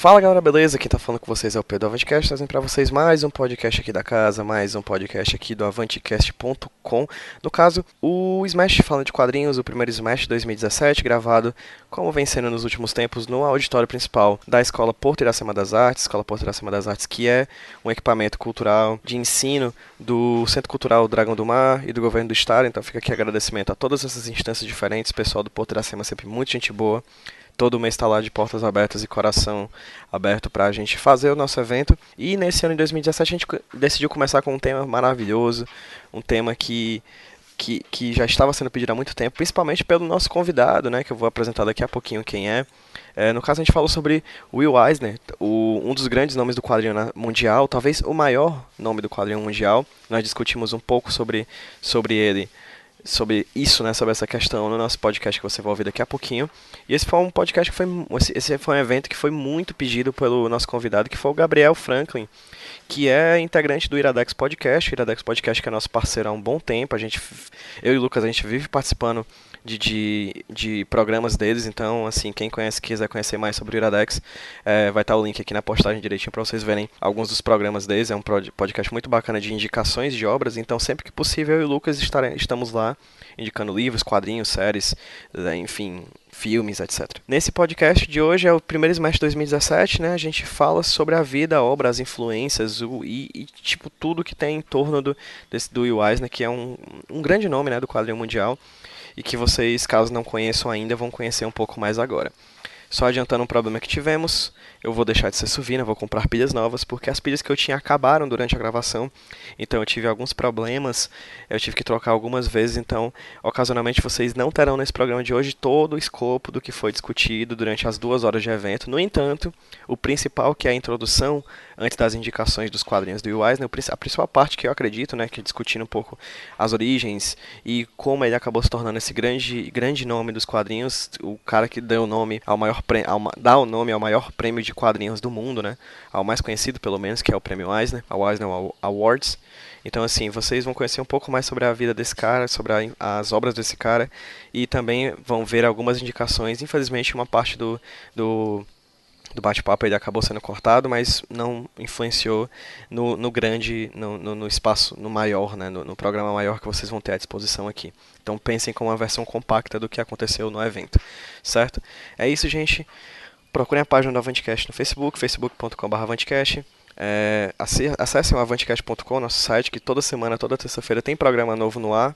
Fala galera, beleza? Quem tá falando com vocês é o Pedro Avantcast, trazendo pra vocês mais um podcast aqui da casa, mais um podcast aqui do Avantcast.com. No caso, o Smash falando de quadrinhos, o primeiro Smash 2017, gravado, como vem sendo nos últimos tempos, no auditório principal da Escola Porto Iracema das Artes, Escola Porto Iracema das Artes, que é um equipamento cultural de ensino do Centro Cultural Dragão do Mar e do Governo do Estado. Então fica aqui agradecimento a todas essas instâncias diferentes, pessoal do Porto Iracema sempre muito gente boa todo mês está lá de portas abertas e coração aberto para a gente fazer o nosso evento. E nesse ano de 2017 a gente decidiu começar com um tema maravilhoso, um tema que, que, que já estava sendo pedido há muito tempo, principalmente pelo nosso convidado, né, que eu vou apresentar daqui a pouquinho quem é. é no caso a gente falou sobre Will Eisner, o, um dos grandes nomes do quadrinho mundial, talvez o maior nome do quadrinho mundial. Nós discutimos um pouco sobre, sobre ele sobre isso, né, sobre essa questão no nosso podcast que você vai ouvir daqui a pouquinho. E esse foi um podcast que foi esse foi um evento que foi muito pedido pelo nosso convidado, que foi o Gabriel Franklin, que é integrante do Iradex Podcast. O Iradex Podcast que é nosso parceiro há um bom tempo. A gente eu e o Lucas a gente vive participando de, de, de, programas deles. Então, assim, quem conhece, quiser conhecer mais sobre o Iradex, é, vai estar o link aqui na postagem direitinho para vocês verem alguns dos programas deles. É um podcast muito bacana de indicações de obras. Então, sempre que possível, eu e o Lucas estamos lá indicando livros, quadrinhos, séries, né, enfim, filmes, etc. Nesse podcast de hoje é o primeiro semestre de 2017, né? A gente fala sobre a vida, a obra, as influências o, e, e, tipo tudo que tem em torno do desse do Will Eisner, que é um, um grande nome, né, do quadrinho mundial e que vocês, caso não conheçam ainda, vão conhecer um pouco mais agora. Só adiantando um problema que tivemos, eu vou deixar de ser suvina, vou comprar pilhas novas, porque as pilhas que eu tinha acabaram durante a gravação, então eu tive alguns problemas, eu tive que trocar algumas vezes, então ocasionalmente vocês não terão nesse programa de hoje todo o escopo do que foi discutido durante as duas horas de evento. No entanto, o principal, que é a introdução, antes das indicações dos quadrinhos do Will Eisner, a principal parte que eu acredito, né, que é discutindo um pouco as origens e como ele acabou se tornando esse grande, grande nome dos quadrinhos, o cara que deu nome ao maior ao, dá o nome ao maior prêmio de quadrinhos do mundo, né, ao mais conhecido pelo menos, que é o prêmio Eisner, a Eisner Awards. Então, assim, vocês vão conhecer um pouco mais sobre a vida desse cara, sobre a, as obras desse cara, e também vão ver algumas indicações. Infelizmente, uma parte do, do do bate-papo ele acabou sendo cortado, mas não influenciou no, no grande, no, no, no, espaço, no maior, né, no, no, programa maior que vocês vão ter à disposição aqui. Então pensem com uma versão compacta do que aconteceu no evento, certo? É isso, gente. Procurem a página do Avantcast no Facebook, facebook.com.br Avantcast. É, acessem o avantcast.com, nosso site, que toda semana, toda terça-feira tem programa novo no ar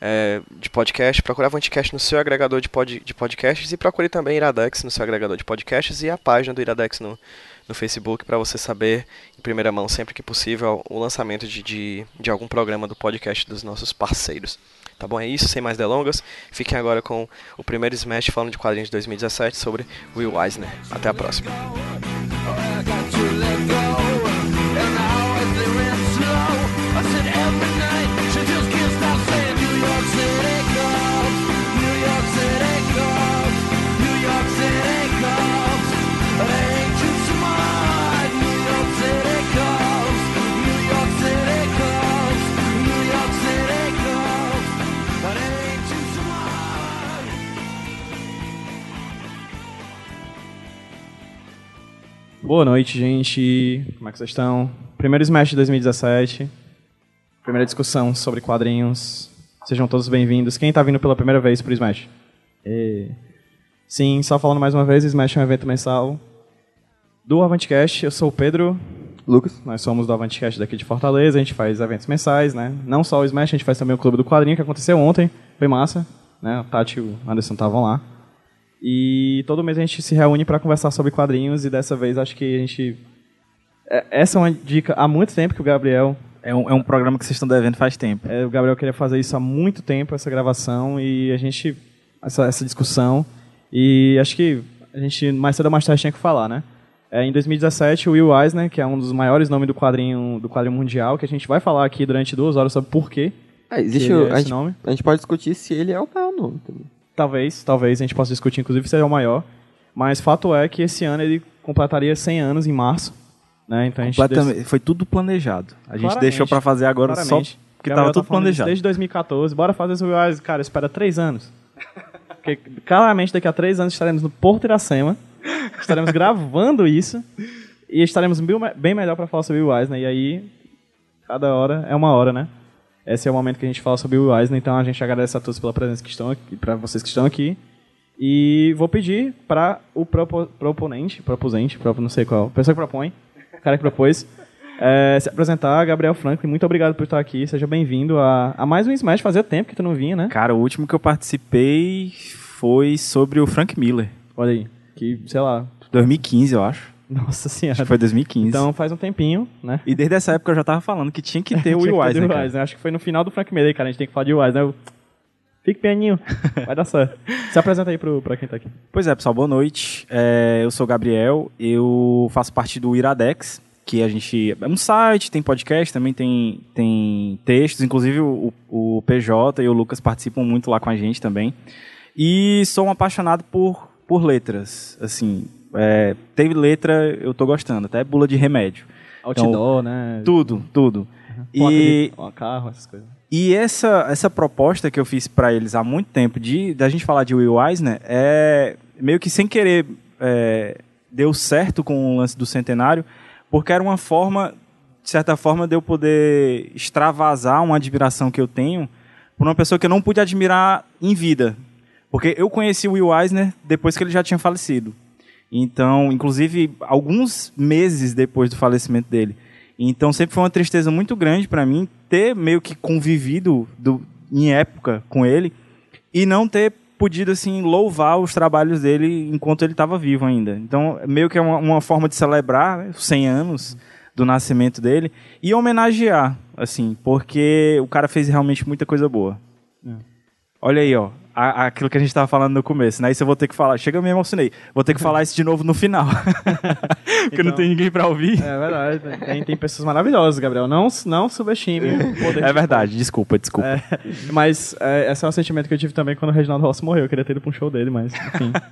é, de podcast, procure Avantcast no seu agregador de, pod, de podcasts e procure também Iradex no seu agregador de podcasts e a página do Iradex no, no Facebook para você saber em primeira mão, sempre que possível, o lançamento de, de, de algum programa do podcast dos nossos parceiros. Tá bom? É isso, sem mais delongas. Fiquem agora com o primeiro Smash falando de quadrinhos de 2017 sobre Will Eisner. Até a próxima. Boa noite, gente. Como é que vocês estão? Primeiro Smash de 2017. Primeira discussão sobre quadrinhos. Sejam todos bem-vindos. Quem está vindo pela primeira vez para o Smash? E... Sim, só falando mais uma vez, Smash é um evento mensal do Avantcast. Eu sou o Pedro, Lucas. Nós somos do Avantcast daqui de Fortaleza, a gente faz eventos mensais, né? Não só o Smash, a gente faz também o Clube do Quadrinho, que aconteceu ontem, foi massa, né? O Tati e o Anderson estavam lá. E todo mês a gente se reúne para conversar sobre quadrinhos e dessa vez acho que a gente... é- Essa é uma dica há muito tempo que o Gabriel É um, é um programa que vocês estão devendo faz tempo. É, o Gabriel queria fazer isso há muito tempo, essa gravação, e a gente. essa, essa discussão. E acho que a gente mais cedo ou mais tarde tinha que falar, né? É, em 2017, o Will Eisner, que é um dos maiores nomes do quadrinho, do quadrinho mundial, que a gente vai falar aqui durante duas horas sobre por quê É, existe que ele o- é a, esse gente, nome. a gente pode discutir se ele é o maior nome também. Talvez, talvez a gente possa discutir, inclusive, se é o maior. Mas fato é que esse ano ele completaria 100 anos em março. Né? Então a gente Completamente- Foi tudo planejado. A gente Claramente, deixou pra fazer agora Claramente. só porque Gabriel tava tá tudo planejado. Desde 2014. Bora fazer Will Eisner. Cara, espera três anos. Porque claramente daqui a três anos estaremos no Porto Iracema. Estaremos gravando isso. E estaremos bem melhor para falar sobre o Eisner. E aí, cada hora é uma hora, né? Esse é o momento que a gente fala sobre o Eisner. Então a gente agradece a todos pela presença que estão aqui, para vocês que estão aqui. E vou pedir para o propo, proponente, proposente, propo, não sei qual, pessoa que propõe, o cara que propôs, é, se apresentar, Gabriel Franklin. Muito obrigado por estar aqui. Seja bem-vindo a, a mais um Smash. Fazia tempo que tu não vinha, né? Cara, o último que eu participei foi sobre o Frank Miller. Olha aí. Que, sei lá. 2015, eu acho. Nossa Acho senhora. que foi 2015. Então faz um tempinho, né? E desde essa época eu já tava falando que tinha que ter o Will Eisner. cara. Eisner. Acho que foi no final do Frank Miller, cara. A gente tem que falar de Will Eisner. Eu... Fique pianinho. Vai dar certo. Se apresenta aí pro, pra quem tá aqui. Pois é, pessoal, boa noite. É, eu sou o Gabriel, eu faço parte do Iradex, que a gente. É um site, tem podcast, também tem, tem textos, inclusive o, o PJ e o Lucas participam muito lá com a gente também. E sou um apaixonado por, por letras. Assim, é, teve letra, eu tô gostando, até bula de remédio. Outdoor, né? Tudo, tudo. Placa E, de- carro, essas coisas. e essa, essa proposta que eu fiz pra eles há muito tempo de da gente falar de Will Eisner é meio que sem querer é, deu certo com o lance do centenário, porque era uma forma, de certa forma, de eu poder extravasar uma admiração que eu tenho por uma pessoa que eu não pude admirar em vida. Porque eu conheci o Will Eisner depois que ele já tinha falecido. Então, inclusive, alguns meses depois do falecimento dele. Então, sempre foi uma tristeza muito grande para mim ter meio que convivido do, em época com ele e não ter podido, assim, louvar os trabalhos dele enquanto ele estava vivo ainda. Então, meio que é uma, uma forma de celebrar né, os 100 anos do nascimento dele e homenagear, assim, porque o cara fez realmente muita coisa boa. Olha aí, ó. A- aquilo que a gente tava falando no começo, né? Isso eu vou ter que falar. Chega, eu me emocionei. Vou ter que falar isso de novo no final. Porque não Então- tem ninguém pra ouvir. É verdade. Tem, tem pessoas maravilhosas, Gabriel. Não, não subestime o poder É de- verdade, desculpa, desculpa. É, mas é, esse é um sentimento que eu tive também quando o Reginaldo Rossi morreu. Eu queria ter ido pra um show dele, mas enfim.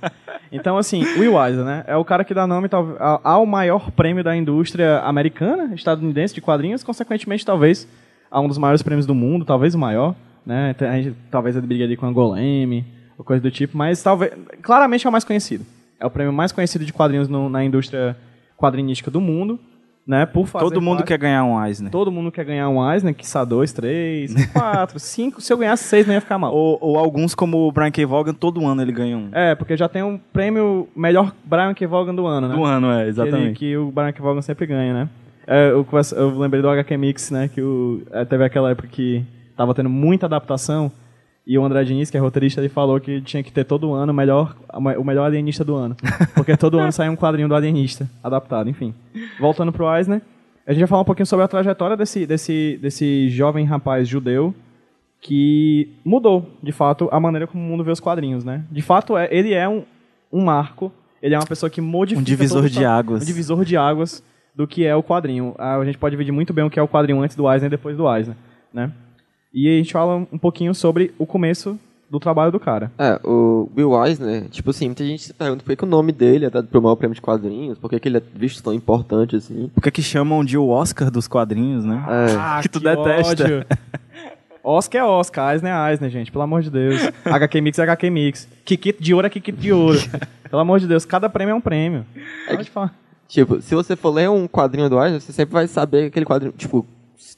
Então, assim, Will Eisner, né? É o cara que dá nome tal- ao ao maior prêmio da indústria americana, estadunidense de quadrinhos, consequentemente, talvez, a um dos maiores prêmios do mundo, talvez o maior, né? Tem- a gente- talvez ele brigue ali com a Golem, ou coisa do tipo, mas talvez. Claramente é o mais conhecido. É o prêmio mais conhecido de quadrinhos no- na indústria quadrinística do mundo, né? Por fazer Todo mundo parte- quer ganhar um Eisner. Todo mundo quer ganhar um Eisner, que sa dois, três, quatro, cinco. Se eu ganhasse seis, não ia ficar mal. Ou, ou alguns, como o Brian K. Vaughan, todo ano ele ganha um. É, porque já tem um prêmio melhor Brian K. Vaughan do ano, né? Do ano, é, Que, exatamente. que o Brian K. Vaughan sempre ganha, né? É, eu, eu lembrei do HQ Mix, né? Que o, é, teve aquela época que tava tendo muita adaptação. E o André Diniz, que é roteirista, ele falou que tinha que ter todo ano o melhor, o melhor alienista do ano. Porque todo ano sai um quadrinho do alienista adaptado, enfim. Voltando pro Eisner, a gente vai falar um pouquinho sobre a trajetória desse, desse, desse jovem rapaz judeu que mudou, de fato, a maneira como o mundo vê os quadrinhos, né? De fato, é, ele é um, um marco, ele é uma pessoa que modifica... Um divisor de águas. Um divisor de águas do que é o quadrinho. A gente pode dividir muito bem o que é o quadrinho antes do Eisner e depois do Eisner, né? E a gente fala um pouquinho sobre o começo do trabalho do cara. É, o Bill Eisner, tipo assim, muita gente se pergunta por que, que o nome dele é dado pro maior prêmio de quadrinhos, por que, que ele é visto tão importante assim. Por que que chamam de o Oscar dos quadrinhos, né? É, que tu detesta. ódio. Oscar é Oscar, Eisner é Eisner, gente, pelo amor de Deus. HQ Mix é HQ Mix. Kikito de ouro é Kikito de ouro. pelo amor de Deus, cada prêmio é um prêmio. Pode falar. tipo, se você for ler um quadrinho do Eisner, você sempre vai saber que aquele quadrinho, tipo,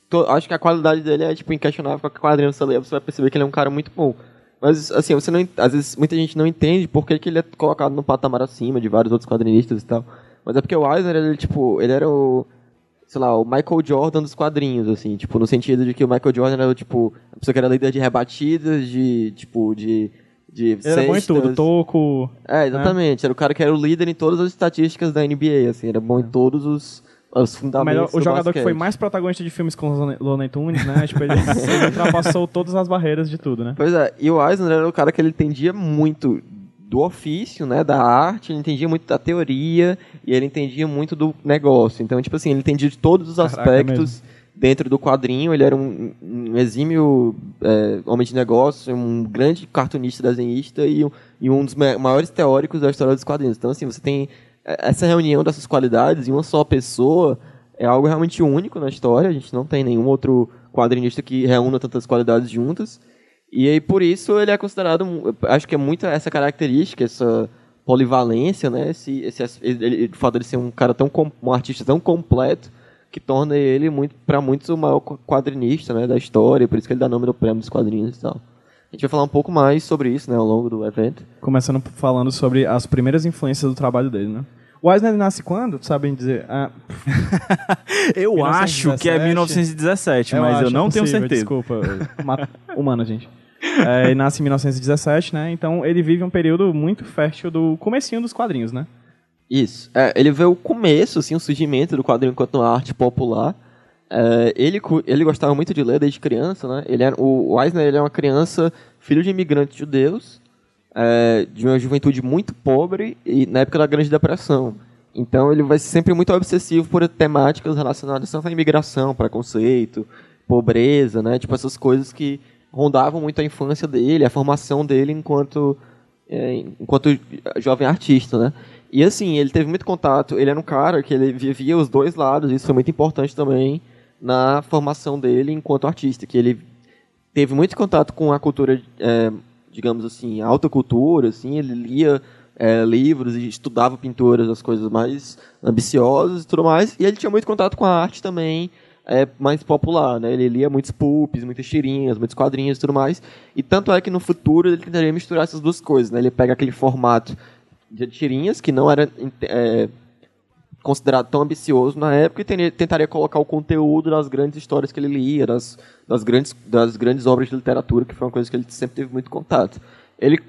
to- acho que a qualidade dele é, tipo, inquestionável. Qualquer quadrinho que você lê, você vai perceber que ele é um cara muito bom. Mas, assim, você não, às vezes muita gente não entende por que, que ele é colocado no patamar acima de vários outros quadrinistas e tal. Mas é porque o Eisner, ele, tipo, ele era o... sei lá, o Michael Jordan dos quadrinhos, assim, tipo, no sentido de que o Michael Jordan era, tipo, a pessoa que era líder de rebatidas, de, tipo, de... de era bom em tudo, toco. É, exatamente. Era o cara que era o líder em todas as estatísticas da NBA, assim, era bom em todos os, os O, fundamentos melhor, o do jogador que basquete. foi mais protagonista de filmes com o Looney Tunes, né? tipo, ele, ele ultrapassou todas as barreiras de tudo, né? Pois é, e o Eisner era o cara que ele entendia muito do ofício, né, da arte, ele entendia muito da teoria e ele entendia muito do negócio. Então, tipo assim, ele entendia de todos os Caraca, aspectos dentro do quadrinho. Ele era um, um exímio é, homem de negócio, um grande cartunista, desenhista e, um- e um dos ma- maiores teóricos da história dos quadrinhos. Então, assim, você tem essa reunião dessas qualidades em uma só pessoa é algo realmente único na história. A gente não tem nenhum outro quadrinista que reúna tantas qualidades juntas. E aí, por isso, ele é considerado, acho que é muito essa característica, essa polivalência, né? Esse, esse, ele, o fato de ser um cara tão, um artista tão completo, que torna ele, muito, para muitos, o maior qu- quadrinista, né? Da história, por isso que ele dá nome do prêmio dos quadrinhos e tal. A gente vai falar um pouco mais sobre isso, né? Ao longo do evento. Começando falando sobre as primeiras influências do trabalho dele, né? O Eisner nasce quando? Tu sabem dizer? Ah, Eu acho que é 1917, 1917, mas eu não é tenho possível, certeza. Desculpa, ma- humano, gente. É, ele nasce em 1917, né? Então ele vive um período muito fértil do comecinho dos quadrinhos, né? Isso. É, ele vê o começo, assim, o surgimento do quadrinho enquanto uma arte popular. É, ele, ele gostava muito de ler desde criança, né? Ele era, o Eisner ele é uma criança, filho de imigrantes judeus, é, de uma juventude muito pobre e na época da Grande Depressão. Então ele vai sempre muito obsessivo por temáticas relacionadas tanto à imigração, preconceito, pobreza, né? Tipo essas coisas que rondavam muito a infância dele, a formação dele enquanto é, enquanto jovem artista, né? E assim, ele teve muito contato, ele era um cara que ele vivia os dois lados, isso foi muito importante também na formação dele enquanto artista, que ele teve muito contato com a cultura, é, digamos assim, alta cultura, assim, ele lia é, livros e estudava pinturas, as coisas mais ambiciosas e tudo mais, e ele tinha muito contato com a arte também é, mais popular, né? Ele lia muitos pulps, muitas tirinhas, muitos quadrinhos e tudo mais, e tanto é que no futuro ele tentaria misturar essas duas coisas, né? Ele pega aquele formato de tirinhas, que não era é, considerado tão ambicioso na época, e tentaria colocar o conteúdo das grandes histórias que ele lia, das, das, grandes, das grandes obras de literatura, que foi uma coisa que ele sempre teve muito contato. Ele,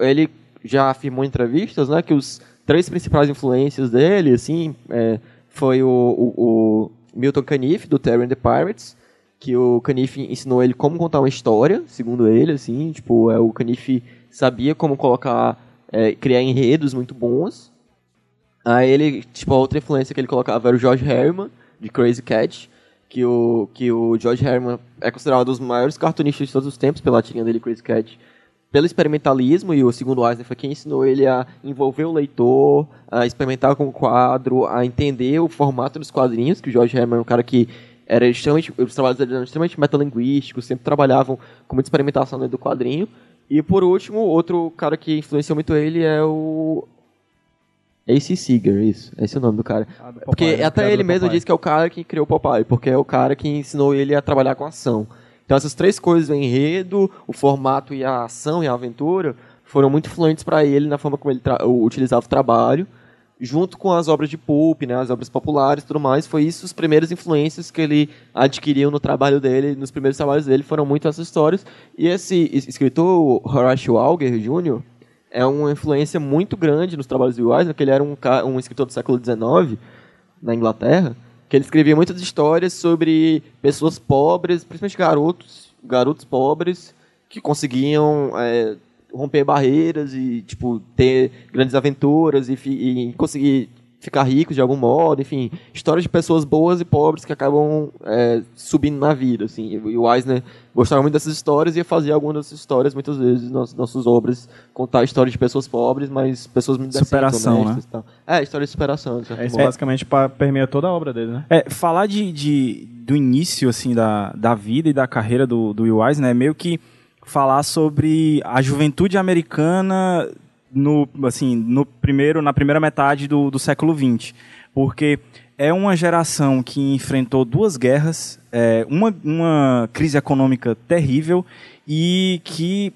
ele já afirmou em entrevistas né, que os três principais influências dele assim, é, foi o, o, o Milton Caniff, do Terry and the Pirates, que o Caniff ensinou ele como contar uma história, segundo ele, assim, tipo, é, o Caniff sabia como colocar, é, criar enredos muito bons. Aí ele, tipo, a outra influência que ele colocava era o George Herman, de Crazy Cat, que o, que o George Herman é considerado um dos maiores cartunistas de todos os tempos pela tirinha dele, Crazy Cat, pelo experimentalismo, e o segundo Eisner foi quem ensinou ele a envolver o leitor, a experimentar com o quadro, a entender o formato dos quadrinhos, que o George Herman é um cara que era extremamente, os trabalhos dele eram extremamente metalinguísticos, sempre trabalhavam com muita experimentação dentro do quadrinho. E por último, outro cara que influenciou muito ele é o AC Seeger, isso, esse é o nome do cara. Porque até ele mesmo diz que é o cara que criou o Popeye, porque é o cara que ensinou ele a trabalhar com ação. Então essas três coisas, o enredo, o formato e a ação e a aventura, foram muito influentes para ele na forma como ele utilizava o trabalho, junto com as obras de pulp, né, as obras populares e tudo mais. Foi isso as primeiras influências que ele adquiriu no trabalho dele, nos primeiros trabalhos dele, foram muito essas histórias. E esse es- escritor, Horatio Alger Jr., é uma influência muito grande nos trabalhos de Eisner, porque ele era um, um escritor do século XIX, na Inglaterra, que ele escrevia muitas histórias sobre pessoas pobres, principalmente garotos, garotos pobres, que conseguiam é, romper barreiras e tipo ter grandes aventuras e, e conseguir ficar ricos de algum modo, enfim, histórias de pessoas boas e pobres que acabam é, subindo na vida, assim. E o Eisner gostava muito dessas histórias e ia fazer algumas dessas histórias muitas vezes nas nossas obras, contar histórias de pessoas pobres, mas pessoas muito decentes, Superação, honestas e tal. É, história de superação. de É, isso basicamente permeia toda a obra dele, né? É, falar de, de- do início, assim, da, da vida e da carreira do, do Will Eisner é meio que falar sobre a juventude americana no, assim, no primeiro, na primeira metade do, do século XX. Porque é uma geração que enfrentou duas guerras, é, uma, uma crise econômica terrível e que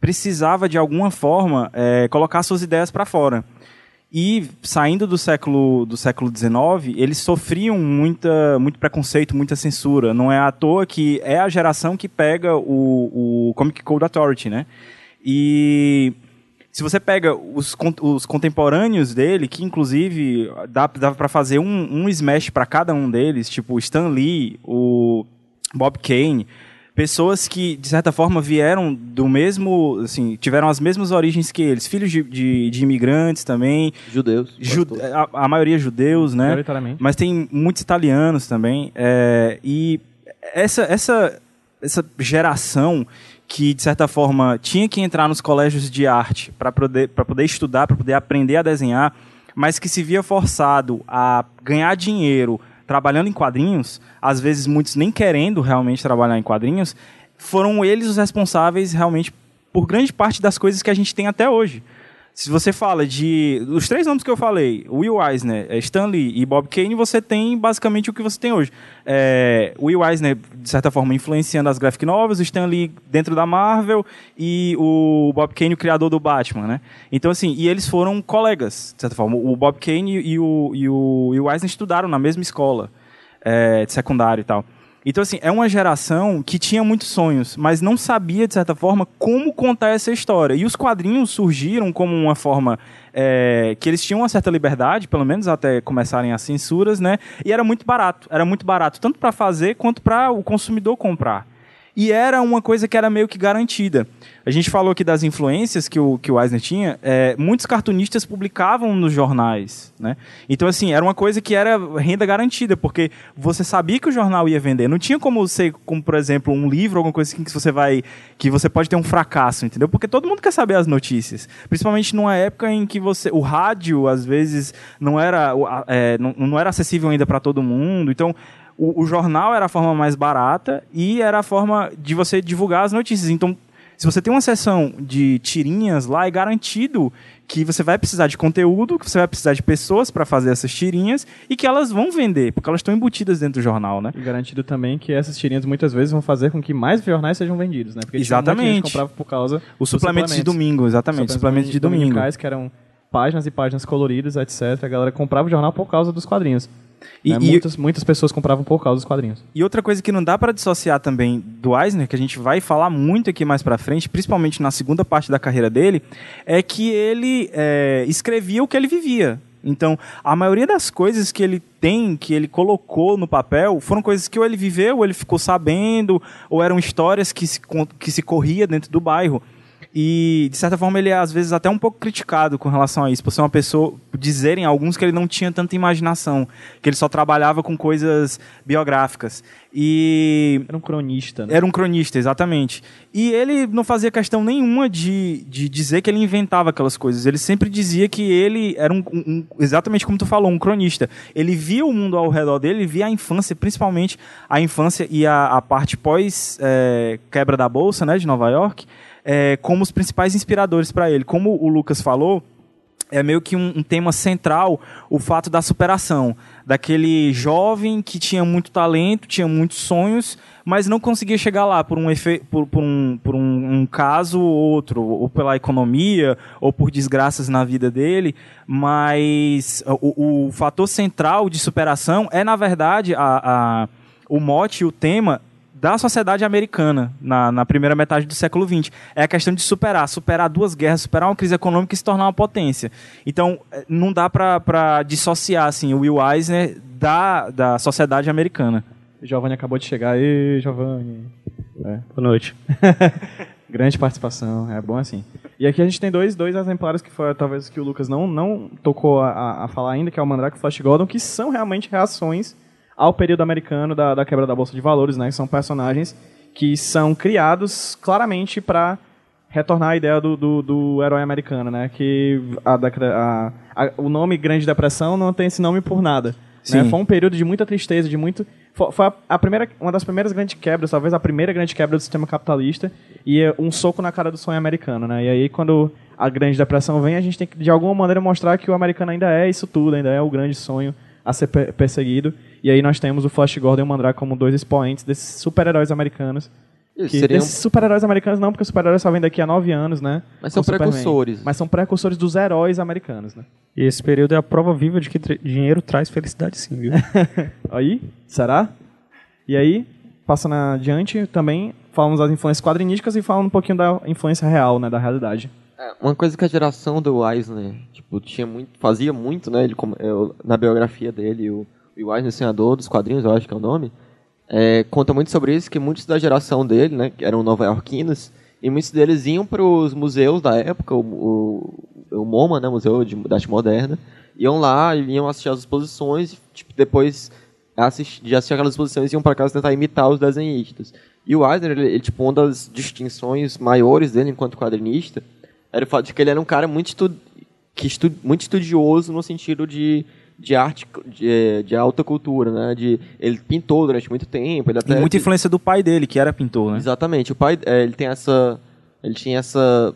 precisava, de alguma forma, é, colocar suas ideias para fora. E saindo do século do século XIX, eles sofriam muita, muito preconceito, muita censura. Não é à toa que é a geração que pega o, o Comic Code Authority, né? E se você pega os, os contemporâneos dele, que inclusive dá, dá para fazer um, um smash para cada um deles, tipo Stan Lee, o Bob Kane, pessoas que, de certa forma, vieram do mesmo, assim, tiveram as mesmas origens que eles, filhos de, de, de imigrantes também. Judeus. Jude, a, a, maioria judeus, né? Mas tem muitos italianos também. É, e essa, essa, essa geração que, de certa forma, tinha que entrar nos colégios de arte para poder, poder estudar, para poder aprender a desenhar, mas que se via forçado a ganhar dinheiro trabalhando em quadrinhos, às vezes muitos nem querendo realmente trabalhar em quadrinhos, foram eles os responsáveis realmente por grande parte das coisas que a gente tem até hoje. Se você fala de. Os três nomes que eu falei, Will Eisner, é, Stan Lee e Bob Kane, você tem basicamente o que você tem hoje. É, Will Eisner, de certa forma, influenciando as graphic novels, o Stan Lee dentro da Marvel e o Bob Kane, o criador do Batman, né? Então, assim, e eles foram colegas, de certa forma. O Bob Kane e o, e o Will Eisner estudaram na mesma escola é, de secundário e tal. Então, assim, é uma geração que tinha muitos sonhos, mas não sabia, de certa forma, como contar essa história. E os quadrinhos surgiram como uma forma é, que eles tinham uma certa liberdade, pelo menos até começarem as censuras, né? E era muito barato. Era muito barato, tanto para fazer quanto para o consumidor comprar e era uma coisa que era meio que garantida. A gente falou aqui das influências que o, que o Eisner tinha, é, muitos cartunistas publicavam nos jornais, né? Então, assim, era uma coisa que era renda garantida, porque você sabia que o jornal ia vender. Não tinha como ser, como, por exemplo, um livro, alguma coisa assim que você vai, que você pode ter um fracasso, entendeu? Porque todo mundo quer saber as notícias. Principalmente numa época em que você, o rádio, às vezes, não era, é, não, não era acessível ainda para todo mundo. Então, o, o, jornal era a forma mais barata e era a forma de você divulgar as notícias. Então, se você tem uma seção de tirinhas lá, é garantido que você vai precisar de conteúdo, que você vai precisar de pessoas para fazer essas tirinhas e que elas vão vender, porque elas estão embutidas dentro do jornal, né? E garantido também que essas tirinhas muitas vezes vão fazer com que mais jornais sejam vendidos, né? Porque exatamente. Um comprava por causa os suplementos, suplementos, de domingo, exatamente, suplementos, suplementos de domingo, que eram páginas e páginas coloridas, etc. A galera comprava o jornal por causa dos quadrinhos. E, né? e, muitas, muitas pessoas compravam por causa dos quadrinhos. E outra coisa que não dá para dissociar também do Eisner, que a gente vai falar muito aqui mais para frente, principalmente na segunda parte da carreira dele, é que ele é, escrevia o que ele vivia. Então, a maioria das coisas que ele tem, que ele colocou no papel, foram coisas que ou ele viveu, ou ele ficou sabendo, ou eram histórias que se, que se corria dentro do bairro. E, de certa forma, ele é, às vezes, até um pouco criticado com relação a isso, por ser uma pessoa, dizerem alguns que ele não tinha tanta imaginação, que ele só trabalhava com coisas biográficas. E... Era um cronista, né? Era um cronista, exatamente. E ele não fazia questão nenhuma de, de dizer que ele inventava aquelas coisas. Ele sempre dizia que ele era um, um exatamente como tu falou, um cronista. Ele via o mundo ao redor dele, via a infância, principalmente a infância e a, a parte pós é, quebra da bolsa, né, de Nova York, é, como os principais inspiradores para ele. Como o Lucas falou, é meio que um, um, tema central o fato da superação. Daquele jovem que tinha muito talento, tinha muitos sonhos, mas não conseguia chegar lá por um, efe, por, por, um, por um, um, caso ou outro, ou pela economia, ou por desgraças na vida dele. Mas o, o fator central de superação é, na verdade, a, a o mote e o tema da sociedade americana na, na, primeira metade do século XX. É a questão de superar, superar duas guerras, superar uma crise econômica e se tornar uma potência. Então, eh, não dá para dissociar assim, o Will Eisner da, da sociedade americana. Giovanni acabou de chegar. aí, Giovanni. É. Boa noite. Grande participação, é bom assim. E aqui a gente tem dois, dois exemplares que foi talvez que o Lucas não, não tocou a, a falar ainda, que é o Mandrake e o Flash Gordon, que são realmente reações ao período americano da, da quebra da Bolsa de Valores, né? São personagens que são criados claramente para retornar à ideia do, do, do, herói americano, né? Que a, a, a, o nome Grande Depressão não tem esse nome por nada. Né? Foi um período de muita tristeza, de muito. Foi, a, primeira, uma das primeiras grandes quebras, talvez a primeira grande quebra do sistema capitalista e é um soco na cara do sonho americano, né? E aí quando a Grande Depressão vem, a gente tem que de alguma maneira mostrar que o americano ainda é isso tudo, ainda é o grande sonho a ser perseguido. E aí nós temos o Flash Gordon e o Mandrake como dois expoentes desses super-heróis americanos. Que seriam- Desses super-heróis americanos não, porque os super-heróis só vêm daqui a nove anos, né? Mas são Superman. precursores. Mas são precursores dos heróis americanos, né? E esse período é a prova viva de que dinheiro traz felicidade sim, viu? Aí, será? E aí, passando adiante, também falamos das influências quadrinísticas e falando um pouquinho da influência real, né? Da realidade. É, Uma coisa que a geração do Eisner, tipo, tinha muito, fazia muito, né? Ele, eu- na biografia dele, o, o Eisner Senador dos quadrinhos, eu acho que é o nome, é, conta muito sobre isso, que muitos da geração dele, né, que eram nova-iorquinos, e muitos deles iam para os museus da época, o, o, o MoMA, né, Museu de, da Arte Moderna, iam lá, e iam assistir às exposições, e, tipo, depois assistir, de assistir aquelas exposições, iam para casa tentar imitar os desenhistas. E o Eisner, ele, ele, tipo, uma das distinções maiores dele enquanto quadrinista, era o fato de que ele era um cara muito, estu que estu muito estudioso no sentido de, de arte, de, de alta cultura, né? De, ele pintou durante muito tempo. Ele E até, muita influência do pai dele, que era pintor, né? Exatamente. O pai, é, ele tem essa... Ele tinha essa...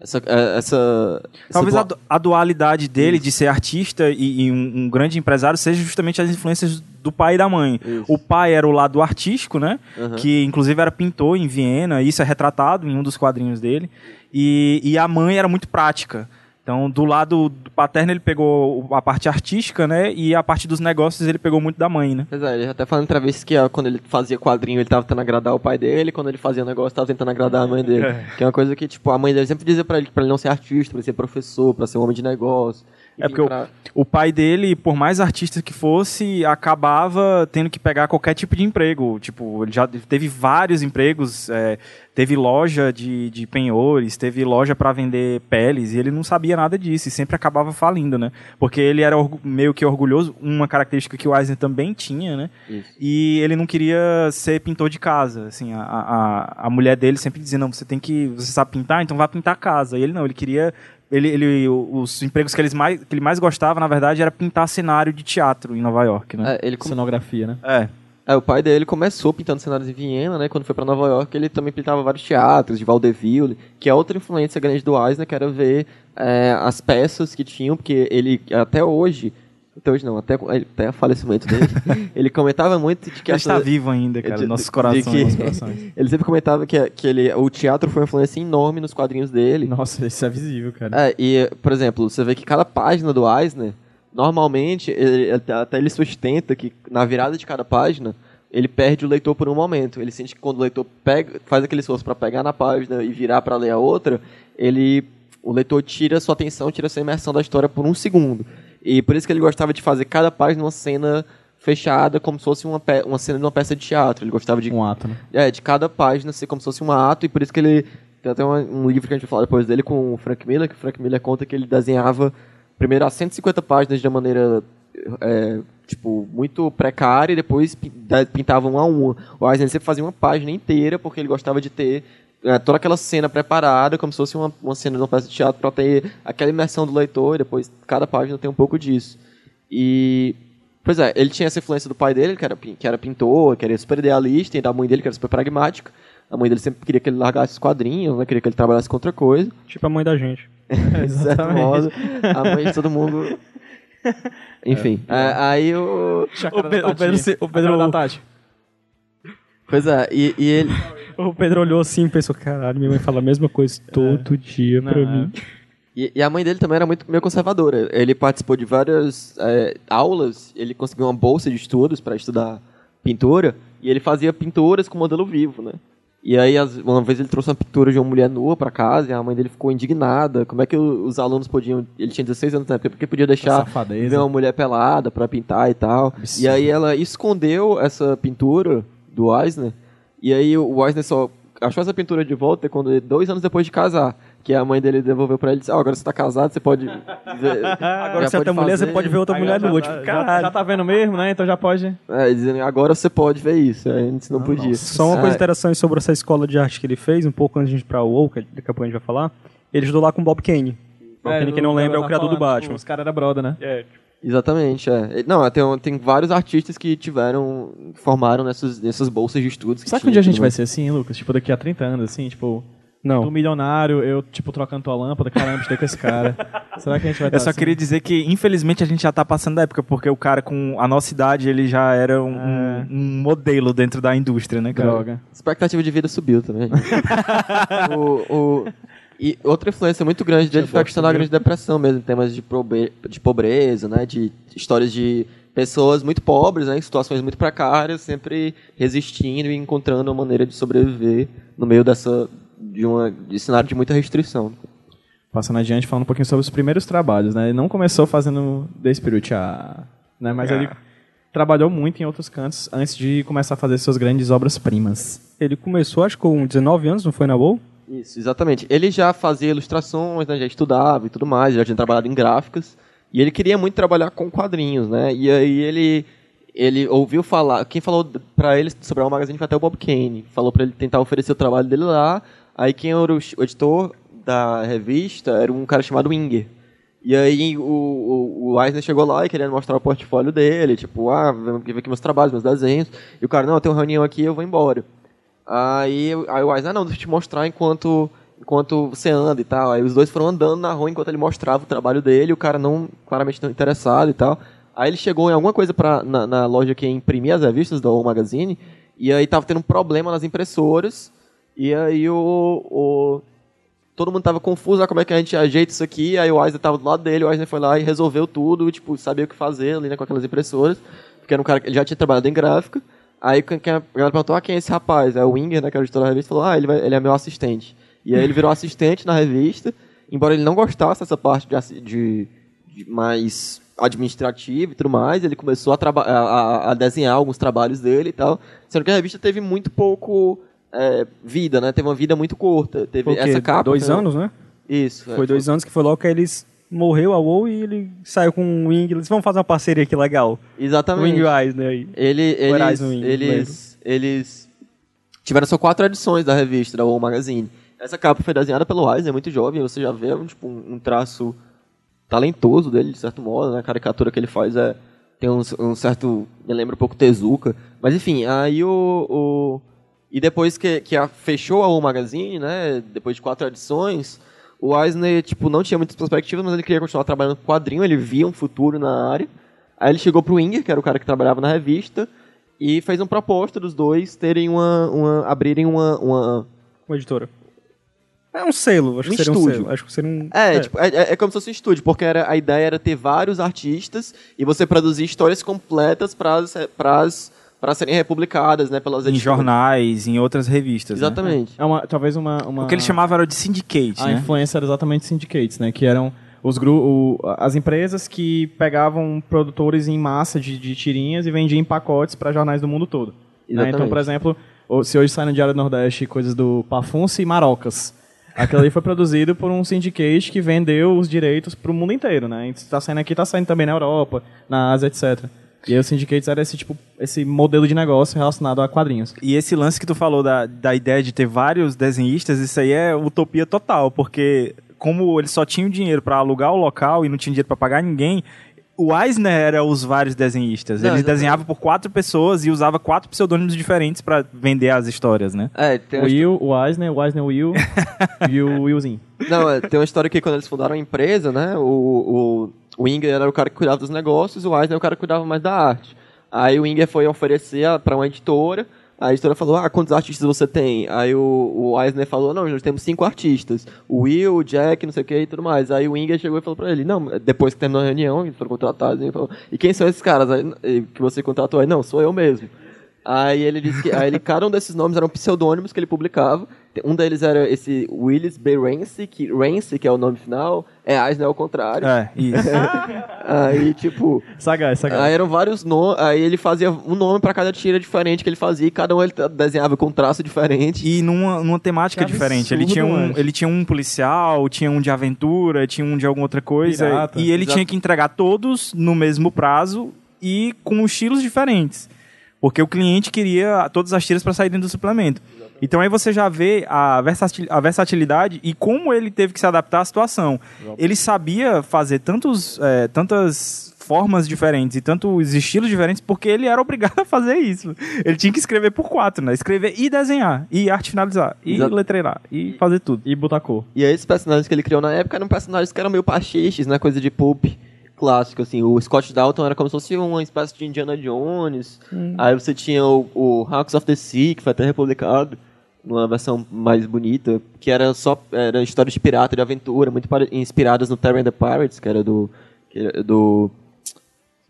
Essa... é, essa Talvez essa a, du- a dualidade dele de ser artista e, e um, um grande empresário seja justamente as influências do pai e da mãe. Isso. O pai era o lado artístico, né? Uhum. Que inclusive era pintor em Viena, isso é retratado em um dos quadrinhos dele. E, e a mãe era muito prática. Então, do lado do paterno, ele pegou a parte artística, né? E a parte dos negócios ele pegou muito da mãe, né? Pois é, ele até falando outra vez que ó, quando ele fazia quadrinho ele tava tentando agradar o pai dele, quando ele fazia negócio tava tentando agradar a mãe dele. Que é uma coisa que, tipo, a mãe dele sempre dizia pra ele que pra ele não ser artista, pra ele ser professor, pra ser um homem de negócio. É porque o- pra- O pai dele, por mais artista que fosse, acabava tendo que pegar qualquer tipo de emprego. Tipo, ele já teve vários empregos, é, teve loja de, de penhores, teve loja para vender peles, e ele não sabia nada disso, e sempre acabava falindo, né? Porque ele era meio que orgulhoso, uma característica que o Eisner também tinha, né? Isso. E ele não queria ser pintor de casa. Assim, a, a, a mulher dele sempre dizia, não, você tem que. Você sabe pintar, então vá pintar a casa. E ele não, ele queria. Ele, ele, os empregos que, eles mais, que ele mais gostava, na verdade, era pintar cenário de teatro em Nova York, né? É, ele come- Cenografia, né? É. É, o pai dele começou pintando cenários em Viena, né? Quando foi pra Nova York, ele também pintava vários teatros de Vaudeville, que é outra influência grande do Eisner, que era ver é, as peças que tinham, porque ele, até hoje, até hoje não, até, até o falecimento dele, ele comentava muito de que Ele está vivo ainda, cara, de- nossos corações. que- nossos corações. ele sempre comentava que, que ele, o teatro foi uma influência enorme nos quadrinhos dele. Nossa, isso é visível, cara. É, e, por exemplo, você vê que cada página do Eisner, normalmente, ele- até até ele sustenta que na virada de cada página, ele perde o leitor por um momento. Ele sente que quando o leitor pega, faz aquele esforço para pegar na página e virar para ler a outra, ele, o leitor tira sua atenção, tira sua imersão da história por um segundo. E por isso que ele gostava de fazer cada página uma cena fechada, como se fosse uma, uma cena de uma peça de teatro. Ele gostava de Um ato, né? é, de cada página ser como se fosse um ato, e por isso que ele. Tem até uma- um livro que a gente vai falar depois dele com o Frank Miller, que o Frank Miller conta que ele desenhava primeiro as 150 páginas de uma maneira. é, tipo, muito precária e depois pintava uma a uma. O Eisner sempre fazia uma página inteira porque ele gostava de ter é, toda aquela cena preparada, como se fosse uma, uma cena de uma peça de teatro, para ter aquela imersão do leitor e depois cada página tem um pouco disso. E Pois é, ele tinha essa influência do pai dele, que era, que era pintor, que era super idealista, e da mãe dele, que era super pragmática. A mãe dele sempre queria que ele largasse os quadrinhos, né? queria que ele trabalhasse com outra coisa. tipo a mãe da gente. De certo modo, a mãe de todo mundo. Enfim, é, aí o. O, Pe- o Pedro, se- o, Pedro, da Tati. Pois é, e, e ele. o Pedro olhou assim e pensou, caralho, minha mãe fala a mesma coisa todo dia pra Não, mim. E, e a mãe dele também era muito meio conservadora. Ele participou de várias é, aulas, ele conseguiu uma bolsa de estudos para estudar pintura, e ele fazia pinturas com modelo vivo, né? E aí, uma vez ele trouxe uma pintura de uma mulher nua para casa, e a mãe dele ficou indignada. Como é que os alunos podiam... Ele tinha 16 anos na época, por que podia deixar ver uma mulher pelada para pintar e tal? Absurdo. E aí ela escondeu essa pintura do Eisner, e aí o Eisner só achou essa pintura de volta quando ele- dois anos depois de casar. Que a mãe dele devolveu pra ele e disse, "Ah, agora você tá casado, você pode... ver- Agora você é outra pode mulher, você fazer." pode ver outra mulher nua. já, Tipo, já, caralho. já tá vendo mesmo, né? Então já pode. É, dizendo, agora você pode ver isso. Aí Antes não podia. Só uma É, coisa interessante sobre essa escola de arte que ele fez, um pouco antes de a gente ir pra UOL, que daqui a pouco a gente vai falar. Ele estudou lá com Bob Kane. Bob Kane, quem não lembra, é o criador do Batman. Os caras eram brother, né? É, Exatamente, é. Não, tem, tem vários artistas que tiveram, formaram nessas, nessas bolsas de estudos. que Será que um dia a gente vai ser assim, Lucas? Tipo, daqui a 30 anos, assim, tipo, Não. milionário, eu, tipo, trocando tua lâmpada, caramba, estou com esse cara. Será que a gente vai Eu só assim? queria dizer que, infelizmente, a gente já tá passando da época, porque o cara com a nossa idade, ele já era um, É. um modelo dentro da indústria, né, cara? Droga. expectativa de vida subiu também. o, o- e outra influência muito grande dele foi a questão da grande depressão mesmo, temas de, probe- de pobreza, né, de histórias de pessoas muito pobres, né, em situações muito precárias, sempre resistindo e encontrando uma maneira de sobreviver no meio dessa de uma de cenário de muita restrição. Passando adiante, falando um pouquinho sobre os primeiros trabalhos, né? Ele não começou fazendo The Spirit, ah, né? Mas ele trabalhou muito em outros cantos antes de começar a fazer suas grandes obras-primas. Ele começou, acho que com 19 anos, não foi na WoW? Isso, exatamente. Ele já fazia ilustrações, né, já estudava e tudo mais, já tinha trabalhado em gráficas. E ele queria muito trabalhar com quadrinhos, né? E aí ele ele ouviu falar, quem falou pra ele sobre a Magazine foi até o Bob Kane. Falou pra ele tentar oferecer o trabalho dele lá. Aí quem era o o editor da revista era um cara chamado Winger. E aí o, o, o Eisner chegou lá e querendo mostrar o portfólio dele, tipo, ah, ver aqui meus trabalhos, meus desenhos. E o cara, não, eu tenho uma reunião aqui, eu vou embora. Aí, aí o Eisner, ah, não, deixa eu te mostrar enquanto, enquanto você anda e tal. Aí os dois foram andando na rua enquanto ele mostrava o trabalho dele, o cara não, claramente não interessado e tal. Aí ele chegou em alguma coisa pra, na, na loja que imprimia as revistas da O Magazine, e aí tava tendo um problema nas impressoras, e aí o, o todo mundo tava confuso, ah, como é que a gente ajeita isso aqui, aí o Eisner tava do lado dele, o Eisner foi lá e resolveu tudo, tipo, sabia o que fazer ali, né, com aquelas impressoras, porque era um cara que já tinha trabalhado em gráfica, aí quem- a galera perguntou, ah, quem é esse rapaz? Aí o Winger, né, que era o editor da revista, falou, ah, ele, vai- ele é meu assistente. E aí ele virou assistente na revista, embora ele não gostasse dessa parte de, de, de mais administrativa e tudo mais, ele começou a, a, a- desenhar alguns trabalhos dele e tal, sendo que a revista teve muito pouco é, vida, né, teve uma vida muito curta, teve essa capa... Dois anos, né? Isso. é, Foi dois anos que foi logo que eles morreu a WoW e ele saiu com o Wing. Eles vão fazer uma parceria aqui legal. Exatamente. Wing Eisner aí. Ele, eles, Wing, eles, eles tiveram só quatro edições da revista, da Wall Magazine. Essa capa foi desenhada pelo Eisner, é muito jovem, você já vê um, tipo, um, traço talentoso dele, de certo modo, né? A caricatura que ele faz é, tem um, um certo... me lembra um pouco Tezuka. Mas enfim, aí o... o e depois que, que a, fechou a Wall Magazine, né? Depois de quatro edições, o Eisner, tipo, não tinha muitas perspectivas, mas ele queria continuar trabalhando com quadrinho, ele via um futuro na área. Aí ele chegou pro Inger, que era o cara que trabalhava na revista, e fez uma proposta dos dois terem uma. uma abrirem uma. uma... Uma editora. É um selo, acho Um que seria um estúdio. selo. Acho que seria um. É, Tipo, é, é- é como se fosse um estúdio, porque era, a ideia era ter vários artistas e você produzir histórias completas para serem republicadas, né, pelas Em editoras. jornais, em outras revistas. né? Exatamente. É uma, talvez uma, uma... O que eles chamavam era de syndicate, A né? influência era exatamente syndicates, né? Que eram os gru o- as empresas que pegavam produtores em massa de, de tirinhas e vendiam em pacotes para jornais do mundo todo. né? Então, por exemplo, o- se hoje sai no Diário do Nordeste coisas do Pafunce e Marocas, aquilo ali foi produzido por um syndicate que vendeu os direitos para o mundo inteiro, né? Está saindo aqui, está saindo também na Europa, na Ásia, etc. E aí os syndicates era esse tipo, esse modelo de negócio relacionado a quadrinhos. E esse lance que tu falou da, da ideia de ter vários desenhistas, isso aí é utopia total, porque como eles só tinham dinheiro pra alugar o local e não tinha dinheiro pra pagar ninguém, o Eisner era os vários desenhistas. Não, Ele exatamente. desenhava por quatro pessoas e usava quatro pseudônimos diferentes pra vender as histórias, né? É, tem O Will, o Eisner, o Eisner Will e o Willzinho. não, é, tem uma história que quando eles fundaram a empresa, né, o, o, o Inger era o cara que cuidava dos negócios, o Eisner era o cara que cuidava mais da arte. Aí o Inger foi oferecer para uma editora, a editora falou, ah, quantos artistas você tem? Aí o, o Eisner falou, não, nós temos cinco artistas. O Will, o Jack, não sei o que e tudo mais. Aí o Inger chegou e falou pra ele, não, depois que terminou a reunião, eles foram contratados, ele falou, e quem são esses caras que você contratou? Aí, não, sou eu mesmo. Aí ele disse que aí ele, cada um desses nomes eram pseudônimos que ele publicava. Um deles era esse Willis B. Rance, que Rance, que é o nome final, é Eisner ao contrário. É, isso. Aí, tipo, Sagaz, sagaz. aí eram vários nomes, aí ele fazia um nome pra cada tira diferente que ele fazia, e cada um ele desenhava com um traço diferente. E numa, numa temática Que diferente. Ele absurdo, tinha, um, mano. ele tinha um policial, tinha um de aventura, tinha um de alguma outra coisa. Pirata. E ele Exato. tinha que entregar todos no mesmo prazo e com estilos diferentes. Porque o cliente queria todas as tiras para saírem do suplemento. Então aí você já vê a, versatil- a versatilidade e como ele teve que se adaptar à situação. Ele sabia fazer tantos, é, tantas formas diferentes e tantos estilos diferentes porque ele era obrigado a fazer isso. Ele tinha que escrever por quatro, né? Escrever e desenhar, e arte finalizar, e Exato. letreirar, e fazer tudo. E botar cor. E aí esses personagens que ele criou na época eram personagens que eram meio pastiches, né? Coisa de pulp clássico, assim. O Scott Dalton era como se fosse uma espécie de Indiana Jones. Aí você tinha o, o Hawks of the Sea, que foi até republicado, numa versão mais bonita, que era só era histórias de pirata, de aventura, muito inspiradas no Terry and the Pirates, que era do... Que era do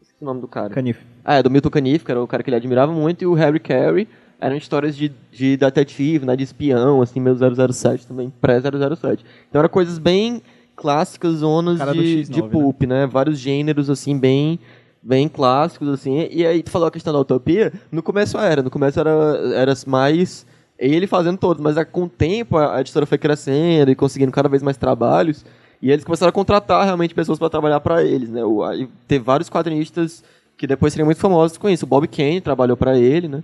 esqueci o nome do cara. Canif. Ah, é, do Milton Caniff, que era o cara que ele admirava muito, e o Harry Carey eram histórias de, de detetive, né, de espião, assim, meio 007 também, pré-007. Então eram coisas bem clássicas, zonas Cara de, X9, de pulp, né? Vários gêneros, assim, bem bem clássicos, assim. E aí tu falou a questão da utopia, no começo era, no começo era, era mais ele fazendo todos, mas é, com o tempo a, editora foi crescendo e conseguindo cada vez mais trabalhos, e eles começaram a contratar realmente pessoas para trabalhar para eles, né? O, aí teve vários quadrinistas que depois seriam muito famosos com isso. O Bob Kane trabalhou para ele, né?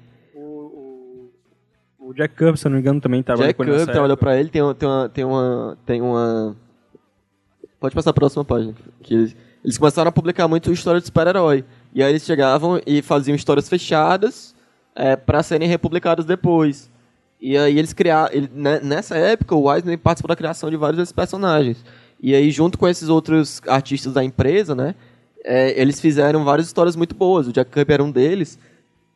O Jack Kirby, se eu não me engano, também trabalhou Jack com ele Kirby nessa trabalhou época. pra ele, tem uma, tem uma, tem uma, tem uma... Pode passar a próxima página. Que eles, eles começaram a publicar muito história de super-herói. E aí eles chegavam e faziam histórias fechadas é, para serem republicadas depois. E aí eles criaram... Ele, né, nessa época, o Eisner participou da criação de vários desses personagens. E aí, junto com esses outros artistas da empresa, né, é, eles fizeram várias histórias muito boas. O Jack Kirby era um deles.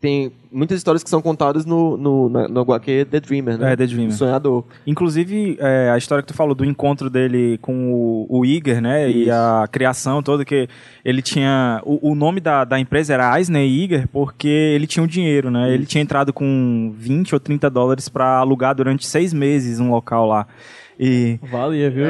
Tem muitas histórias que são contadas no, no, na- no HQ The Dreamer, né? É, The Dreamer. O Sonhador. Inclusive, é, a história que tu falou do encontro dele com o, o Iger, né? E Isso. a criação toda, que ele tinha. O, o nome da, da empresa era Eisner Iger, porque ele tinha o dinheiro, né? Ele tinha entrado com 20 ou 30 dólares para alugar durante seis meses um local lá. E, Valia, viu?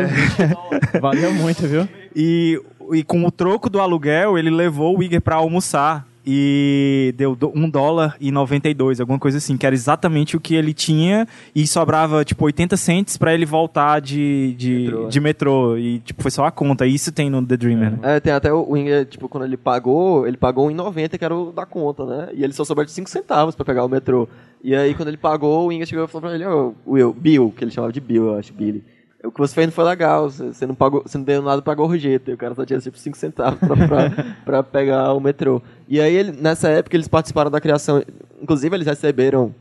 Valia muito, viu? e, e com o troco do aluguel, ele levou o Iger para almoçar. E deu um dólar e 92, alguma coisa assim, que era exatamente o que ele tinha e sobrava, tipo, 80 cents pra ele voltar de, de, Metrô, de metrô. E, tipo, foi só a conta. Isso tem no The Dreamer, né? É, tem até o Winger, tipo, quando ele pagou, ele pagou 1,90, que era o da conta, né? E ele só sobrou de 5 centavos pra pegar o metrô. E aí, quando ele pagou, o Winger chegou e falou pra ele, ô, Will, Bill, que ele chamava de Bill, eu acho, Billy. O que você fez não foi legal, você não, pagou, você não deu nada pra gorjeta. E o cara só tinha, tipo, 5 centavos pra, pra, pra pegar o metrô. E aí, ele, nessa época, eles participaram da criação... Inclusive, eles receberam...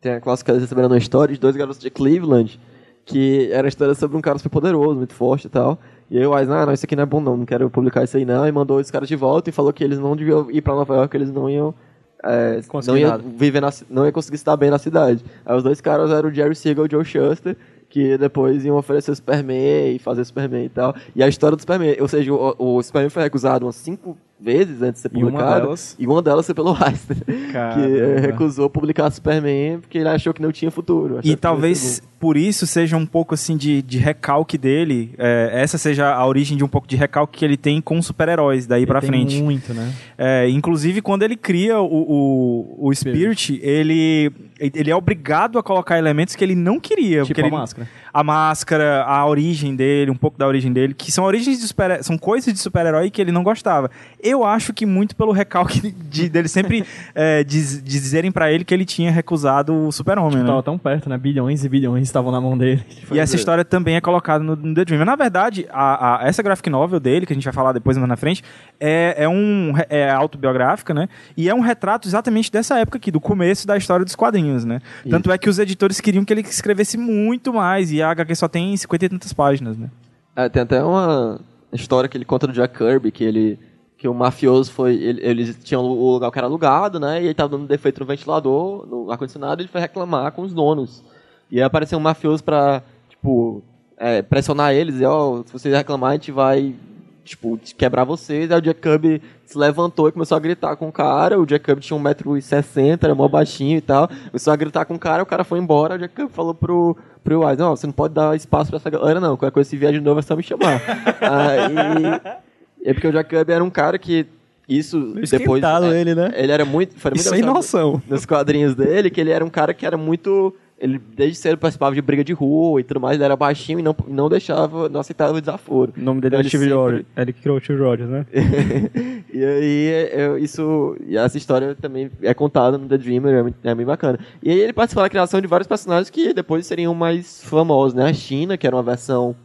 Tem a clássica que eles receberam uma história de dois garotos de Cleveland, que era a história sobre um cara super poderoso, muito forte e tal. E aí o Eisner, ah, não, isso aqui não é bom não, não quero publicar isso aí não, e mandou os caras de volta e falou que eles não deviam ir pra Nova York, que eles não iam... é, não ia viver na, não ia conseguir se dar bem na cidade. Aí os dois caras eram o Jerry Siegel e o Joe Shuster, que depois iam oferecer o Superman e fazer Superman e tal. E a história do Superman, ou seja, o, o Superman foi recusado umas cinco vezes antes de ser E uma publicado. delas- E uma delas foi pelo Eisner, que eh, recusou publicar Superman porque ele achou que não tinha futuro. E talvez por isso seja um pouco assim de, de recalque dele. é, essa seja a origem de um pouco de recalque que ele tem com super-heróis daí pra Tem frente. muito, né? É, inclusive, quando ele cria o, o, o Spirit, ele, ele é obrigado a colocar elementos que ele não queria. Tipo a ele- máscara. A máscara, a origem dele, um pouco da origem dele, que são origens de super são coisas de super-herói que ele não gostava. Eu acho que muito pelo recalque de, dele sempre é, diz- dizerem pra ele que ele tinha recusado o super-homem, né? Tava tão perto, né? Bilhões e bilhões estavam na mão dele. E essa história também é colocada no, no The Dreamer. Na verdade, a, a- essa graphic novel dele, que a gente vai falar depois mais na frente, é, é, um, é autobiográfica, né? E é um retrato exatamente dessa época aqui, do começo da história dos quadrinhos, né? Tanto é que os editores queriam que ele escrevesse muito mais, e a HQ só tem 50 e tantas páginas, né? É, tem até uma história que ele conta do Jack Kirby, que ele que o mafioso foi, ele, eles tinham o lugar que era alugado, né, e ele tava dando defeito no ventilador, no ar-condicionado, e ele foi reclamar com os donos. E aí apareceu um mafioso pra, tipo, é, pressionar eles, e ó, se vocês reclamar, a gente vai, tipo, quebrar vocês. Aí o Jack Kirby se levantou e começou a gritar com o cara, o Jack Kirby tinha 1,60m, era mó baixinho e tal, começou a gritar com o cara, o cara foi embora, o Jack Kirby falou pro, pro Wise, não, você não pode dar espaço pra essa galera não, qualquer coisa se vier de novo é só me chamar. Aí, é porque o Jack Kirby era um cara que isso depois esquentado é, ele, né? ele era muito foi muito sem mostrado noção. nos quadrinhos dele que ele era um cara que era muito ele desde cedo participava de briga de rua e tudo mais, ele era baixinho e não, não deixava, não aceitava desaforo. O nome dele Então é ele Steve sempre- Rogers. Ele que criou o Steve Rogers, né? e aí, eu- isso, e essa história também é contada no The Dreamer, é, muito- é bem bacana. E aí ele participou da criação de vários personagens que depois seriam mais famosos, né? A China, que era uma versão,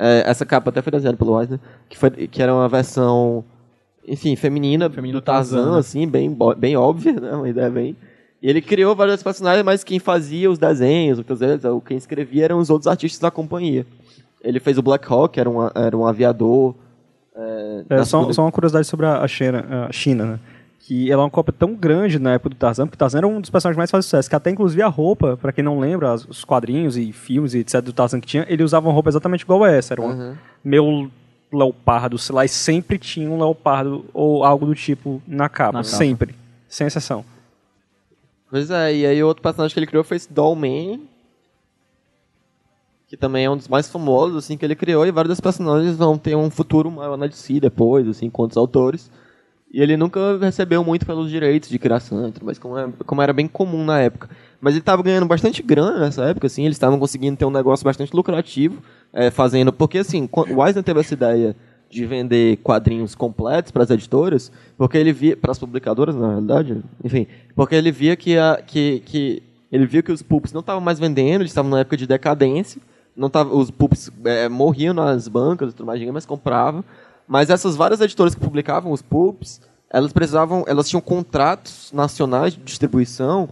é, essa capa até foi desenhada pelo Eisner, que, foi, que era uma versão, enfim, feminina, Feminino do Tarzan, Tarzan, né? assim, bem, bem óbvia, né? Uma ideia bem... E ele criou vários personagens, mas quem fazia os desenhos, quem escrevia eram os outros artistas da companhia. Ele fez o Black Hawk, era um, era um aviador... É, É, só, segunda- só uma curiosidade sobre a a China, a China, né? Que ela é uma cópia tão grande na época do Tarzan, porque Tarzan era um dos personagens mais de sucesso, que até inclusive a roupa, pra quem não lembra, os quadrinhos e filmes e etc do Tarzan que tinha, ele usava uma roupa exatamente igual a essa, era uma Uhum. meio leopardo, sei lá, e sempre tinha um leopardo ou algo do tipo na capa, Na capa. sempre, sem exceção. Pois é, e aí o outro personagem que ele criou foi esse Dollman, que também é um dos mais famosos, assim, que ele criou, e vários dos personagens vão ter um futuro maior na DC depois, assim, com outros autores. E ele nunca recebeu muito pelos direitos de criação, mais como, é- como era bem comum na época. Mas ele estava ganhando bastante grana nessa época, assim, eles estavam conseguindo ter um negócio bastante lucrativo, é, fazendo... Porque, assim, o Eisner teve essa ideia de vender quadrinhos completos para as editoras, porque ele via... para as publicadoras, na realidade, enfim, porque ele via que, a, que, que ele viu que os pulps não estavam mais vendendo, eles estavam numa época de decadência, não tava, os pulps é, morriam nas bancas e tudo mais, ninguém mais comprava. Mas essas várias editoras que publicavam os pulps, elas precisavam, elas tinham contratos nacionais de distribuição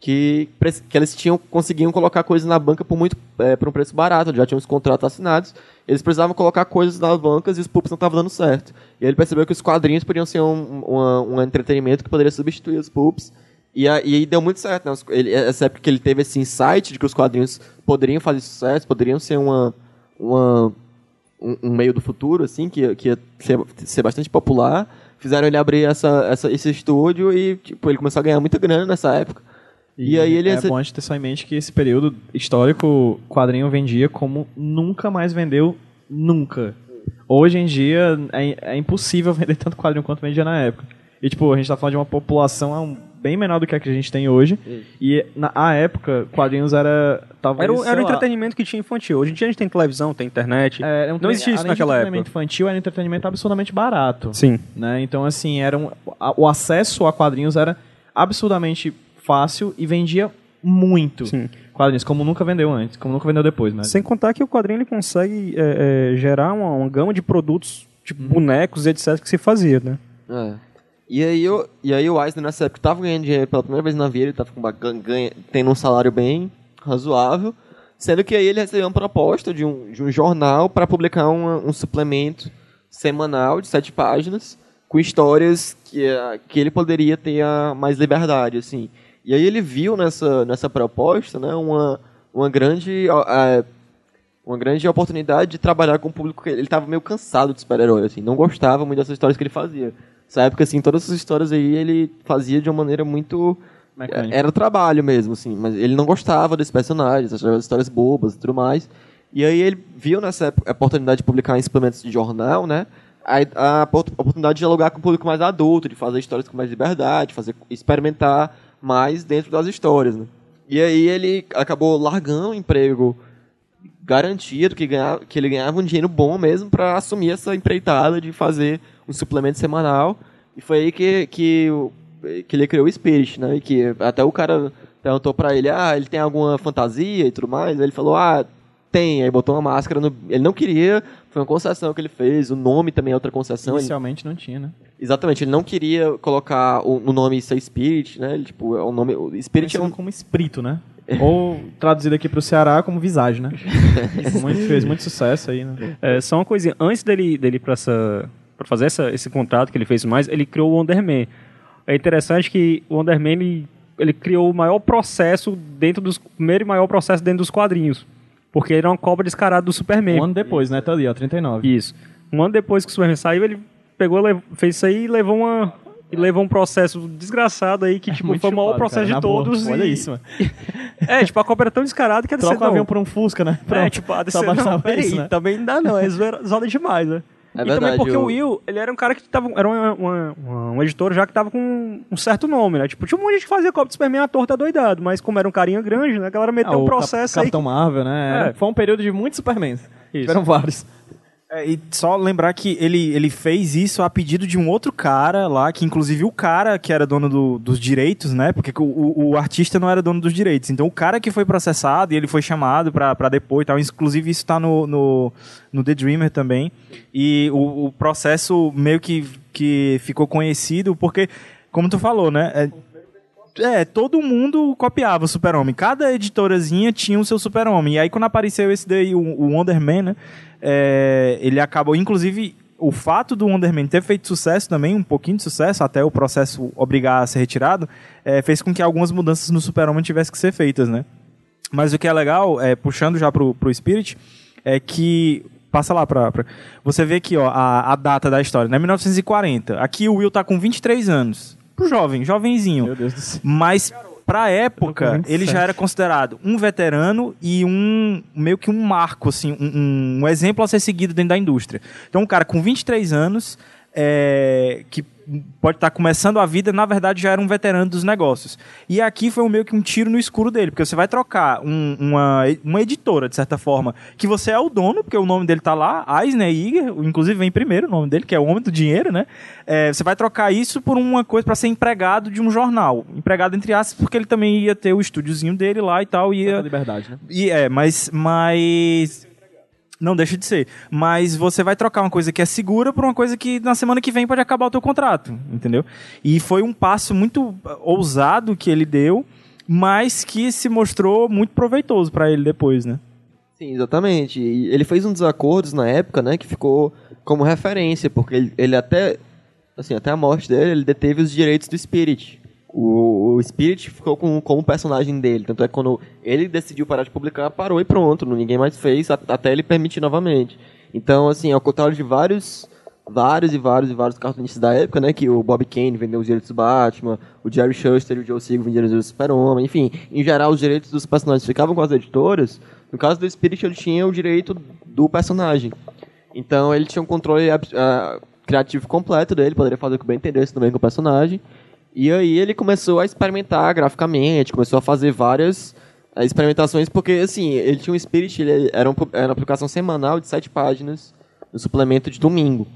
que, que eles tinham, conseguiam colocar coisas na banca por, muito, é, por um preço barato, já tinham os contratos assinados, eles precisavam colocar coisas nas bancas e os pulps não estavam dando certo. E ele percebeu que os quadrinhos podiam ser um, uma- um entretenimento que poderia substituir os pulps, e, aí deu muito certo, né? Ele, essa época que ele teve esse insight de que os quadrinhos poderiam fazer sucesso, poderiam ser uma, uma, um, um meio do futuro, assim, que, que ia ser, ser bastante popular. Fizeram ele abrir essa, essa, esse estúdio e, tipo, ele começou a ganhar muita grana nessa época. E, aí ele... É bom a gente ter só em mente que esse período histórico, o quadrinho vendia como nunca mais vendeu, nunca. Hoje em dia é, é impossível vender tanto quadrinho quanto vendia na época. E tipo, a gente tá falando de uma população um, bem menor do que a que a gente tem hoje. E na a época, quadrinhos era. Talvez, Era, o- era o entretenimento que tinha infantil. Hoje em dia a gente tem televisão, tem internet. é, um Não existia isso naquela entretenimento época. infantil era um entretenimento absurdamente barato. Sim. né? Então, assim, era um, a- o acesso a quadrinhos era absurdamente fácil e vendia muito Sim. quadrinhos, como nunca vendeu antes, como nunca vendeu depois, né? Sem contar que o quadrinho ele consegue é, é, gerar uma, uma gama de produtos, tipo Uhum. bonecos e etc. que se fazia, né? É. E aí, o, e aí o Eisner nessa época tava ganhando dinheiro pela primeira vez na vida, ele tava com uma, gan- ganha, tendo um salário bem razoável, sendo que aí ele recebeu uma proposta de um, de um jornal para publicar uma- um suplemento semanal de sete páginas com histórias que, eh, que ele poderia ter a mais liberdade, assim. E aí ele viu nessa, nessa proposta né, uma, uma grande uma grande oportunidade de trabalhar com o público que ele estava meio cansado de super-herói, assim, não gostava muito dessas histórias que ele fazia. Nessa época, assim, todas essas histórias aí ele fazia de uma maneira muito... Mecânica. Era trabalho mesmo, assim, mas ele não gostava desses personagens, achava as histórias bobas e tudo mais. E aí ele viu nessa época a oportunidade de publicar em suplementos de jornal, né? A, a opor- oportunidade de dialogar com o público mais adulto, de fazer histórias com mais liberdade, fazer experimentar mais dentro das histórias, né? E aí ele acabou largando o emprego garantido que, ganhava, que ele ganhava um dinheiro bom mesmo para assumir essa empreitada de fazer um suplemento semanal. E foi aí que, que, que ele criou o Spirit, né? E que até o cara perguntou para ele, ah, ele tem alguma fantasia e tudo mais? Aí ele falou, ah, tem. Aí botou uma máscara no... Ele não queria, foi uma concessão que ele fez, o nome também é outra concessão. Ele- Inicialmente não tinha, né? exatamente, ele não queria colocar o, o nome ser Spirit, né? Ele, tipo, é o nome... O Spirit é um... como espírito, né? Ou traduzido aqui pro Ceará como visagem, né? muito, fez muito sucesso aí, né? É, só uma coisinha, antes dele, dele ir pra, essa, pra fazer essa, esse contrato que ele fez mais, ele criou o Wonderman. É interessante que o Wonderman ele, ele criou o maior processo dentro dos. primeiro e maior processo dentro dos quadrinhos. Porque ele era uma cobra descarada do Superman. Um ano depois, né? Tá ali, ó, 39. Isso. Um ano depois que o Superman saiu, ele pegou, fez isso aí e levou uma. E levou um processo desgraçado aí que, tipo, Muito foi o maior processo cara, de todos. Olha e- isso, mano. É, tipo, a cobra era tão descarada que a DC Troca o não. avião por um Fusca, né? É, tipo, a DC, bastava não, peraí, isso, né? também não dá não, é zoada demais, né? É e verdade. também porque o- o Will, ele era um cara que tava. Era uma, uma, uma, uma editora já que tava com um certo nome, né? Tipo, tinha um monte de gente que fazia copo de Superman à torta doidado, mas como era um carinha grande, né? A galera meteu Ah, um o Cap- processo aí. Capitão Marvel, né? É. Foi um período de muitos Supermans. Isso. Tiveram vários. É, e só lembrar que ele, ele fez isso a pedido de um outro cara lá, que inclusive o cara que era dono do- dos direitos, né? Porque o, o- artista não era dono dos direitos. Então o cara que foi processado e ele foi chamado pra depor e tal. Inclusive isso tá no, no, no The Dreamer também. E o, o processo meio que, que ficou conhecido porque, como tu falou, né? É, é, todo mundo copiava o Super-Homem. Cada editorazinha tinha o seu Super-Homem. E aí, quando apareceu esse daí, o, o Wonder Man, né? É, ele acabou, inclusive, o fato do Wonder Man ter feito sucesso também, um pouquinho de sucesso, até o processo obrigar a ser retirado, é, fez com que algumas mudanças no Super-Homem tivessem que ser feitas, né? Mas o que é legal, é, puxando já pro, pro Spirit, é que. Passa lá pra. pra- você vê aqui, ó, a, a data da história, né? 1940. Aqui o Will tá com 23 anos. Pro jovem, jovenzinho. Meu Deus do céu. Mas pra época, ele já 27. era considerado um veterano e um meio que um marco, assim, um- um exemplo a ser seguido dentro da indústria. Então, um cara com 23 anos, é, que pode estar começando a vida, na verdade já era um veterano dos negócios. E aqui foi um meio que um tiro no escuro dele, porque você vai trocar um- uma, uma editora, de certa forma, que você é o dono, porque o nome dele tá lá, Eisner Iger, inclusive vem primeiro o nome dele, que é o homem do dinheiro, né? É, você vai trocar isso por uma coisa para ser empregado de um jornal. Empregado entre aspas, porque ele também ia ter o estúdiozinho dele lá e tal, ia, liberdade, né? e é, mas, mas não deixa de ser. Mas você vai trocar uma coisa que é segura por uma coisa que na semana que vem pode acabar o teu contrato, entendeu? E foi um passo muito ah, ousado que ele deu, mas que se mostrou muito proveitoso para ele depois, né? Sim, exatamente. Ele fez um desacordos na época, né, que ficou como referência, porque ele, ele até, assim, até a morte dele, ele deteve os direitos do Spirit. O, o Spirit ficou com, com o personagem dele, tanto é que quando ele decidiu parar de publicar, parou e pronto, ninguém mais fez, a- até ele permitir novamente. Então, assim, ao contrário de vários, vários e vários e vários cartunistas da época, né, que o Bob Kane vendeu os direitos do Batman, o Jerry Shuster e o Joe Siegel venderam os direitos do Super-Homem, enfim, em geral os direitos dos personagens ficavam com as editoras, no caso do Spirit ele tinha o direito do personagem. Então ele tinha um controle ah, criativo completo dele, poderia fazer o que bem entendesse também com o personagem. E aí ele começou a experimentar graficamente, começou a fazer várias eh, experimentações, porque assim, ele tinha um Spirit, ele era, um era uma publicação semanal de sete páginas, no suplemento de domingo.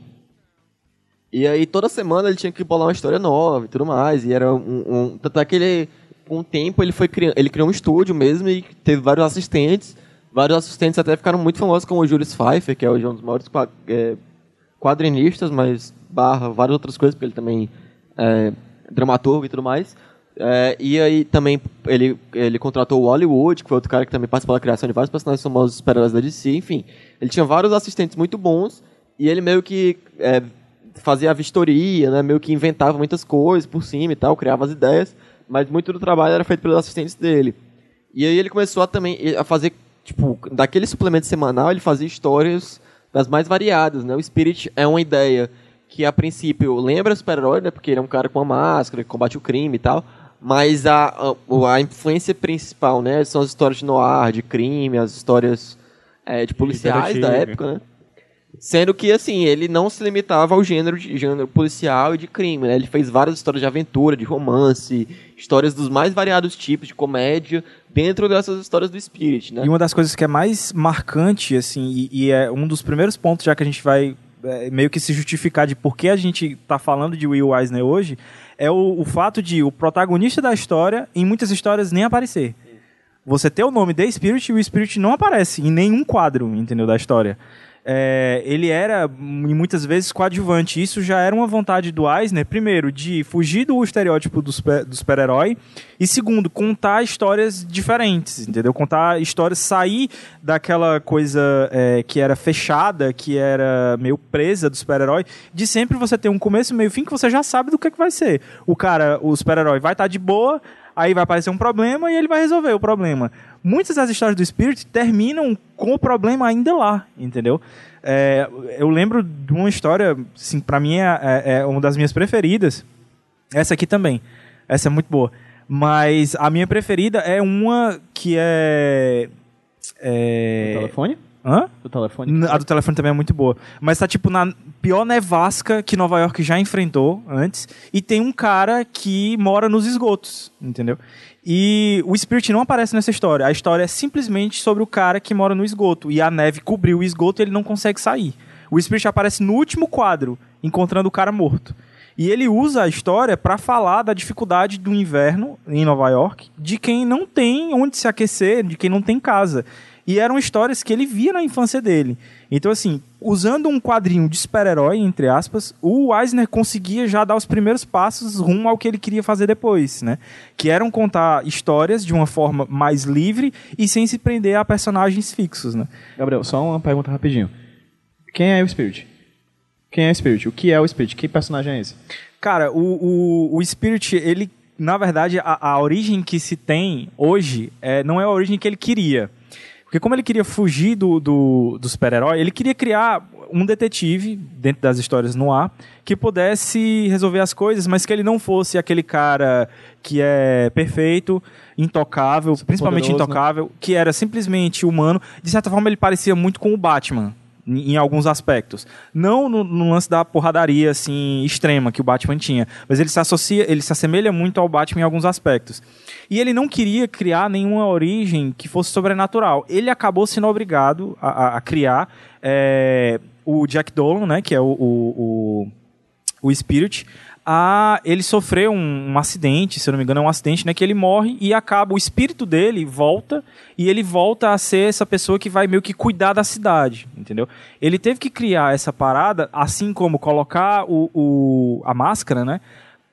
E aí toda semana ele tinha que bolar uma história nova e tudo mais, e era um... um tanto é que ele, com o tempo, ele, foi criando, ele criou um estúdio mesmo e teve vários assistentes, vários assistentes até ficaram muito famosos, como o Julius Pfeiffer, que é um dos maiores eh, quadrinistas, mas barra várias outras coisas, porque ele também é dramaturgo e tudo mais. É, e aí também ele, ele contratou o Hollywood, que foi outro cara que também participou da criação de vários personagens famosos super-heróis da DC, enfim. Ele tinha vários assistentes muito bons e ele meio que é, fazia a vistoria, né, meio que inventava muitas coisas por cima e tal, criava as ideias, mas muito do trabalho era feito pelos assistentes dele. E aí ele começou a também a fazer, tipo, daquele suplemento semanal, ele fazia histórias das mais variadas, né? O Spirit é uma ideia que, a princípio, lembra super-herói, né? Porque ele é um cara com uma máscara, que combate o crime e tal. Mas a, a, a influência principal, né? São as histórias de noir, de crime, as histórias é, de policiais da época, né? Sendo que, assim, ele não se limitava ao gênero, de, gênero policial e de crime, né? Ele fez várias histórias de aventura, de romance, histórias dos mais variados tipos, de comédia, dentro dessas histórias do Spirit, né? E uma das coisas que é mais marcante, assim, e, e é um dos primeiros pontos, já que a gente vai meio que se justificar de por que a gente tá falando de Will Eisner hoje, é o, o fato de o protagonista da história, em muitas histórias, nem aparecer. Você ter o nome The Spirit e o Spirit não aparece em nenhum quadro, entendeu, da história. É, ele era, muitas vezes, coadjuvante. Isso já era uma vontade do Eisner, primeiro, de fugir do estereótipo do super- do super-herói, e segundo, contar histórias diferentes, entendeu? Contar histórias, sair daquela coisa é, que era fechada, que era meio presa do super-herói, de sempre você ter um começo, meio fim, que você já sabe do que, que vai ser. O cara, o super-herói vai estar de boa, aí vai aparecer um problema e ele vai resolver o problema. Muitas das histórias do Spirit terminam com o problema ainda lá, entendeu? É, eu lembro de uma história, assim, pra mim é, é- é uma das minhas preferidas. Essa aqui também. Essa é muito boa. Mas a minha preferida é uma que é. É telefone? Hã? Do telefone? A do telefone também é muito boa. Mas tá tipo na pior nevasca que Nova York já enfrentou antes. E tem um cara que mora nos esgotos, entendeu? E o Spirit não aparece nessa história. A história é simplesmente sobre o cara que mora no esgoto. E a neve cobriu o esgoto e ele não consegue sair. O Spirit aparece no último quadro, encontrando o cara morto. E ele usa a história para falar da dificuldade do inverno em Nova York, de quem não tem onde se aquecer, de quem não tem casa. E eram histórias que ele via na infância dele. Então, assim, usando um quadrinho de super-herói, entre aspas, o Eisner conseguia já dar os primeiros passos rumo ao que ele queria fazer depois, né? Que eram contar histórias de uma forma mais livre e sem se prender a personagens fixos, né? Gabriel, só uma pergunta rapidinho. Quem é o Spirit? Quem é o Spirit? O que é o Spirit? Que personagem é esse? Cara, o, o, o Spirit, ele, na verdade, a, a origem que se tem hoje é, não é a origem que ele queria. Porque como ele queria fugir do, do, do super-herói, ele queria criar um detetive, dentro das histórias no ar, que pudesse resolver as coisas, mas que ele não fosse aquele cara que é perfeito, intocável, principalmente poderoso, né? intocável, que era simplesmente humano. De certa forma, ele parecia muito com o Batman, em alguns aspectos. Não no, no lance da porradaria assim extrema que o Batman tinha, mas ele se associa, ele se assemelha muito ao Batman em alguns aspectos. E ele não queria criar nenhuma origem que fosse sobrenatural. Ele acabou sendo obrigado a, a- a criar é, o Jack Dolan, né, que é o, o, o o Spirit, a, ele sofreu um, um acidente, se eu não me engano, é um acidente, né? Que ele morre e acaba, o espírito dele volta e ele volta a ser essa pessoa que vai meio que cuidar da cidade, entendeu? Ele teve que criar essa parada, assim como colocar o, o- a máscara, né?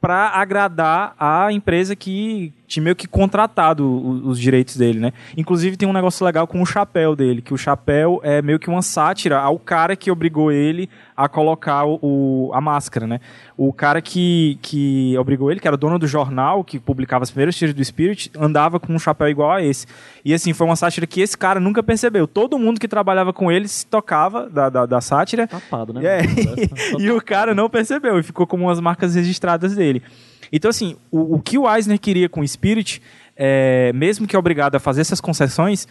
Pra agradar a empresa que tinha meio que contratado os direitos dele, né? Inclusive tem um negócio legal com o chapéu dele, que o chapéu é meio que uma sátira ao cara que obrigou ele a colocar o, a máscara, né? O cara que, que obrigou ele, que era o dono do jornal, que publicava as primeiras tiras do Spirit, andava com um chapéu igual a esse. E assim, foi uma sátira que esse cara nunca percebeu. Todo mundo que trabalhava com ele se tocava da, da, da sátira. Tapado, né? É, e o cara não percebeu e ficou como umas marcas registradas dele. Então, assim, o, o que o Eisner queria com o Spirit, é, mesmo que obrigado a fazer essas concessões,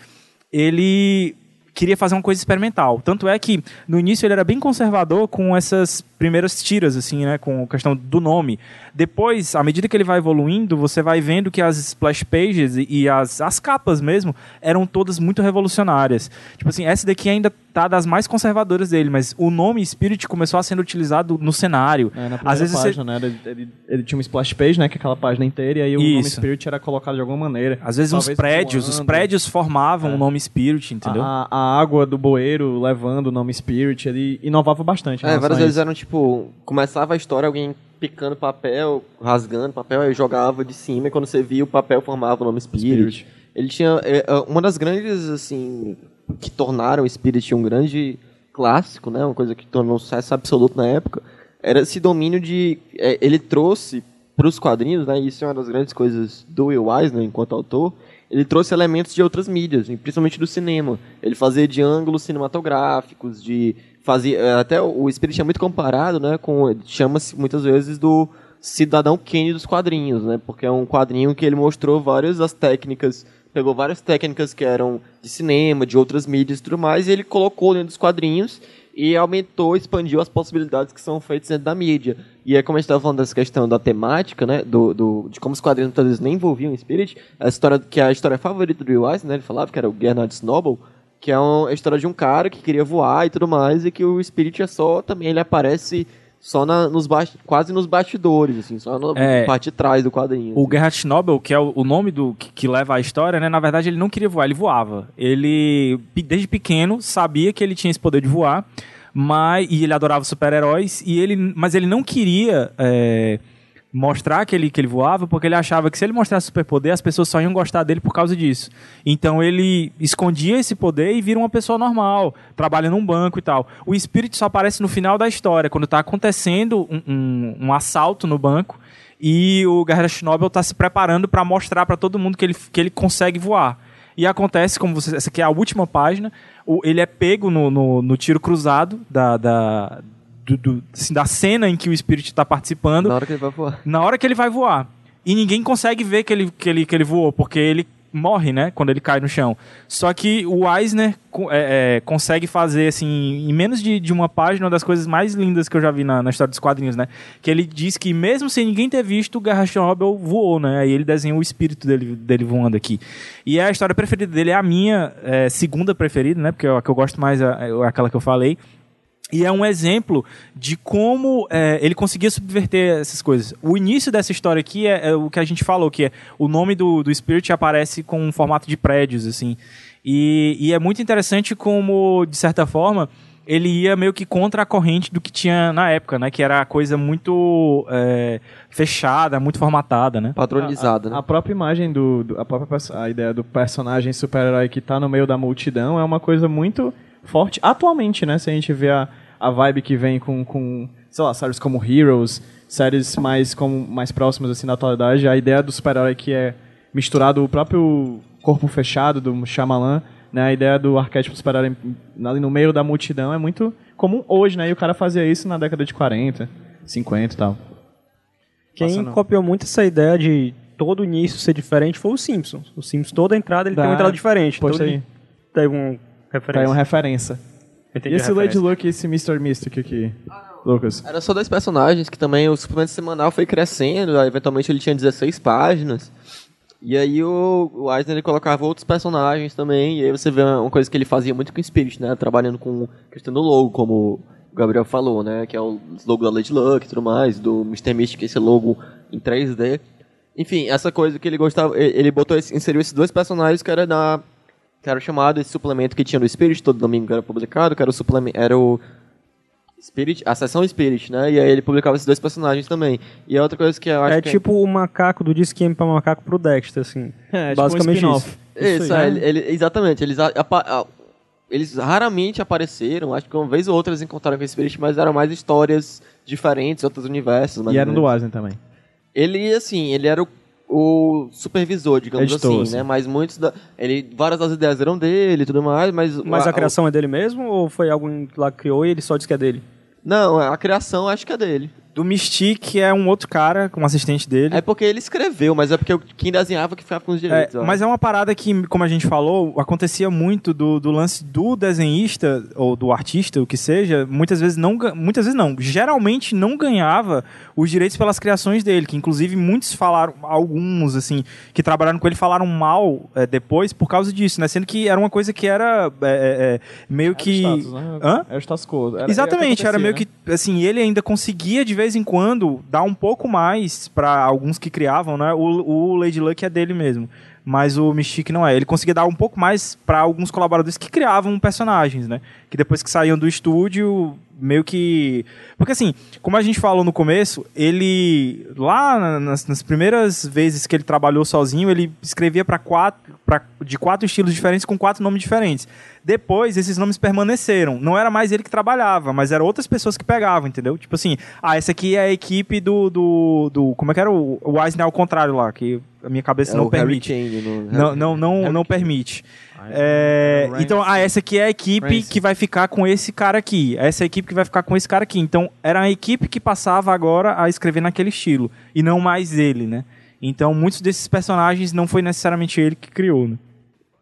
ele queria fazer uma coisa experimental. Tanto é que no início ele era bem conservador com essas primeiras tiras, assim, né, com a questão do nome. Depois, à medida que ele vai evoluindo, você vai vendo que as splash pages e, e as, as capas mesmo eram todas muito revolucionárias. Tipo assim, essa daqui ainda tá das mais conservadoras dele, mas o nome Spirit começou a ser utilizado no cenário. É, na Às vezes você- página, né? Ele, ele- ele tinha uma splash page, né? Que é aquela página inteira, e aí o nome Isso. Spirit era colocado de alguma maneira. Às vezes uns prédios, os voando. prédios formavam o nome Spirit, entendeu? A, a água do bueiro levando o nome Spirit, ele inovava bastante. É, várias vezes eram tipo, começava a história, alguém picando papel, rasgando papel, aí jogava de cima, e quando você via o papel formava o nome Spirit. Spirit. Ele tinha. é, é, uma das grandes, assim, que tornaram o Spirit um grande clássico, né? Uma coisa que tornou um sucesso absoluto na época, era esse domínio de. é, ele trouxe para os quadrinhos, né? E isso é uma das grandes coisas do Will Eisner enquanto autor. Ele trouxe elementos de outras mídias, principalmente do cinema. Ele fazia de ângulos cinematográficos, de fazia é, até o Spirit é muito comparado, né? Com chama-se muitas vezes do Cidadão Kane dos quadrinhos, né? Porque é um quadrinho que ele mostrou várias das técnicas, pegou várias técnicas que eram de cinema, de outras mídias e tudo mais, e ele colocou dentro dos quadrinhos e aumentou, expandiu as possibilidades que são feitas dentro da mídia. E é como a gente estava falando dessa questão da temática, né? Do, do, de como os quadrinhos muitas vezes nem envolviam o Spirit, a história que é a história favorita do Will Eisner, né? Ele falava que era o Gernard Snobel, que é uma história de um cara que queria voar e tudo mais, e que o Spirit é só, também ele aparece só na, nos quase nos bastidores, assim, só na É. parte de trás do quadrinho. O assim. Gerhard Schnobel, que é o, o nome do que, que leva a história, né? Na verdade, ele não queria voar, ele voava. Ele, desde pequeno, sabia que ele tinha esse poder de voar, mas, e ele adorava super-heróis, e ele, mas ele não queria é, mostrar que ele, que ele voava, porque ele achava que se ele mostrasse superpoder, as pessoas só iam gostar dele por causa disso. Então ele escondia esse poder e vira uma pessoa normal, trabalha num banco e tal. O espírito só aparece no final da história, quando está acontecendo um, um- um assalto no banco e o Gerhard Schnobel está se preparando para mostrar para todo mundo que ele, que ele consegue voar. E acontece, como você, essa aqui é a última página, ele é pego no, no, no tiro cruzado da, da, do- do- assim, da cena em que o espírito está participando Na hora que ele vai voar. na hora que ele vai voar. E ninguém consegue ver que ele, que ele, que ele voou, porque ele morre, né? Quando ele cai no chão. Só que o Eisner é, é, consegue fazer, assim, em menos de, de uma página, uma das coisas mais lindas que eu já vi na, na história dos quadrinhos, né? Que ele diz que mesmo sem ninguém ter visto, o Garra Chernobyl voou, né? Aí ele desenha o espírito dele, dele voando aqui. E a história preferida dele é a minha é, segunda preferida, né? Porque a que eu gosto mais é, é aquela que eu falei. E é um exemplo de como é, ele conseguia subverter essas coisas. O início dessa história aqui é, é o que a gente falou, que é o nome do, do Spirit aparece com um formato de prédios, assim. E, e é muito interessante como, de certa forma, ele ia meio que contra a corrente do que tinha na época, né? Que era a coisa muito é, fechada, muito formatada, né? Padronizada, a, né? a própria imagem do, do- a própria a ideia do personagem super-herói que tá no meio da multidão é uma coisa muito forte atualmente, né? Se a gente vê a, a vibe que vem com, com, sei lá, séries como Heroes, séries mais como mais próximas assim da atualidade, a ideia do super-herói que é misturado o próprio corpo fechado do Shyamalan, né? A ideia do arquétipo super-herói ali no meio da multidão é muito comum hoje, né? E o cara fazia isso na década de 40, 50 e tal. Quem copiou muito essa ideia de todo início ser diferente foi o Simpsons. O Simpsons, toda entrada, ele tem Dá. uma entrada diferente. Pois então aí. teve um referência. uma referência. Entendi E esse Lady. Luck e esse Mr. Mystic aqui, Lucas? Era só dois personagens que também o suplemento semanal foi crescendo, eventualmente ele tinha 16 páginas. E aí o, o Eisner ele colocava outros personagens também, e aí você vê uma coisa que ele fazia muito com o Spirit, né? Trabalhando com questão do logo, como o Gabriel falou, né? Que é o logo da Lady Luck e tudo mais, do Mr. Mystic, esse logo em 3D. Enfim, essa coisa que ele gostava, ele botou, inseriu esses dois personagens que era da que era chamado esse suplemento que tinha no Spirit todo domingo que era publicado, que era o suplemento, era o Spirit, a seção Spirit, né? E aí ele publicava esses dois personagens também. E a outra coisa que eu acho É que tipo o macaco do Disque para macaco pro Dexter, assim. É, tipo um Basicamente spin-off. isso. Isso, Isso é, aí, ele- exatamente. Eles, a- a- eles raramente apareceram, acho que uma vez ou outra eles encontraram com o Spirit, mas eram mais histórias diferentes, outros universos. E ou era no menos. do Asner também. Ele, assim, ele era o, o supervisor, digamos Editor, assim, né? Mas muitos da, ele, várias das ideias eram dele e tudo mais, mas... Mas a criação é dele mesmo ou foi alguém lá que criou e ele só disse que é dele? Não, a criação acho que é dele. Do Mystique é um outro cara, como assistente dele. É porque ele escreveu, mas é porque quem desenhava que ficava com os É, direitos. ó. mas é uma parada que, como a gente falou, acontecia muito do, do lance do desenhista ou do artista, o que seja, muitas vezes não, muitas vezes não, geralmente não ganhava os direitos pelas criações dele, que inclusive muitos falaram, alguns assim, que trabalharam com ele falaram mal é, depois por causa disso, né? Sendo que era uma coisa que era é, é, é, meio que Era o status, né? Hã? Era status quo. Era- Exatamente, era meio acontecia, que assim, ele ainda conseguia de vez em quando dar um pouco mais pra alguns que criavam, né? O, o Lady Luck é dele mesmo, mas o Mystique não é. Ele conseguia dar um pouco mais pra alguns colaboradores que criavam personagens, né? Que depois que saíam do estúdio, meio que porque assim, como a gente falou no começo, ele lá na- nas, nas primeiras vezes que ele trabalhou sozinho, ele escrevia para quatro pra, de quatro estilos diferentes com quatro nomes diferentes. Depois, esses nomes permaneceram. Não era mais ele que trabalhava, mas eram outras pessoas que pegavam, entendeu? Tipo assim, ah, essa aqui é a equipe do. do, do como é que era o, o Eisner ao contrário lá, que a minha cabeça É não permite. Não, não, não, não Kane. permite. É, Ramsey. então, ah, essa aqui é a equipe Ramsey. que vai ficar com esse cara aqui. Essa é a equipe que vai ficar com esse cara aqui. Então, era a equipe que passava agora a escrever naquele estilo. E não mais ele, né? Então, muitos desses personagens não foi necessariamente ele que criou, né?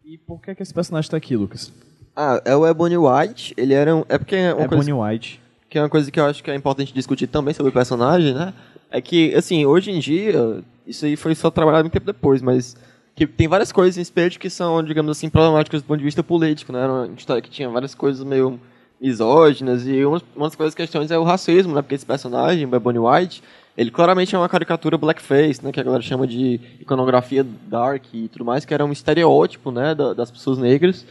E por que, que esse personagem tá aqui, Lucas? Ah, é o Ebony White, ele era um... É porque é uma É coisa Bonnie White. que é uma coisa que eu acho que é importante discutir também sobre o personagem, né? É que, assim, hoje em dia, isso aí foi só trabalhado muito tempo depois, mas que tem várias coisas em Spirit que são, digamos assim, problemáticas do ponto de vista político, né? Era uma história que tinha várias coisas meio misóginas e uma, uma das coisas questões é o racismo, né? Porque esse personagem, Bonnie White, ele claramente é uma caricatura blackface, né? Que a galera chama de iconografia dark e tudo mais, que era um estereótipo, né? da- das pessoas negras.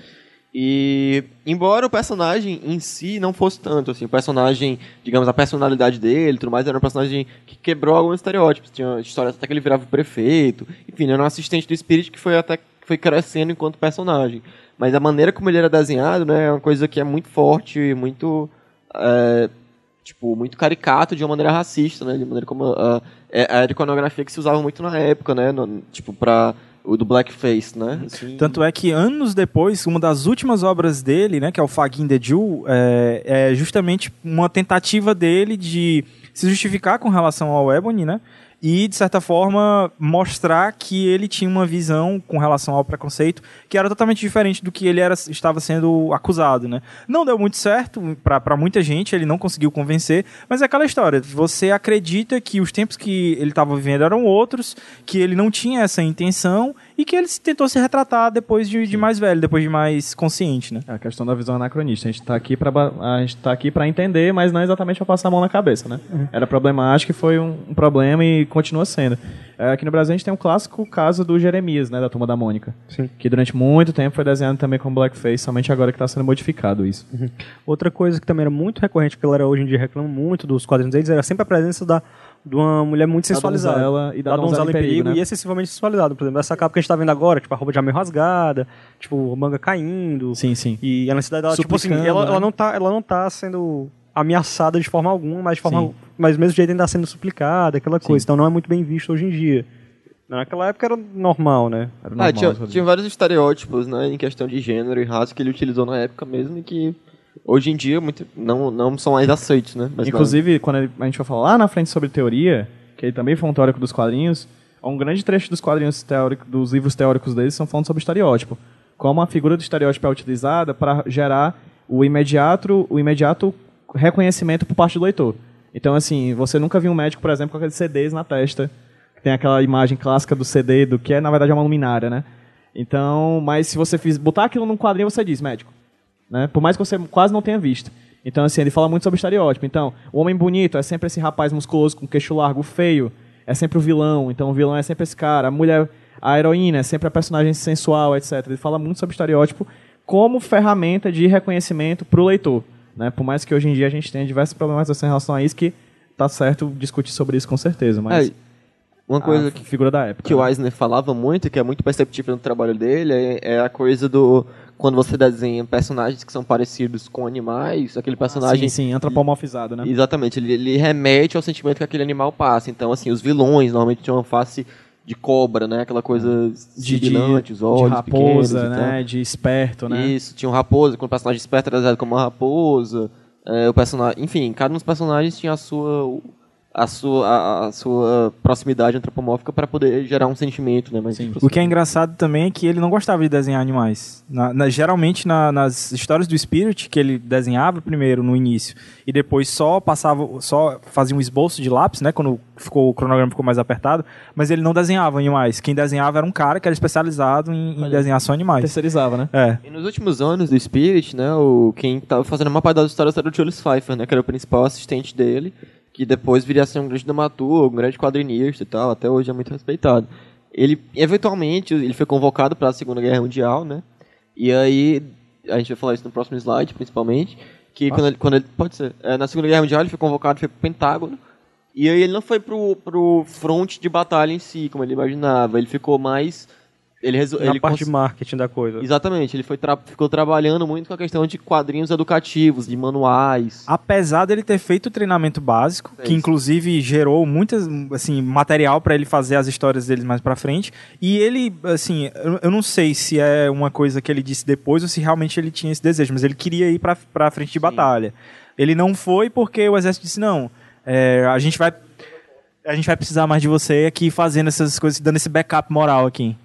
E embora o personagem em si não fosse tanto, assim, o personagem, digamos, a personalidade dele, tudo mais, era um personagem que quebrou alguns estereótipos. Tinha histórias até que ele virava o prefeito, enfim, era um assistente do Spirit que foi até que foi crescendo enquanto personagem. Mas a maneira como ele era desenhado, né, é uma coisa que é muito forte, muito é, tipo, muito caricato de uma maneira racista, né, de maneira como a, a, a iconografia que se usava muito na época, né, no- tipo, para o do blackface, né? assim. Tanto é que anos depois, uma das últimas obras dele, né, que é o Fagin the Jew, é, é justamente uma tentativa dele de se justificar com relação ao Ebony, né? E, de certa forma, mostrar que ele tinha uma visão com relação ao preconceito que era totalmente diferente do que ele era, estava sendo acusado, né? Não deu muito certo para muita gente, ele não conseguiu convencer, mas é aquela história, você acredita que os tempos que ele estava vivendo eram outros, que ele não tinha essa intenção e que ele tentou se retratar depois de, de mais velho, depois de mais consciente, né? É a questão da visão anacronista. A gente está aqui para a gente tá aqui para entender, mas não é exatamente para passar a mão na cabeça, né? Era problemático e foi um, um problema e continua sendo. É, aqui no Brasil a gente tem um clássico caso do Jeremias, né, da Turma da Mônica, Sim. que durante muito tempo foi desenhado também com blackface, somente agora que está sendo modificado isso. Outra coisa que também era muito recorrente, que a galera hoje em dia reclama muito dos quadrinhos deles, era sempre a presença da, de uma mulher muito Da sensualizada. donzela e da donzela em perigo, né? e excessivamente sensualizada. Por exemplo, essa capa que a gente tá vendo agora, tipo, a roupa já meio rasgada, tipo, manga caindo. Sim, sim. E a necessidade dela, tipo assim, ela, né? ela, não tá, ela não tá sendo ameaçada de forma alguma, mas de forma. Sim. Mas do mesmo jeito ainda tá sendo suplicada, aquela coisa. Então não é muito bem visto hoje em dia. Naquela época era normal, né? Era Ah, normal, tinha, isso, tinha vários estereótipos, né, em questão de gênero e raça que ele utilizou na época mesmo e que hoje em dia muito, não, não são mais aceitos, né? Mas Inclusive, quando ele- a gente for falar lá na frente sobre teoria, que ele também foi um teórico dos quadrinhos, um grande trecho dos quadrinhos teóricos, dos livros teóricos deles são falando sobre estereótipo. Como a figura do estereótipo é utilizada para gerar o imediato, o imediato reconhecimento por parte do leitor. Então, assim, você nunca viu um médico, por exemplo, com aqueles CDs na testa, que tem aquela imagem clássica do CD, do que é, na verdade, é uma luminária, né? Então, mas se você fiz, botar aquilo num quadrinho, você diz médico né? Por mais que você quase não tenha visto. Então, assim, ele fala muito sobre estereótipo. Então, o homem bonito é sempre esse rapaz musculoso com queixo largo, feio é sempre o vilão. Então, o vilão é sempre esse cara. A mulher, a heroína é sempre a personagem sensual, etc. Ele fala muito sobre estereótipo como ferramenta de reconhecimento para o leitor. Né? Por mais que hoje em dia a gente tenha diversas problematizações em relação a isso, que tá certo discutir sobre isso com certeza. Mas É, uma coisa que, figura da época. que o né? Eisner falava muito, que é muito perceptível no trabalho dele, é, é a coisa do... Quando você desenha personagens que são parecidos com animais, aquele personagem... Sim, sim, antropomorfizado, né? Exatamente, ele, ele remete ao sentimento que aquele animal passa. Então, assim, os vilões normalmente tinham uma face de cobra, né? Aquela coisa De, de, sibilante, os de olhos raposa, pequenos e tal. né? De esperto, né? Isso, tinha um raposa, quando o personagem esperto era desenhado como uma raposa. É, o personagem, enfim, cada um dos personagens tinha a sua a sua a, a sua proximidade antropomórfica para poder gerar um sentimento, né? Mas. O que é engraçado também é que ele não gostava de desenhar animais. Na- na- geralmente na- nas histórias do Spirit, que ele desenhava primeiro no início e depois só passava, só fazia um esboço de lápis, né? Quando ficou, o cronograma ficou mais apertado, mas ele não desenhava animais. Quem desenhava era um cara que era especializado em, em desenhar só animais. Terceirizava, né? É. E nos últimos anos do Spirit, né, o quem estava fazendo a maior parte das histórias era o Julius Pfeiffer, né, que era o principal assistente dele, que depois viria a ser um grande dramaturgo, um grande quadrinista e tal, até hoje é muito respeitado. Ele, eventualmente, ele foi convocado para a Segunda Guerra Mundial, né, e aí, a gente vai falar isso no próximo slide, principalmente, que quando ele, quando ele, pode ser, é, na Segunda Guerra Mundial ele foi convocado, foi pro Pentágono, e aí ele não foi pro, pro front de batalha em si, como ele imaginava, ele ficou mais... Ele, Na ele parte de marketing da coisa. Exatamente, ele foi tra- ficou trabalhando muito com a questão de quadrinhos educativos, de manuais. Apesar dele ter feito o treinamento básico, É que inclusive gerou muitas assim material para ele fazer as histórias dele mais para frente, e ele assim, eu, não sei se é uma coisa que ele disse depois ou se realmente ele tinha esse desejo, mas ele queria ir para para frente de batalha. Ele não foi porque o exército disse não, é, a gente vai a gente vai precisar mais de você aqui fazendo essas coisas, dando esse backup moral aqui.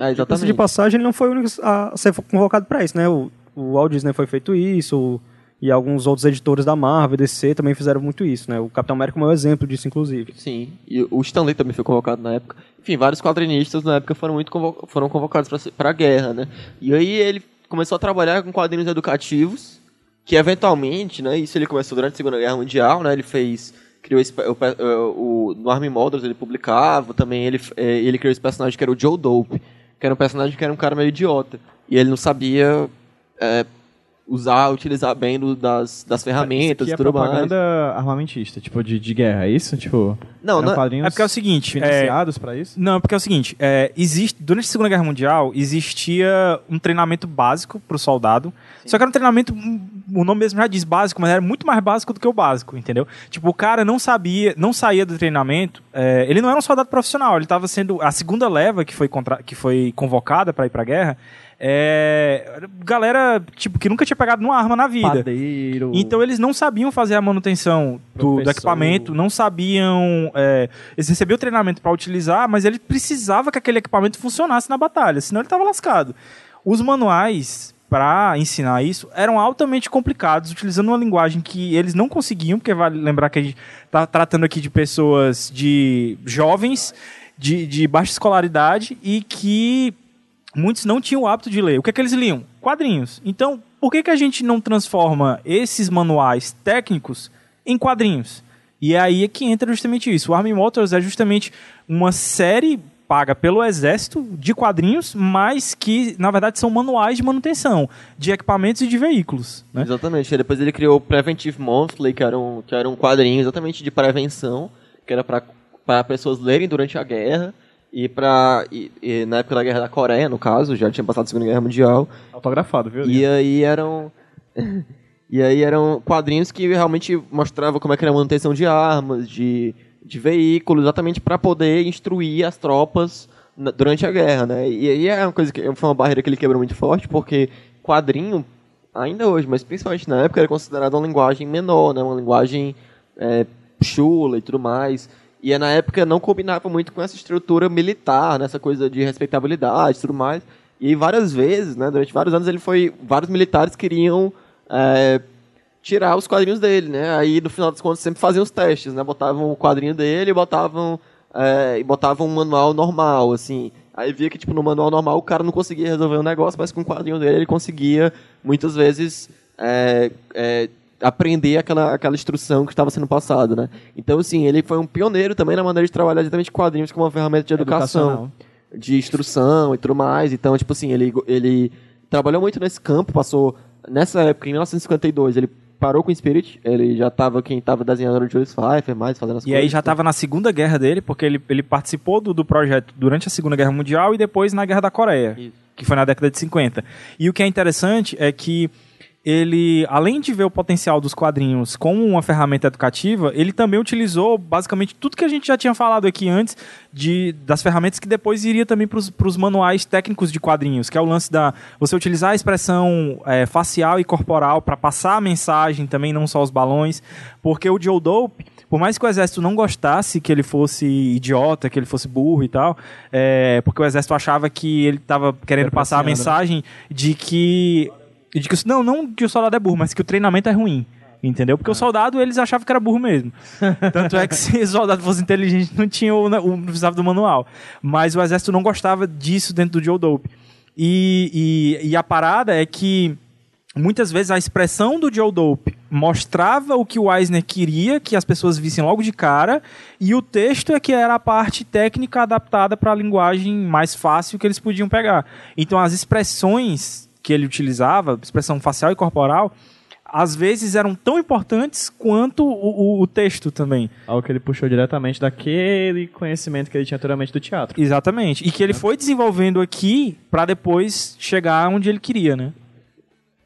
É, Diga-se exatamente. de passagem, ele não foi o único a ser convocado para isso, né? O, o Walt Disney foi feito isso, o- e alguns outros editores da Marvel, DC também fizeram muito isso, né? O Capitão América é um exemplo disso, inclusive. Sim, e o Stanley também foi convocado na época. Enfim, vários quadrinistas na época foram muito convo- foram convocados para a guerra, né? E aí ele começou a trabalhar com quadrinhos educativos, que eventualmente, né, isso ele começou durante a Segunda Guerra Mundial, né? Ele fez criou esse, o, pe- o, no Army Models ele publicava, também ele eh, ele criou esse personagem que era o Joe Dope, que era um personagem que era um cara meio idiota. E ele não sabia eh, usar, utilizar bem do- das, das ferramentas que e é tudo mais. propaganda armamentista, tipo, de, de guerra, é isso? Tipo, Não, não- quadrinhos É porque é o seguinte, é, financiados pra isso? Não, porque é o seguinte, é, existe, durante a Segunda Guerra Mundial existia um treinamento básico para o soldado, só que era um treinamento, o nome mesmo já diz básico, mas era muito mais básico do que o básico, entendeu? Tipo, o cara não sabia, não saía do treinamento, é, ele não era um soldado profissional, ele estava sendo, a segunda leva que foi, contra, que foi convocada para ir para a guerra, é, galera, tipo, que nunca tinha pegado numa arma na vida. Padeiro. Então eles não sabiam fazer a manutenção do, do equipamento, não sabiam. é, eles recebiam treinamento para utilizar, mas ele precisava que aquele equipamento funcionasse na batalha, senão ele estava lascado. Os manuais para ensinar isso eram altamente complicados, utilizando uma linguagem que eles não conseguiam, porque vale lembrar que a gente está tratando aqui de pessoas de jovens, de, de baixa escolaridade e que muitos não tinham o hábito de ler. O que é que eles liam? Quadrinhos. Então, por que, que a gente não transforma esses manuais técnicos em quadrinhos? E é aí é que entra justamente isso. O Army Motors é justamente uma série paga pelo exército de quadrinhos, mas que, na verdade, são manuais de manutenção de equipamentos e de veículos. Né? Exatamente. Depois ele criou o Preventive Monthly, que era um, que era um quadrinho exatamente de prevenção, que era para pessoas lerem durante a guerra. E, pra, e, e na época da Guerra da Coreia, no caso, já tinha passado a Segunda Guerra Mundial. Autografado, viu? E aí eram. e aí eram quadrinhos que realmente mostravam como é que era a manutenção de armas, de, de veículos, exatamente para poder instruir as tropas na- durante a guerra, né? E aí é uma coisa que foi uma barreira que ele quebrou muito forte, porque quadrinho, ainda hoje, mas principalmente na época, era considerado uma linguagem menor, né? Uma linguagem é, chula e tudo mais. E na época não combinava muito com essa estrutura militar, nessa coisa de respeitabilidade e tudo mais. E várias vezes, né, durante vários anos, ele foi. Vários militares queriam é, tirar os quadrinhos dele, né? Aí, no final das contas, sempre faziam os testes, né? Botavam o quadrinho dele e botavam, é, e botavam um manual normal, assim. Aí via que, tipo, no manual normal o cara não conseguia resolver o negócio, mas com o quadrinho dele ele conseguia, muitas vezes, é, é, aprender aquela, aquela instrução que estava sendo passada, né? Então, assim, ele foi um pioneiro também na maneira de trabalhar exatamente quadrinhos como uma ferramenta de educação de instrução e tudo mais. Então, tipo assim, ele, ele trabalhou muito nesse campo, passou nessa época, em 1952, ele parou com o Spirit, ele já tava, quem tava desenhando era o Julius Pfeiffer, mais fazendo as E coisas. aí já estava na segunda guerra dele, porque ele, ele participou do, do projeto durante a Segunda Guerra Mundial e depois na Guerra da Coreia, Isso. que foi na década de 50. E o que é interessante é que ele, além de ver o potencial dos quadrinhos como uma ferramenta educativa, ele também utilizou basicamente tudo que a gente já tinha falado aqui antes de, das ferramentas que depois iria também para os manuais técnicos de quadrinhos, que é o lance da você utilizar a expressão é, facial e corporal para passar a mensagem também, não só os balões, porque o Joe Dope por mais que o exército não gostasse que ele fosse idiota, que ele fosse burro e tal, é, porque o exército achava que ele estava querendo passar a Depreciando, mensagem de que, de que. Não, não que o soldado é burro, mas que o treinamento é ruim. Entendeu? Porque o soldado eles achavam que era burro mesmo. Tanto é que se o soldado fosse inteligente, não tinha o, o não precisava do manual. Mas o exército não gostava disso dentro do Joe Dope. E, e, e a parada é que muitas vezes a expressão do Joe Dope mostrava o que o Eisner queria que as pessoas vissem logo de cara, e o texto é que era a parte técnica adaptada para a linguagem mais fácil que eles podiam pegar. Então as expressões que ele utilizava, expressão facial e corporal, às vezes eram tão importantes quanto o, o- o texto também. Algo que ele puxou diretamente daquele conhecimento que ele tinha anteriormente do teatro. Exatamente. E que ele foi desenvolvendo aqui para depois chegar onde ele queria, né?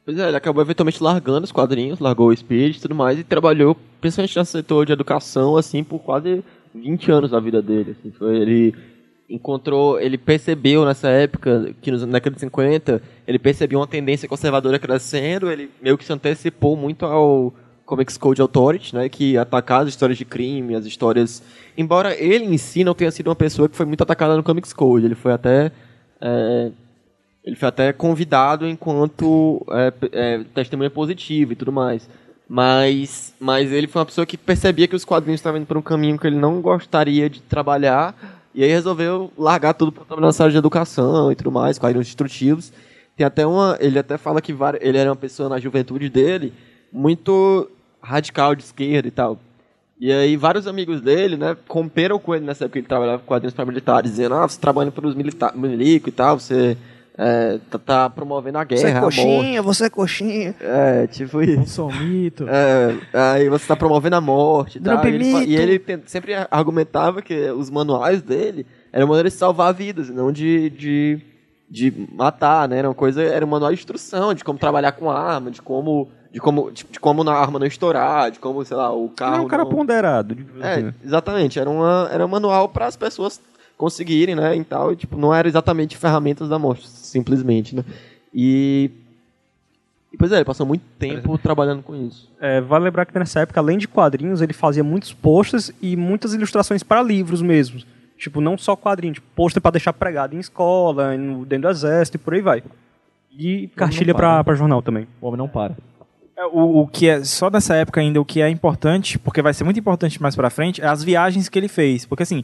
Pois é, ele acabou eventualmente largando os quadrinhos, largou o Spirit e tudo mais, e trabalhou principalmente no setor de educação, assim, por quase 20 anos da vida dele. Assim, foi, ele encontrou, ele percebeu nessa época, que na década de 50, ele percebeu uma tendência conservadora crescendo, ele meio que se antecipou muito ao Comics Code Authority, né, que atacava as histórias de crime, as histórias... Embora ele em si não tenha sido uma pessoa que foi muito atacada no Comics Code, ele foi até... é, ele foi até convidado enquanto é, é, testemunha positiva e tudo mais. Mas, mas ele foi uma pessoa que percebia que os quadrinhos estavam indo por um caminho que ele não gostaria de trabalhar. E aí resolveu largar tudo para trabalhar nessa área de educação e tudo mais, quadrinhos instrutivos. Tem até uma. Ele até fala que ele era uma pessoa na juventude dele muito radical de esquerda e tal. E aí vários amigos dele, né, romperam com ele nessa época que ele trabalhava com quadrinhos para militares, dizendo, ah, você trabalha para os milico e tal, você é, tá, tá promovendo a guerra, Você é coxinha, você é coxinha. É, tipo isso. Sou mito. É, aí você tá promovendo a morte e. Drop E ele, e ele tem- sempre argumentava que os manuais dele eram maneiras de salvar vidas, e não de, de, de matar, né? Era uma coisa, era um manual de instrução, de como trabalhar com arma, de como, de como, de, de como a arma não estourar, de como, sei lá, o Ele carro é um cara não... ponderado. É, exatamente. Era, uma, era um manual para as pessoas conseguirem, né, e tal, e, tipo, não era exatamente ferramentas da morte, simplesmente, né. E, e pois é, ele passou muito tempo trabalhando com isso. É, vale lembrar que nessa época, além de quadrinhos, ele fazia muitos posters e muitas ilustrações para livros mesmo. Tipo, não só quadrinhos, tipo, pôster para deixar pregado em escola, dentro do exército e por aí vai. E cartilha para. jornal também. O homem não para. É, O, o que é só nessa época ainda o que é importante, porque vai ser muito importante mais pra frente, é as viagens que ele fez, porque assim,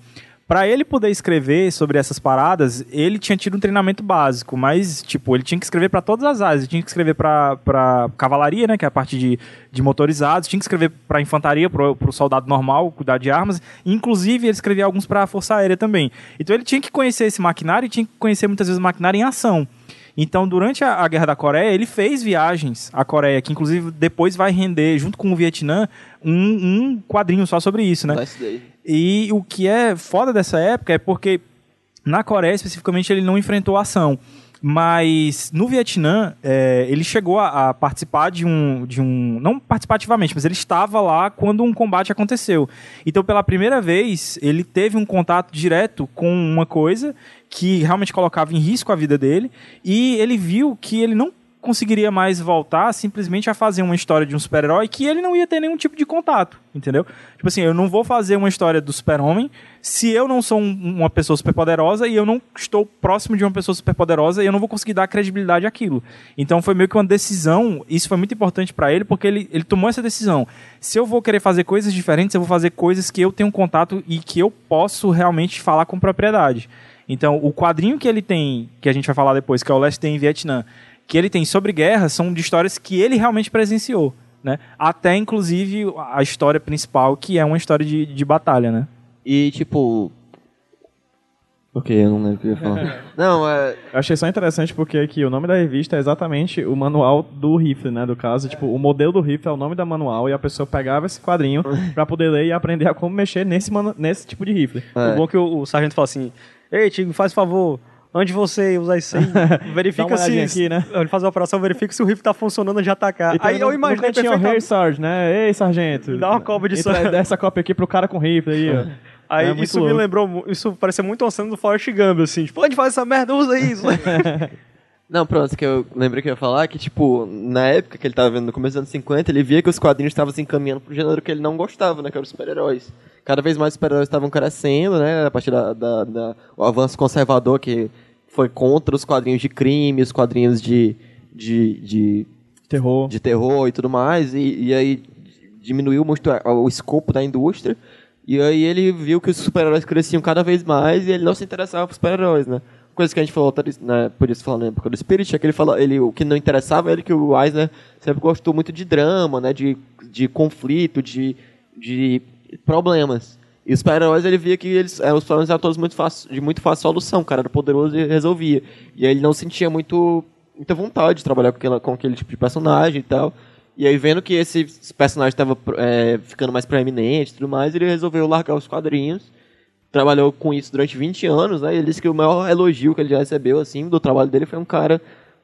Pra ele poder escrever sobre essas paradas, ele tinha tido um treinamento básico, mas tipo, ele tinha que escrever pra todas as áreas, ele tinha que escrever pra cavalaria, né, que é a parte de, de motorizados, tinha que escrever pra infantaria, pro, pro soldado normal, cuidar de armas, inclusive ele escrevia alguns pra força aérea também. Então ele tinha que conhecer esse maquinário e tinha que conhecer muitas vezes o maquinário em ação. Então, durante a, a Guerra da Coreia, ele fez viagens à Coreia, que inclusive depois vai render, junto com o Vietnã, um, um quadrinho só sobre isso, né? Day. E o que é foda dessa época é porque na Coreia, especificamente, ele não enfrentou ação. Mas no Vietnã, é, ele chegou a, a participar de um, de um. Não participativamente, mas ele estava lá quando um combate aconteceu. Então, pela primeira vez, ele teve um contato direto com uma coisa que realmente colocava em risco a vida dele. E ele viu que ele não conseguiria mais voltar simplesmente a fazer uma história de um super-herói que ele não ia ter nenhum tipo de contato, entendeu? Tipo assim, eu não vou fazer uma história do super-homem se eu não sou um- uma pessoa superpoderosa e eu não estou próximo de uma pessoa superpoderosa e eu não vou conseguir dar credibilidade àquilo. Então foi meio que uma decisão, isso foi muito importante pra ele porque ele, ele tomou essa decisão. Se eu vou querer fazer coisas diferentes, eu vou fazer coisas que eu tenho contato e que eu posso realmente falar com propriedade. Então, o quadrinho que ele tem, que a gente vai falar depois, que é o Last Day em Vietnã, que ele tem sobre guerra, são de histórias que ele realmente presenciou, né? Até, inclusive, a história principal, que é uma história de, de batalha, né? E, tipo... Ok, eu não lembro o que eu ia falar. não, é... Eu achei só interessante porque aqui o nome da revista é exatamente o manual do rifle, né? Do caso, tipo, o modelo do rifle é o nome da manual e a pessoa pegava esse quadrinho pra poder ler e aprender a como mexer nesse, manu- nesse tipo de rifle. É. O bom é que o, o sargento fala assim: Ei, Tigo, faz favor, antes de você usar isso aí, verifica se. aqui, né? Ele faz a operação, verifica se o rifle tá funcionando antes de atacar. Então, aí eu imaginei no cantinho, Hey, perfeitamente. Sarge, né? Ei, sargento. Dá uma cópia disso. Entra- dá essa cópia aqui pro cara com rifle aí, ó. Aí É isso me louco. lembrou, isso parecia muito uma cena do Forrest Gump, assim, tipo, onde faz essa merda, usa isso. Não, pronto, que eu lembrei que eu ia falar que, tipo, na época que ele tava vendo, no começo dos anos 50, ele via que os quadrinhos estavam se encaminhando pro gênero que ele não gostava, né, que eram os super-heróis. Cada vez mais os super-heróis estavam crescendo, né, a partir da, da, da- o avanço conservador que foi contra os quadrinhos de crime, os quadrinhos de, de, de, Terror. de terror e tudo mais, e, e aí diminuiu muito o escopo da indústria, e aí ele viu que os super-heróis cresciam cada vez mais e ele não se interessava por super-heróis, né? Coisa que a gente falou, né, por isso falando na época do Spirit, é que ele falou, ele, o que não interessava ele que o Eisner sempre gostou muito de drama, né, de, de conflito, de, de problemas. E os super-heróis ele via que eles, eh, os problemas eram todos muito fácil, de muito fácil solução, cara era poderoso e resolvia. E aí ele não sentia muito, muita vontade de trabalhar com, aquela, com aquele tipo de personagem e tal. E aí, vendo que esse personagem estava ficando mais proeminente e tudo mais, ele resolveu largar os quadrinhos. Trabalhou com isso durante 20 anos, né? E ele disse que o maior elogio que ele já recebeu, assim, do trabalho dele foi um cara,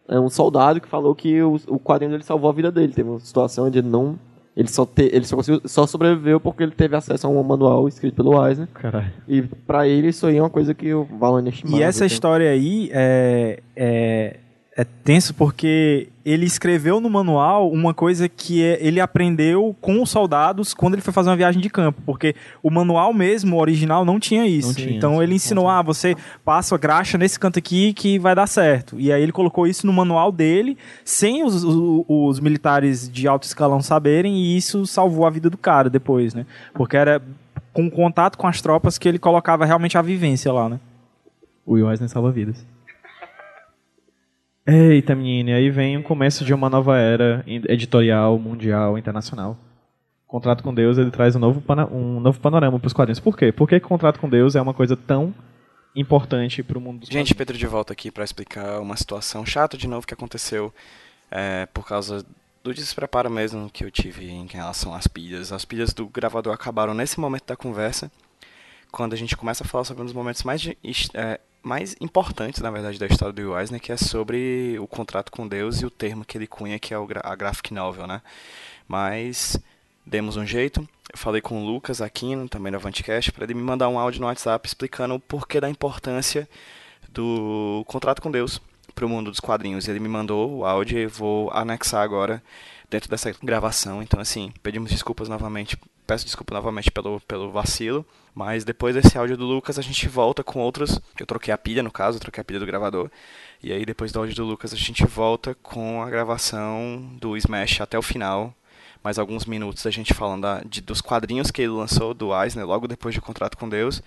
é, um soldado que falou que o, o quadrinho dele salvou a vida dele. Teve uma situação onde ele não... Ele só, te, ele só, conseguiu, só sobreviveu porque ele teve acesso a um manual escrito pelo Eisner. Caralho. E pra ele isso aí é uma coisa que o Valon E essa história aí é, é, é tenso porque ele escreveu no manual uma coisa que é- ele aprendeu com os soldados quando ele foi fazer uma viagem de campo. Porque o manual mesmo, o original, não tinha isso. Não tinha, então ele ensinou, ah, você passa a graxa nesse canto aqui que vai dar certo. E aí ele colocou isso no manual dele, sem os, os, os militares de alto escalão saberem, e isso salvou a vida do cara depois, né? Porque era com contato com as tropas que ele colocava realmente a vivência lá, né? O Will Eisner salva vidas. Eita, menina, e aí vem o começo de uma nova era editorial, mundial, internacional. Contrato com Deus, ele traz um novo, um novo panorama para os quadrinhos. Por quê? Por que Contrato com Deus é uma coisa tão importante para o mundo dos Gente, Pedro de volta aqui para explicar uma situação chata de novo que aconteceu é, por causa do despreparo mesmo que eu tive em relação às pilhas. As pilhas do gravador acabaram nesse momento da conversa, quando a gente começa a falar sobre um dos momentos mais, de- é, mais importantes, na verdade, da história do Will Eisner, que é sobre o contrato com Deus e o termo que ele cunha, que é a graphic novel, né? Mas, demos um jeito. Eu falei com o Lucas Aquino, também da Avantcast, para ele me mandar um áudio no WhatsApp explicando o porquê da importância do contrato com Deus para o mundo dos quadrinhos. Ele me mandou o áudio e vou anexar agora dentro dessa gravação. Então, assim, pedimos desculpas novamente, peço desculpa novamente pelo, pelo vacilo. Mas depois desse áudio do Lucas, a gente volta com outros. Eu troquei a pilha, no caso, troquei a pilha do gravador. E aí, depois do áudio do Lucas, a gente volta com a gravação do Smash até o final. Mais alguns minutos a gente falando da, de, dos quadrinhos que ele lançou, do Eisner, logo depois do contrato com Deus.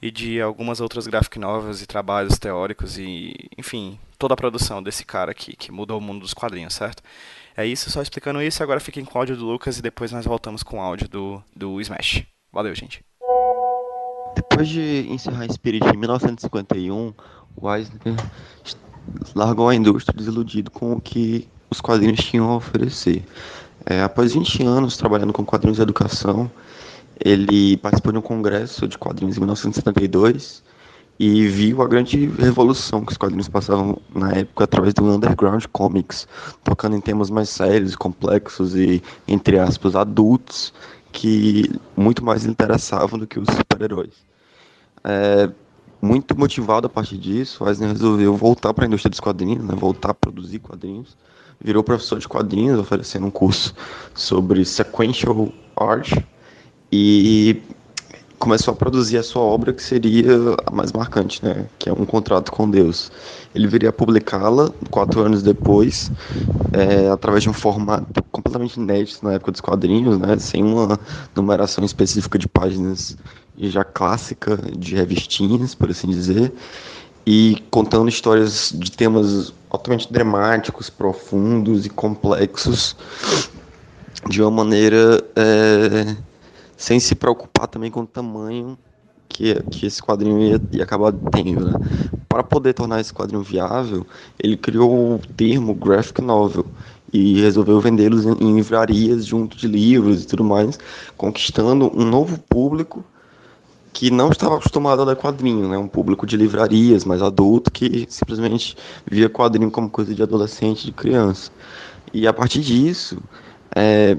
E de algumas outras graphic novels e trabalhos teóricos e, enfim, toda a produção desse cara aqui, que mudou o mundo dos quadrinhos, certo? É isso, só explicando isso. Agora fiquem com o áudio do Lucas e depois nós voltamos com o áudio do, do Smash. Valeu, gente. Depois de encerrar Spirit em 1951, o Eisner largou a indústria desiludido com o que os quadrinhos tinham a oferecer. É, após 20 anos trabalhando com quadrinhos de educação, ele participou de um congresso de quadrinhos em 1972 e viu a grande revolução que os quadrinhos passavam na época através do underground comics, tocando em temas mais sérios, complexos e, entre aspas, adultos, que muito mais interessavam do que os super-heróis. É, muito motivado a partir disso, Eisner resolveu voltar para a indústria dos quadrinhos, né, voltar a produzir quadrinhos, virou professor de quadrinhos, oferecendo um curso sobre sequential art e começou a produzir a sua obra que seria a mais marcante, né? Que é um contrato com Deus. Ele viria a publicá-la quatro anos depois, é, através de um formato completamente inédito na época dos quadrinhos, né? Sem uma numeração específica de páginas já clássica de revistinhas, por assim dizer, e contando histórias de temas altamente dramáticos, profundos e complexos de uma maneira é, sem se preocupar também com o tamanho que, que esse quadrinho ia, ia acabar tendo, né? Para poder tornar esse quadrinho viável, ele criou o termo graphic novel e resolveu vendê-los em, em livrarias junto de livros e tudo mais, conquistando um novo público que não estava acostumado a ler quadrinho, né? Um público de livrarias, mais adulto, que simplesmente via quadrinho como coisa de adolescente, de criança. E a partir disso, é,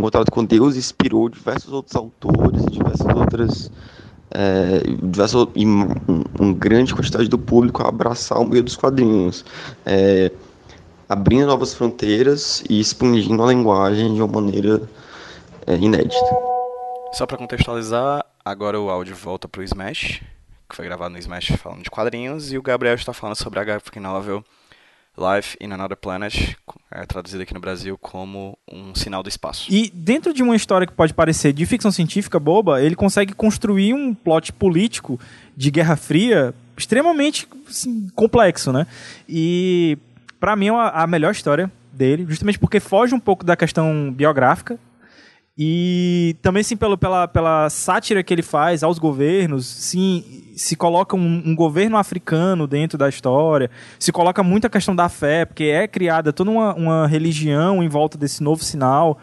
o Contrato com Deus inspirou diversos outros autores, diversas outras. É, diversas, uma um grande quantidade do público a abraçar o meio dos quadrinhos, é, abrindo novas fronteiras e expandindo a linguagem de uma maneira é, inédita. Só para contextualizar, agora o áudio volta pro Smash, que foi gravado no Smash falando de quadrinhos, e o Gabriel está falando sobre a graphic novel Life in Another Planet, é traduzido aqui no Brasil como um sinal do espaço. E dentro de uma história que pode parecer de ficção científica boba, ele consegue construir um plot político de Guerra Fria extremamente assim, complexo, né? E para mim é a melhor história dele, justamente porque foge um pouco da questão biográfica e também, sim, pelo, pela, pela sátira que ele faz aos governos, sim, se coloca um, um, governo africano dentro da história, se coloca muito a questão da fé, porque é criada toda uma, uma religião em volta desse novo sinal.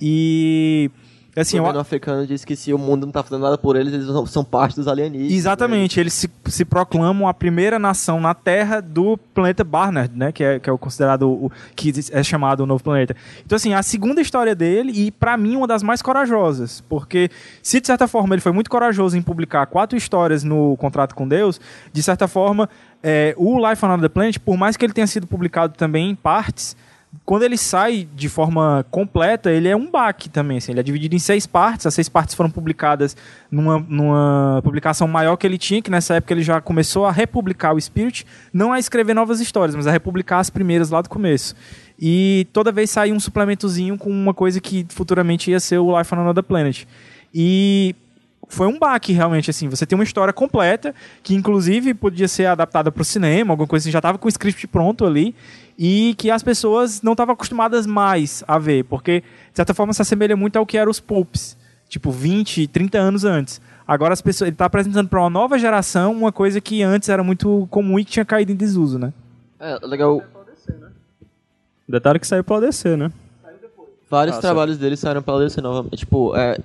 E Assim, o governo eu... africano diz que se o mundo não está fazendo nada por eles, eles são parte dos alienígenas. Exatamente, né? eles se, se, proclamam a primeira nação na Terra do planeta Barnard, né? Que é, que é o considerado o que é chamado o novo planeta. Então, assim, a segunda história dele, e para mim uma das mais corajosas, porque se de certa forma ele foi muito corajoso em publicar quatro histórias no Contrato com Deus, de certa forma, é, o Life on Another Planet, por mais que ele tenha sido publicado também em partes quando ele sai de forma completa, ele é um baque também. Assim, ele é dividido em seis partes. As seis partes foram publicadas numa, numa publicação maior que ele tinha, que nessa época ele já começou a republicar o Spirit, não a escrever novas histórias, mas a republicar as primeiras lá do começo. E toda vez saía um suplementozinho com uma coisa que futuramente ia ser o Life on Another Planet. E foi um baque realmente assim. Você tem uma história completa que inclusive podia ser adaptada para o cinema, alguma coisa assim, já estava com o script pronto ali e que as pessoas não estavam acostumadas mais a ver, porque de certa forma se assemelha muito ao que eram os pulps, tipo 20, 30 anos antes. Agora as pessoas, ele está apresentando para uma nova geração uma coisa que antes era muito comum e que tinha caído em desuso, né? É, legal. Detalhe que saiu para DC, né? Vários ah, trabalhos dele saíram para DC novamente. Tipo, é,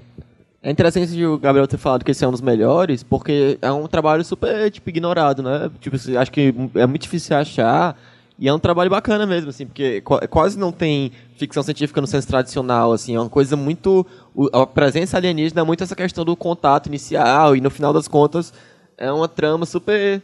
é interessante o Gabriel ter falado que esse é um dos melhores, porque é um trabalho super, tipo, ignorado, né? Tipo, acho que é muito difícil achar E é um trabalho bacana mesmo, assim, porque qu- quase não tem ficção científica no senso tradicional, assim, é uma coisa muito... A presença alienígena é muito essa questão do contato inicial e, no final das contas, é uma trama super...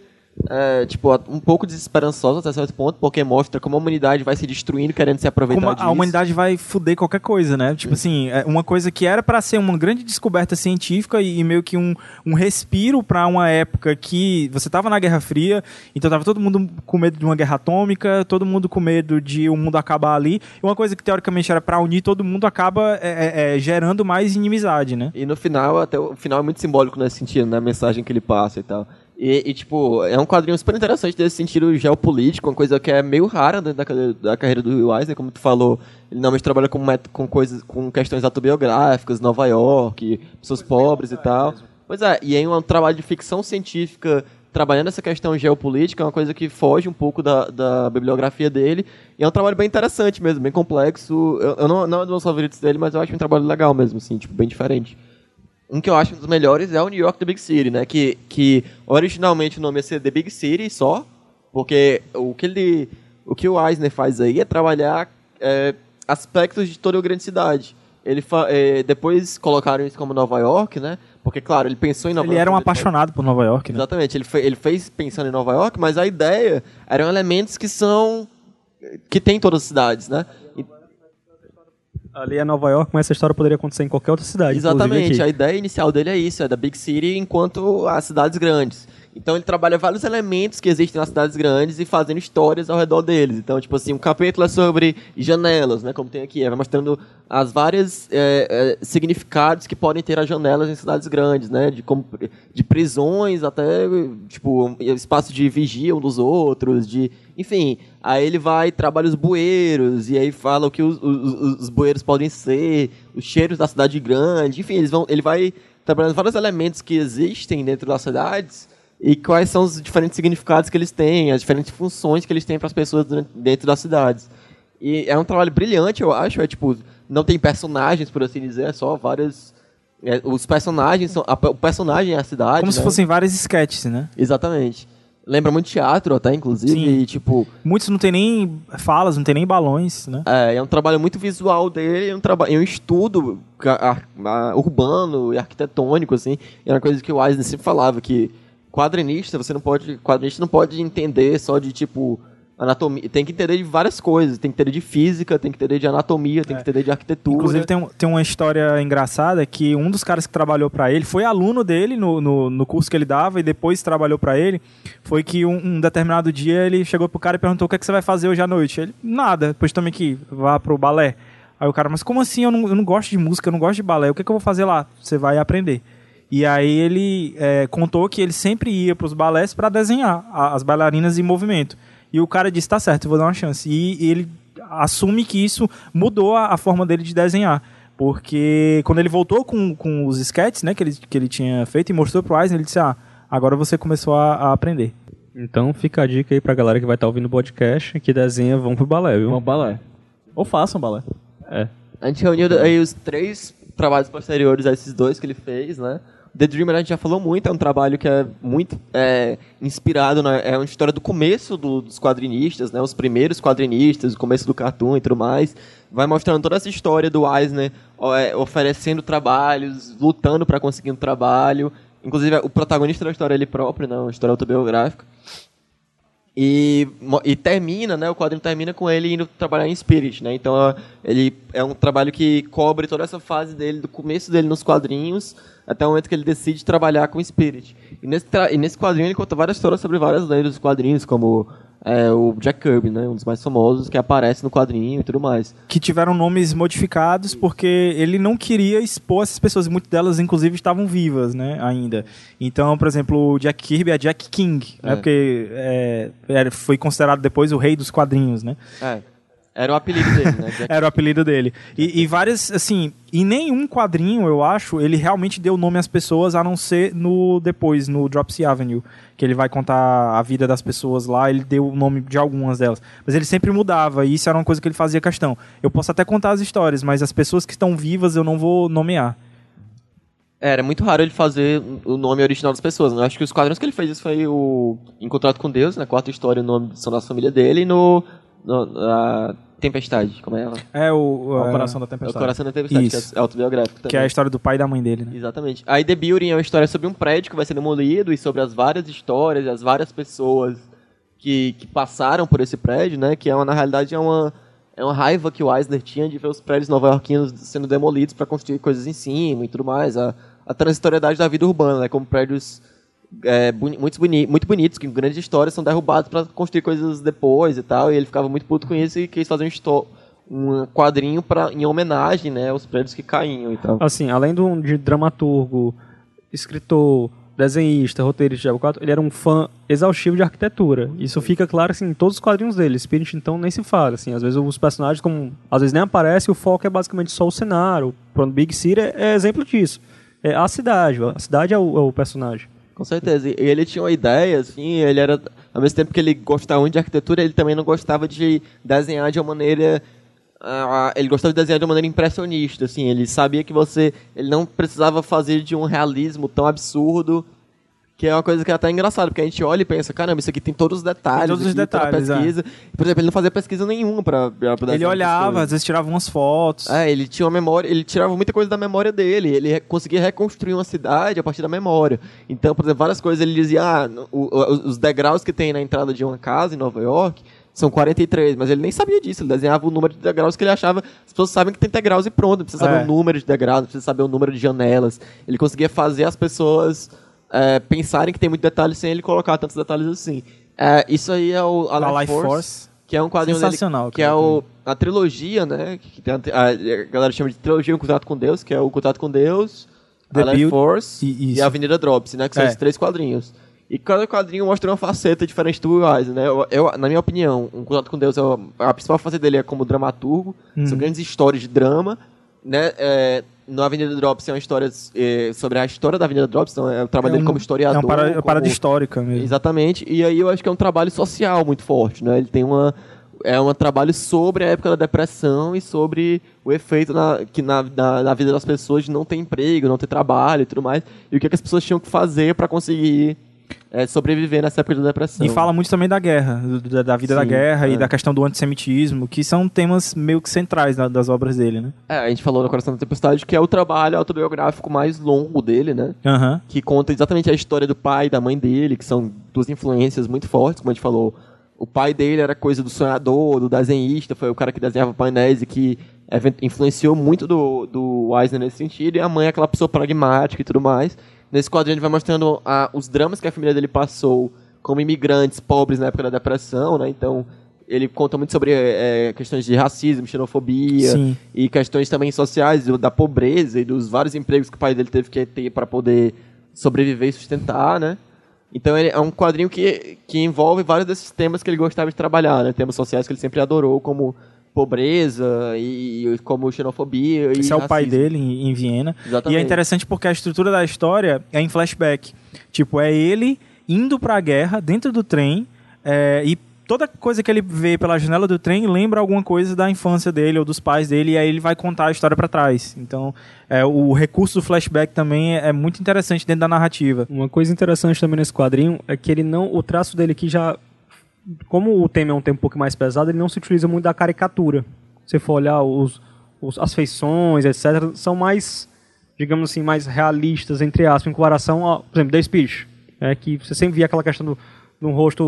é, tipo, um pouco desesperançosa até certo ponto, porque mostra como a humanidade vai se destruindo, querendo se aproveitar Como disso. a humanidade vai fuder qualquer coisa, né? Tipo assim, é uma coisa que era pra ser uma grande descoberta científica e, e meio que um, um respiro pra uma época que você tava na Guerra Fria, então tava todo mundo com medo de uma guerra atômica, todo mundo com medo de o mundo acabar ali. E uma coisa que teoricamente era pra unir todo mundo acaba é, é, é, gerando mais inimizade, né? E no final, até o final é muito simbólico nesse sentido, na mensagem que ele passa e tal. E, e, tipo, é um quadrinho super interessante nesse sentido geopolítico, uma coisa que é meio rara dentro da, carreira- da carreira do Will Eisner, como tu falou, ele normalmente trabalha com, com coisas, com questões autobiográficas, Nova York, pessoas pobres e tal. Pois é, e em um trabalho de ficção científica trabalhando essa questão geopolítica, é uma coisa que foge um pouco da, da bibliografia dele, e é um trabalho bem interessante mesmo, bem complexo. Eu, eu não, não é um dos meus favoritos dele, mas eu acho um trabalho legal mesmo, assim, tipo, bem diferente. Um que eu acho um dos melhores é o New York The Big City, né? Que, que originalmente o nome ia ser The Big City só, porque o que ele. O que o Eisner faz aí é trabalhar é, aspectos de toda a grande cidade. Ele fa- é, depois colocaram isso como Nova York, né? Porque, claro, ele pensou em Nova Ele York. era um apaixonado por Nova York, né? Exatamente, ele, fe- ele fez pensando em Nova York, mas a ideia eram elementos que são. que tem em todas as cidades, né? Ali é Nova York, mas essa história poderia acontecer em qualquer outra cidade. Exatamente, a ideia inicial dele é isso, é da Big City enquanto as cidades grandes. Então ele trabalha vários elementos que existem nas cidades grandes e fazendo histórias ao redor deles. Então, tipo assim, um capítulo é sobre janelas, né? Como tem aqui, vai mostrando as várias é, é, significados que podem ter as janelas em cidades grandes, né? De, como, de prisões até, tipo, espaço de vigia um dos outros, de... Enfim, aí ele vai trabalha os bueiros, e aí fala o que os, os, os bueiros podem ser, os cheiros da cidade grande, enfim, eles vão, ele vai trabalhando vários elementos que existem dentro das cidades e quais são os diferentes significados que eles têm, as diferentes funções que eles têm para as pessoas dentro das cidades. E é um trabalho brilhante, eu acho, é tipo, não tem personagens, por assim dizer, é só várias... é, os personagens são... a- o personagem é a cidade, Como se né? fossem várias sketches, né? Exatamente. Lembra muito teatro até, inclusive, Sim. e tipo... Muitos não tem nem falas, não tem nem balões, né? É, é um trabalho muito visual dele, é um, é um estudo urbano e arquitetônico, assim. E é uma coisa que o Eisner sempre falava, que quadrinista, você não pode. Quadrinista não pode entender só de tipo. Anatomia, tem que entender de várias coisas, tem que entender de física, tem que entender de anatomia, tem que entender de arquitetura. Inclusive tem, um- tem uma história engraçada que um dos caras que trabalhou pra ele, foi aluno dele no, no, no curso que ele dava e depois trabalhou pra ele, foi que um, um determinado dia ele chegou pro cara e perguntou o que, é que você vai fazer hoje à noite. Ele, nada, depois também que vá pro balé. Aí o cara, mas como assim? Eu não, eu não gosto de música, eu não gosto de balé, o que, é que eu vou fazer lá? Você vai aprender. E aí ele é, contou que ele sempre ia pros balés pra desenhar as bailarinas em movimento. E o cara disse, tá certo, eu vou dar uma chance. E, e ele assume que isso mudou a, a forma dele de desenhar. Porque quando ele voltou com, com os sketches, né, que ele, que ele tinha feito e mostrou pro Eisner, ele disse, ah, agora você começou a, a aprender. Então fica a dica aí pra galera que vai estar ouvindo o podcast, que desenha, vão pro balé, viu? Bom balé. Ou façam balé. É. A gente reuniu aí os três trabalhos posteriores a esses dois que ele fez, né? The Dreamer a gente já falou muito, é um trabalho que é muito é, inspirado, na, é uma história do começo do- dos quadrinistas, né? Os primeiros quadrinistas, o começo do cartoon e tudo mais. Vai mostrando toda essa história do Eisner é, oferecendo trabalhos, lutando para conseguir um trabalho. Inclusive, o protagonista da história é ele próprio, né? Uma história autobiográfica. E, e termina, né? O quadrinho termina com ele indo trabalhar em Spirit, né? Então ele é um trabalho que cobre toda essa fase dele, do começo dele nos quadrinhos até o momento que ele decide trabalhar com Spirit. E nesse, e nesse quadrinho ele conta várias histórias sobre várias lendas dos quadrinhos, como é, o Jack Kirby, né? Um dos mais famosos que aparece no quadrinho e tudo mais. Que tiveram nomes modificados porque ele não queria expor essas pessoas. Muitas delas, inclusive, estavam vivas, né, ainda. Então, por exemplo, o Jack Kirby é Jack King, né? É. Porque é, foi considerado depois o rei dos quadrinhos, né? É. Era o apelido dele, né? Jack Era o apelido dele. E, e várias, assim, em nenhum quadrinho, eu acho, ele realmente deu nome às pessoas, a não ser no depois, no Dropsy Avenue, que ele vai contar a vida das pessoas lá, ele deu o nome de algumas delas. Mas ele sempre mudava, e isso era uma coisa que ele fazia questão. Eu posso até contar as histórias, mas as pessoas que estão vivas eu não vou nomear. Era muito raro ele fazer o nome original das pessoas. Né? Acho que os quadrinhos que ele fez isso foi o Em Contrato com Deus, na quarta história, o nome são da família dele, e no, no a Tempestade, como é ela? É o, O é, Coração da É o Tempestade. Coração da Tempestade, Isso. que é autobiográfico também. que é a história do pai e da mãe dele, né? Exatamente. Aí The Building é uma história sobre um prédio que vai ser demolido e sobre as várias histórias, as várias pessoas que, que passaram por esse prédio, né? Que é uma, na realidade é uma, é uma raiva que o Eisner tinha de ver os prédios nova-iorquinos sendo demolidos para construir coisas em cima e tudo mais. A, a transitoriedade da vida urbana, né? Como prédios é, boni muito, boni muito bonitos, que grandes histórias são derrubados para construir coisas depois e tal. E ele ficava muito puto com isso e quis fazer um, um quadrinho pra, em homenagem né, aos prédios que caíam e tal. Assim, além do, de dramaturgo, escritor, desenhista, roteirista de Diablo 4, ele era um fã exaustivo de arquitetura. Isso fica claro assim, em todos os quadrinhos dele. Spirit, então, nem se fala. Assim, às vezes os personagens, como às vezes nem aparecem, o foco é basicamente só o cenário. Pronto, Big City é, é exemplo disso. É a cidade, a cidade é o, é o personagem. Com certeza. E ele tinha uma ideia, assim, ele era. Ao mesmo tempo que ele gostava muito de arquitetura, ele também não gostava de desenhar de uma maneira. ah, ele gostava de desenhar de uma maneira impressionista, assim. Ele sabia que você. Ele não precisava fazer de um realismo tão absurdo. Que é uma coisa que é até engraçada, porque a gente olha e pensa, caramba, isso aqui tem todos os detalhes. Tem todos os detalhes, é. pesquisa. Por exemplo, ele não fazia pesquisa nenhuma pra, pra pra Ele olhava, às vezes tirava umas fotos. É, ele tinha uma memória, ele tirava muita coisa da memória dele, ele conseguia reconstruir uma cidade a partir da memória. Então, por exemplo, várias coisas ele dizia, ah, os degraus que tem na entrada de uma casa em Nova York são 43, mas ele nem sabia disso, ele desenhava o número de degraus que ele achava, as pessoas sabem que tem degraus e pronto, não precisa saber É. o número de degraus, não precisa saber o número de janelas. Ele conseguia fazer as pessoas é, pensarem que tem muito detalhe sem ele colocar tantos detalhes assim. É, isso aí é o a A Life, Force, Force. que é um quadrinho dele Sensacional, que é o, a trilogia, né? Que tem a, a, a galera chama de trilogia O Contato com Deus, que é o Contato com Deus, The a Life Build- Force e- e, a Avenida Drops, né? Que são É. esses três quadrinhos. E cada quadrinho mostra uma faceta diferente do Will Eisner, né? Eu, eu- na minha opinião, um Contato com Deus, é a principal faceta dele é como dramaturgo. Uhum. São grandes histórias de drama, né? É, no Avenida Drops é uma história é, sobre a história da Avenida Drops, então é o trabalho É dele um- como historiador. É uma parada, como- parada histórica mesmo. Exatamente. E aí eu acho que é um trabalho social muito forte, né? Ele tem uma é um trabalho sobre a época da depressão e sobre o efeito na, que na, na, na vida das pessoas de não ter emprego, não ter trabalho e tudo mais. E o que, é que as pessoas tinham que fazer para conseguir é, sobreviver nessa época da depressão. E fala muito também da guerra, do- da, da vida da Sim, guerra e é. da questão do antissemitismo, que são temas meio que centrais na- das obras dele, né? É, a gente falou no Coração da Tempestade que é o trabalho autobiográfico mais longo dele, né? Aham. que conta exatamente a história do pai e da mãe dele, que são duas influências muito fortes, como a gente falou. O pai dele era coisa do sonhador, do desenhista, foi o cara que desenhava painéis e que influenciou muito do, do Eisner nesse sentido, e a mãe é aquela pessoa pragmática e tudo mais. Nesse quadrinho ele vai mostrando ah, os dramas que a família dele passou como imigrantes pobres na época da depressão, né? Então, ele conta muito sobre eh, questões de racismo, xenofobia, Sim. e questões também sociais da pobreza e dos vários empregos que o pai dele teve que ter para poder sobreviver e sustentar, né? Então ele é um quadrinho que, que envolve vários desses temas que ele gostava de trabalhar, né? Temas sociais que ele sempre adorou, como pobreza e, e como xenofobia e Esse é o pai racismo. dele em, em Viena. Exatamente. E é interessante porque a estrutura da história é em flashback. Tipo, é ele indo pra guerra dentro do trem é, e toda coisa que ele vê pela janela do trem lembra alguma coisa da infância dele ou dos pais dele e aí ele vai contar a história pra trás. Então, é, o recurso do flashback também é muito interessante dentro da narrativa. Uma coisa interessante também nesse quadrinho é que ele não. O traço dele aqui já. Como o tema é um tema um pouco mais pesado, ele não se utiliza muito da caricatura. Se você for olhar os, os- as feições, etc., são mais, digamos assim, mais realistas, entre aspas, em comparação ao, por exemplo, The Speech. É que você sempre via aquela questão do, do rosto,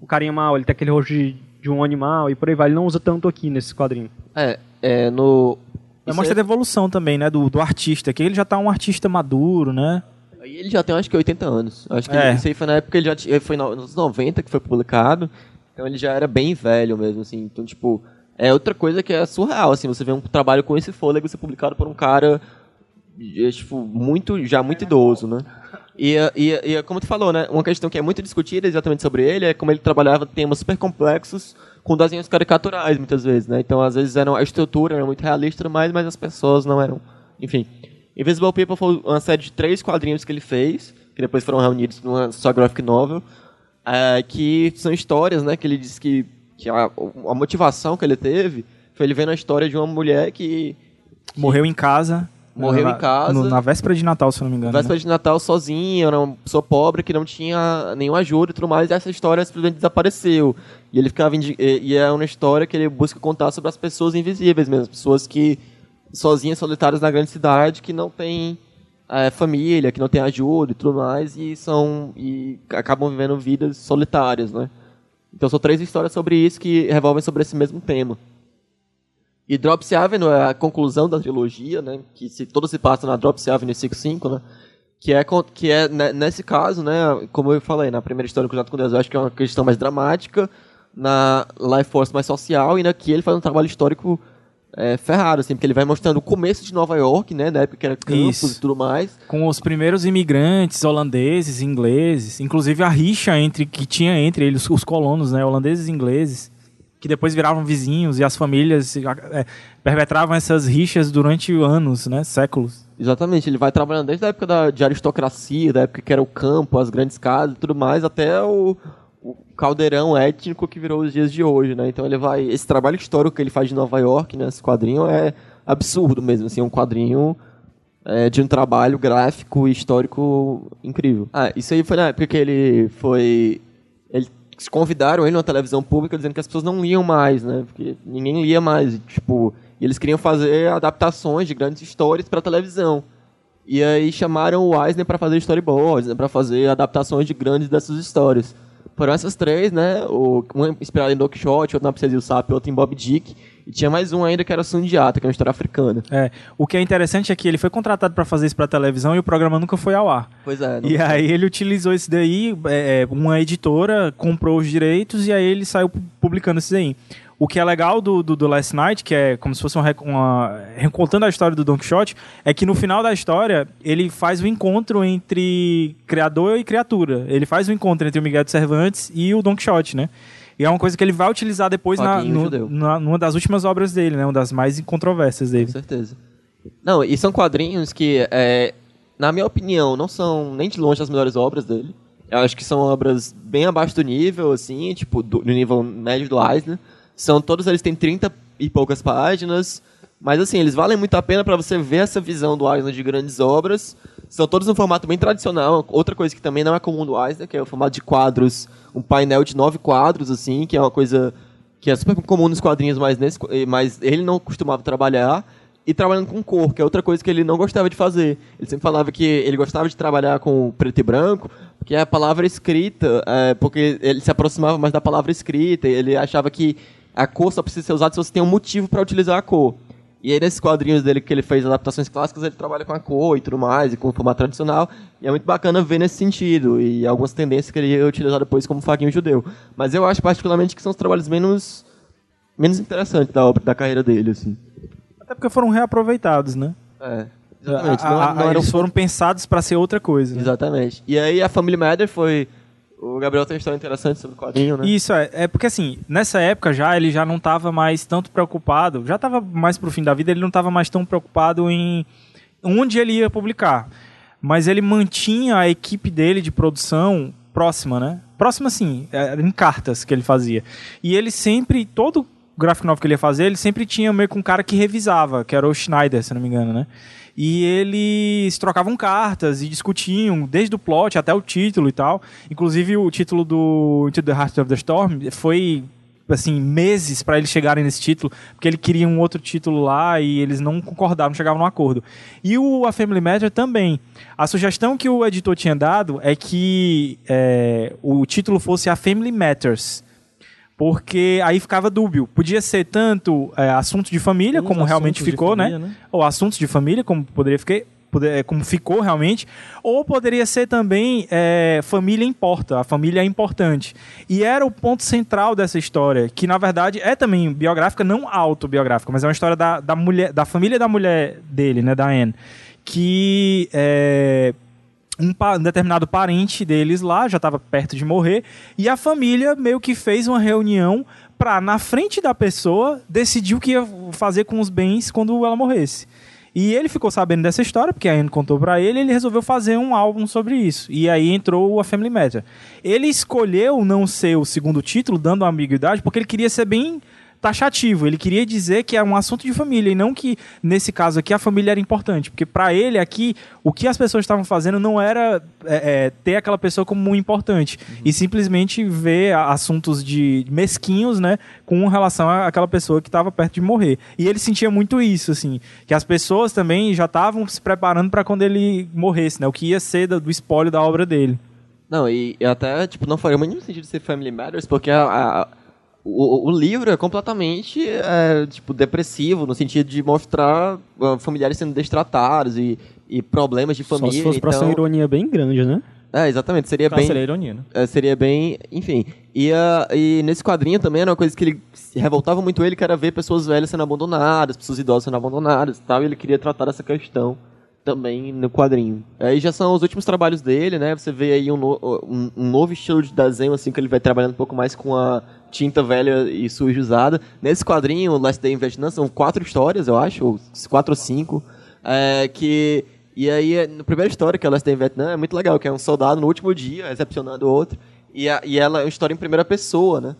o carinha mal, ele tem aquele rosto de, de um animal e por aí vai. Ele não usa tanto aqui nesse quadrinho. É, é no... É isso mostra aí- a evolução também, né, do, do artista, que ele já tá um artista maduro, né? Aí ele já tem acho que 80 anos. Acho que É. isso aí foi na época ele já tinha, foi no- nos 90 que foi publicado. Então ele já era bem velho mesmo, assim. Então, tipo, é outra coisa que é surreal, assim, você vê um trabalho com esse fôlego ser publicado por um cara é, tipo, muito, já muito idoso, né? E, e, e é como tu falou, né? Uma questão que é muito discutida exatamente sobre ele é como ele trabalhava temas super complexos com desenhos caricaturais, muitas vezes, né? Então, às vezes, eram, a estrutura era muito realista, mas, mas as pessoas não eram. Enfim. Invisible People foi uma série de três quadrinhos que ele fez, que depois foram reunidos numa só graphic novel, é, que são histórias, né? Que ele disse que, que a, a motivação que ele teve foi ele vendo a história de uma mulher que Morreu em casa morreu na, em casa. no- na véspera de Natal, se eu não me engano. véspera né? de Natal sozinho, era uma pessoa pobre que não tinha nenhuma ajuda e tudo mais, e essa história simplesmente desapareceu. E ele ficava e é uma história que ele busca contar sobre as pessoas invisíveis mesmo, as pessoas que sozinhas, solitárias na grande cidade, que não têm eh, família, que não têm ajuda e tudo mais, e são e acabam vivendo vidas solitárias, né? Então são três histórias sobre isso que revolvem sobre esse mesmo tema. E Drops Avenue é a conclusão da trilogia, né? Que se, todo se passa na Drops Avenue 55, né? Que é, que é ne- nesse caso, né? Como eu falei, na primeira história Contato com Deus, eu acho que é uma questão mais dramática, na Life Force mais social, e aqui ele faz um trabalho histórico é, ferrado, assim, porque ele vai mostrando o começo de Nova York, né? Na época que era campus Isso. e tudo mais. Com os primeiros imigrantes holandeses, ingleses, inclusive a rixa entre que tinha entre eles, os colonos, né, holandeses e ingleses, que depois viravam vizinhos e as famílias é, perpetravam essas rixas durante anos, né, séculos. Exatamente, ele vai trabalhando desde a época da, de aristocracia, da época que era o campo, as grandes casas e tudo mais, até o, o caldeirão étnico que virou os dias de hoje, né? Então ele vai. Esse trabalho histórico que ele faz de Nova York, né? Esse quadrinho é absurdo mesmo, assim, é um quadrinho é, de um trabalho gráfico e histórico incrível. Ah, isso aí foi na época que ele foi. Ele convidaram ele na televisão pública dizendo que as pessoas não liam mais, né? Porque ninguém lia mais. Tipo, e eles queriam fazer adaptações de grandes histórias para televisão. E aí chamaram o Eisner para fazer storyboards, né, para fazer adaptações de grandes dessas histórias. Foram essas três, né? O, uma inspirada em Don Quixote, outra na Princesa e o Sapo, outra em Bob Dick. E tinha mais um ainda que era Sundiata, que é uma história africana. É, o que é interessante é que ele foi contratado para fazer isso para televisão e o programa nunca foi ao ar. Pois é. E aí ele utilizou isso daí, é, é, uma editora comprou os direitos e aí ele saiu pu- publicando isso daí. O que é legal do, do, do Last Night, que é como se fosse uma, uma recontando a história do Don Quixote, é que no final da história ele faz o encontro entre criador e criatura. Ele faz o encontro entre o Miguel de Cervantes e o Don Quixote, né? E é uma coisa que ele vai utilizar depois na, no- na- numa das últimas obras dele, né? Uma das mais controversas dele. Com certeza. Não, e são quadrinhos que, é, na minha opinião, não são nem de longe as melhores obras dele. Eu acho que são obras bem abaixo do nível, assim, tipo, do, do nível médio do Eisner. São, todos eles têm 30 e poucas páginas, mas assim, eles valem muito a pena para você ver essa visão do Eisner de grandes obras. São todos um formato bem tradicional. Outra coisa que também não é comum do Eisner, que é o formato de quadros, um painel de nove quadros, assim, que é uma coisa que é super comum nos quadrinhos, mas, nesse, mas ele não costumava trabalhar. E trabalhando com cor, que é outra coisa que ele não gostava de fazer. Ele sempre falava que ele gostava de trabalhar com preto e branco, porque a palavra escrita, é, porque ele se aproximava mais da palavra escrita, ele achava que a cor só precisa ser usada se você tem um motivo para utilizar a cor. E aí, nesses quadrinhos dele que ele fez adaptações clássicas, ele trabalha com a cor e tudo mais, e com o formato tradicional. E é muito bacana ver nesse sentido, e algumas tendências que ele ia utilizar depois como faguinho judeu. Mas eu acho particularmente que são os trabalhos menos, menos interessantes da obra, da carreira dele, assim. Até porque foram reaproveitados, né? É, exatamente. A- Não- a- não eram eles foram pensados para ser outra coisa. né? Exatamente. E aí a Family Matter foi. O Gabriel tem uma história interessante sobre o quadrinho, né? Isso, é, é porque assim, nessa época já ele já não estava mais tanto preocupado, já estava mais pro fim da vida, ele não estava mais tão preocupado em onde ele ia publicar. Mas ele mantinha a equipe dele de produção próxima, né? Próxima assim, é, em cartas que ele fazia. E ele sempre, todo graphic novel que ele ia fazer, ele sempre tinha meio com um cara que revisava, que era o Schneider, se não me engano, né? E eles trocavam cartas e discutiam, desde o plot até o título e tal. Inclusive, o título do Into the Heart of the Storm foi, assim, meses para eles chegarem nesse título, porque ele queria um outro título lá e eles não concordavam, não chegavam num acordo. E o A Family Matter também. A sugestão que o editor tinha dado é que é, o título fosse A Family Matters. Porque aí ficava dúbio. Podia ser tanto é, assunto de família, como realmente ficou, né? família, né? Ou assuntos de família, como poderia ficar. é, Como ficou realmente, ou poderia ser também é, família importa, a família é importante. E era o ponto central dessa história, que na verdade é também biográfica, não autobiográfica, mas é uma história da, da mulher, da família da mulher dele, né, da Anne, que é, um, um determinado parente deles lá já estava perto de morrer e a família meio que fez uma reunião para na frente da pessoa decidir o que ia fazer com os bens quando ela morresse. E ele ficou sabendo dessa história, porque a Anne contou pra ele, ele resolveu fazer um álbum sobre isso. E aí entrou a Family Matter. Ele escolheu não ser o segundo título, dando ambiguidade, porque ele queria ser bem taxativo. Ele queria dizer que é um assunto de família e não que, nesse caso aqui, a família era importante. Porque para ele aqui, o que as pessoas estavam fazendo não era é, é, ter aquela pessoa como importante. E simplesmente ver assuntos de mesquinhos, né? Com relação àquela pessoa que estava perto de morrer. E ele sentia muito isso, assim. Que as pessoas também já estavam se preparando para quando ele morresse, né? O que ia ser do, do espólio da obra dele. Não, e, e até, tipo, não faria o mínimo sentido ser Family Matters, porque a, a- o, o livro é completamente, é, tipo, depressivo, no sentido de mostrar ah, familiares sendo destratados e, e problemas de Só família. se fosse pra ser então, uma ironia bem grande, né? É, exatamente, seria bem... seria ironia, né? É, seria bem. Enfim. E, ah, e nesse quadrinho também era uma coisa que ele se revoltava muito ele, que era ver pessoas velhas sendo abandonadas, pessoas idosas sendo abandonadas e tal, e ele queria tratar dessa questão também no quadrinho. Aí já são os últimos trabalhos dele, né? Você vê aí um, no- um, um novo estilo de desenho, assim, que ele vai trabalhando um pouco mais com a tinta velha e suja usada. Nesse quadrinho, Last Day in Vietnam, são quatro histórias, eu acho, ou quatro ou cinco, é, que... E aí, na primeira história, que é Last Day in Vietnam, é muito legal, que é um soldado no último dia, recepcionando outro, e, a- e ela é uma história em primeira pessoa, né?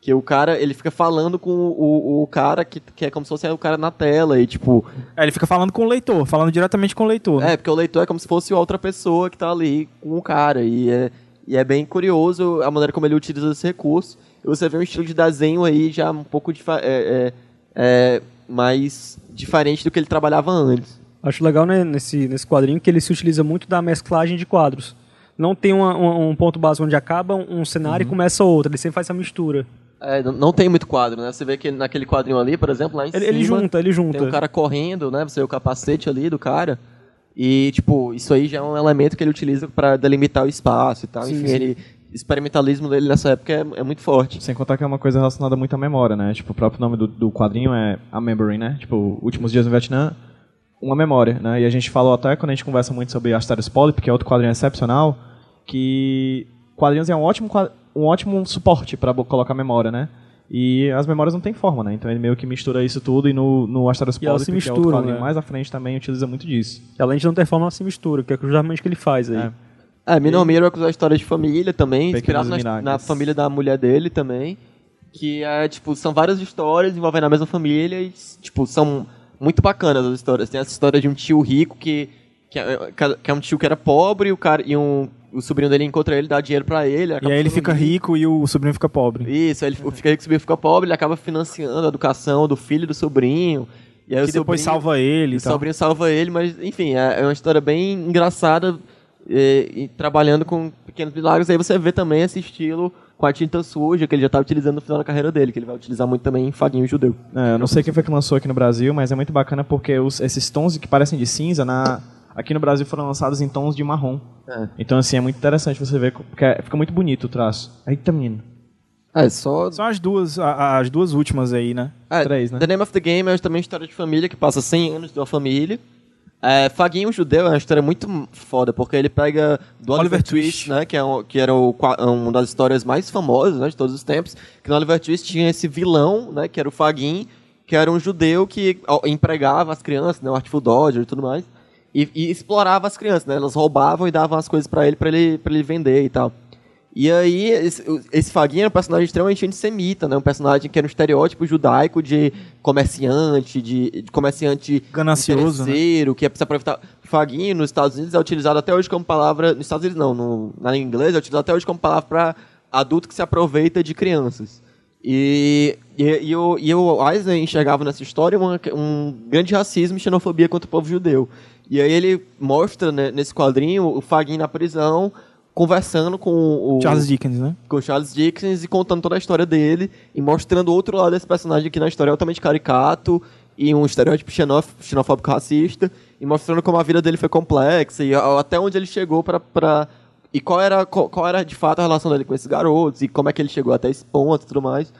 Que o cara, ele fica falando com o, o cara que, que é como se fosse o cara na tela, e tipo... É, ele fica falando com o leitor, falando diretamente com o leitor. né? É, porque o leitor é como se fosse outra pessoa que tá ali com o cara, e é, e é bem curioso a maneira como ele utiliza esse recurso. Você vê um estilo de desenho aí já um pouco é, é, é, mais diferente do que ele trabalhava antes. Acho legal né, nesse, nesse quadrinho que ele se utiliza muito da mesclagem de quadros. Não tem uma- uma- um ponto básico onde acaba um cenário e começa outro. Ele sempre faz essa mistura. É, não- não tem muito quadro, né? Você vê que naquele quadrinho ali, por exemplo, lá em Ele, cima... ele junta, ele junta. Tem um cara correndo, né? Você vê o capacete ali do cara. E, tipo, isso aí já é um elemento que ele utiliza para delimitar o espaço e tal. Sim, Enfim, sim. ele. O experimentalismo dele nessa época é, é muito forte. Sem contar que é uma coisa relacionada muito à memória, né? Tipo, o próprio nome do, do quadrinho é A Memory, né? Tipo, Últimos Dias no Vietnã, uma memória, né? E a gente falou até quando a gente conversa muito sobre Asterios Polyp, que é outro quadrinho excepcional, que quadrinhos é um ótimo, um ótimo suporte para colocar memória, né? E as memórias não têm forma, né? Então ele meio que mistura isso tudo e no, no Asterios Polyp, se que é outro misturam, quadrinho né? mais à frente também, utiliza muito disso. E além de não ter forma, ela se mistura, que é justamente o que ele faz aí. É. É, Minor Miracle é a história de família também, Pequenos inspirado na, na família da mulher dele também. Que é, tipo, são várias histórias envolvendo a mesma família e, tipo, são muito bacanas as histórias. Tem essa história de um tio rico que, que, é, que é um tio que era pobre e, o cara, e um, o sobrinho dele encontra ele, dá dinheiro pra ele. E aí ele fica rico e o sobrinho fica pobre. Isso, ele fica rico, o sobrinho fica pobre, ele acaba financiando a educação do filho e do sobrinho. E aí Que o depois sobrinho- salva ele o sobrinho salva ele, mas enfim, é, é uma história bem engraçada e, e trabalhando com pequenos milagres. Aí você vê também esse estilo com a tinta suja que ele já tá utilizando no final da carreira dele, que ele vai utilizar muito também em Faguinho Judeu. É, eu não sei quem foi que lançou aqui no Brasil, mas é muito bacana porque os- esses tons que parecem de cinza, na, aqui no Brasil foram lançados em tons de marrom. É. Então, assim, é muito interessante você ver, porque é- fica muito bonito o traço. Eita, menino. É, só. São as duas, a- as duas últimas aí, né? É, três, né? The Name of the Game é também uma história de família que passa 100 anos de uma família. É, Faguinho Judeu é uma história muito foda, porque ele pega do Oliver, Oliver Twist, Twist. né, que, é um, que era o, qua- uma das histórias mais famosas né, de todos os tempos, que no Oliver Twist tinha esse vilão, né, que era o Faguinho, que era um judeu que empregava as crianças, né, o Artful Dodger e tudo mais, e, e explorava as crianças, né, elas roubavam e davam as coisas pra ele, pra ele, pra ele vender e tal. E aí, esse, esse Faguinho era um personagem extremamente antissemita, né? Um personagem que era um estereótipo judaico de comerciante, de, de comerciante Ganancioso, né? que é pra aproveitar. Faguinho, nos Estados Unidos, é utilizado até hoje como palavra... Nos Estados Unidos, não. No, na língua inglesa, é utilizado até hoje como palavra para adulto que se aproveita de crianças. E, e, e, o, e o Eisner enxergava nessa história uma- um grande racismo e xenofobia contra o povo judeu. E aí ele mostra né, nesse quadrinho o Faguinho na prisão, conversando com o Charles Dickens, né? com o Charles Dickens e contando toda a história dele e mostrando o outro lado desse personagem aqui na história altamente caricato e um estereótipo xenóf- xenofóbico racista e mostrando como a vida dele foi complexa e até onde ele chegou para para e qual era qual, qual era de fato a relação dele com esses garotos e como é que ele chegou até esse ponto e tudo mais.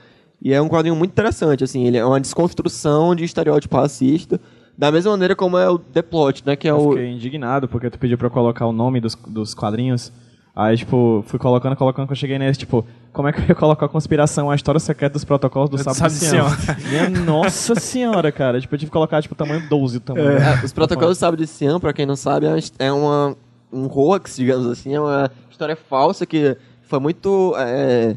E é um quadrinho muito interessante, assim, ele é uma desconstrução de estereótipo racista, da mesma maneira como é o The Plot, né, que é Eu o fiquei indignado porque tu pediu pra eu colocar o nome dos, dos quadrinhos. Aí, tipo, fui colocando, colocando, quando eu cheguei nesse, tipo, como é que eu ia colocar a conspiração, a história secreta dos protocolos do Do Sábio Sábio de de Sião? Minha nossa senhora, cara. Tipo, eu tive que colocar, tipo, tamanho 12 o tamanho. É, os protocolos do Sábio de Sião, pra quem não sabe, é uma é uma, um hoax, digamos assim, é uma história falsa que foi muito é,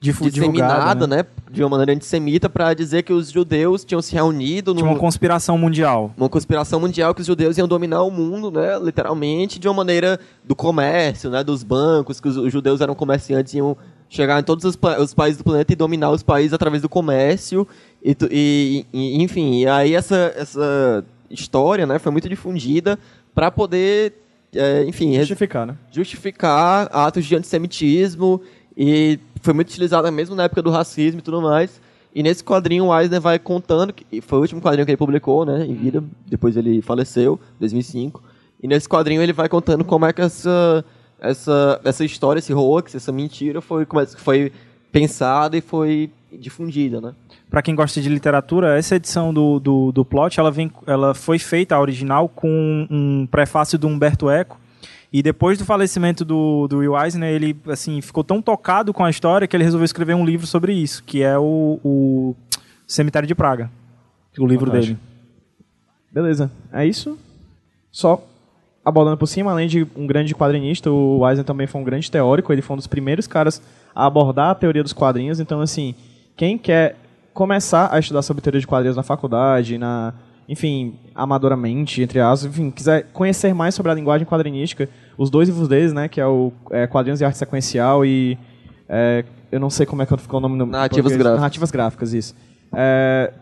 disseminada, né? né? De uma maneira antissemita para dizer que os judeus tinham se reunido Tinha num- uma conspiração mundial. uma conspiração mundial que os judeus iam dominar o mundo, né, literalmente, de uma maneira do comércio, né, dos bancos, que os, judeus eram comerciantes e iam chegar em todos os, pa- os países do planeta e dominar os países através do comércio e, e- e- enfim, e aí essa essa história, né, foi muito difundida para poder, é, enfim, Justificar, né? justificar atos de antissemitismo e foi muito utilizada mesmo na época do racismo e tudo mais. E nesse quadrinho o Eisner vai contando, que foi o último quadrinho que ele publicou, né, em vida, depois ele faleceu, 2005. E nesse quadrinho ele vai contando como é que essa essa essa história, esse hoax, essa mentira foi como é que foi pensada e foi difundida, né? Pra quem gosta de literatura, essa edição do, do, do plot, ela, vem, ela foi feita, a original, com um prefácio do Humberto Eco. E depois do falecimento do, do Will Eisner, ele assim, ficou tão tocado com a história que ele resolveu escrever um livro sobre isso, que é o, o Cemitério de Praga. O livro Fantástico. dele. Beleza. É isso. Só abordando por cima, além de um grande quadrinista, o Eisner também foi um grande teórico. Ele foi um dos primeiros caras a abordar a teoria dos quadrinhos. Então, assim, quem quer começar a estudar sobre teoria de quadrinhos na faculdade, na, enfim, amadoramente, entre aspas, enfim, quiser conhecer mais sobre a linguagem quadrinística, os dois livros deles, né, que é o é, Quadrinhos de Arte Sequencial e é, eu não sei como é que ficou o nome no Narrativas. Gráficas. Narrativas Gráficas, isso. É,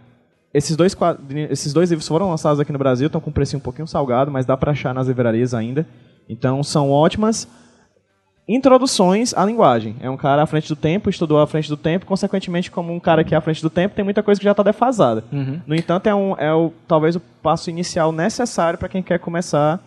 esses dois, esses dois livros foram lançados aqui no Brasil, estão com um preço um pouquinho salgado, mas dá para achar nas livrarias ainda. Então são ótimas introduções à linguagem. É um cara à frente do tempo, estudou à frente do tempo, consequentemente, como um cara que é à frente do tempo, tem muita coisa que já está defasada. No entanto, é, um, é o, talvez o passo inicial necessário para quem quer começar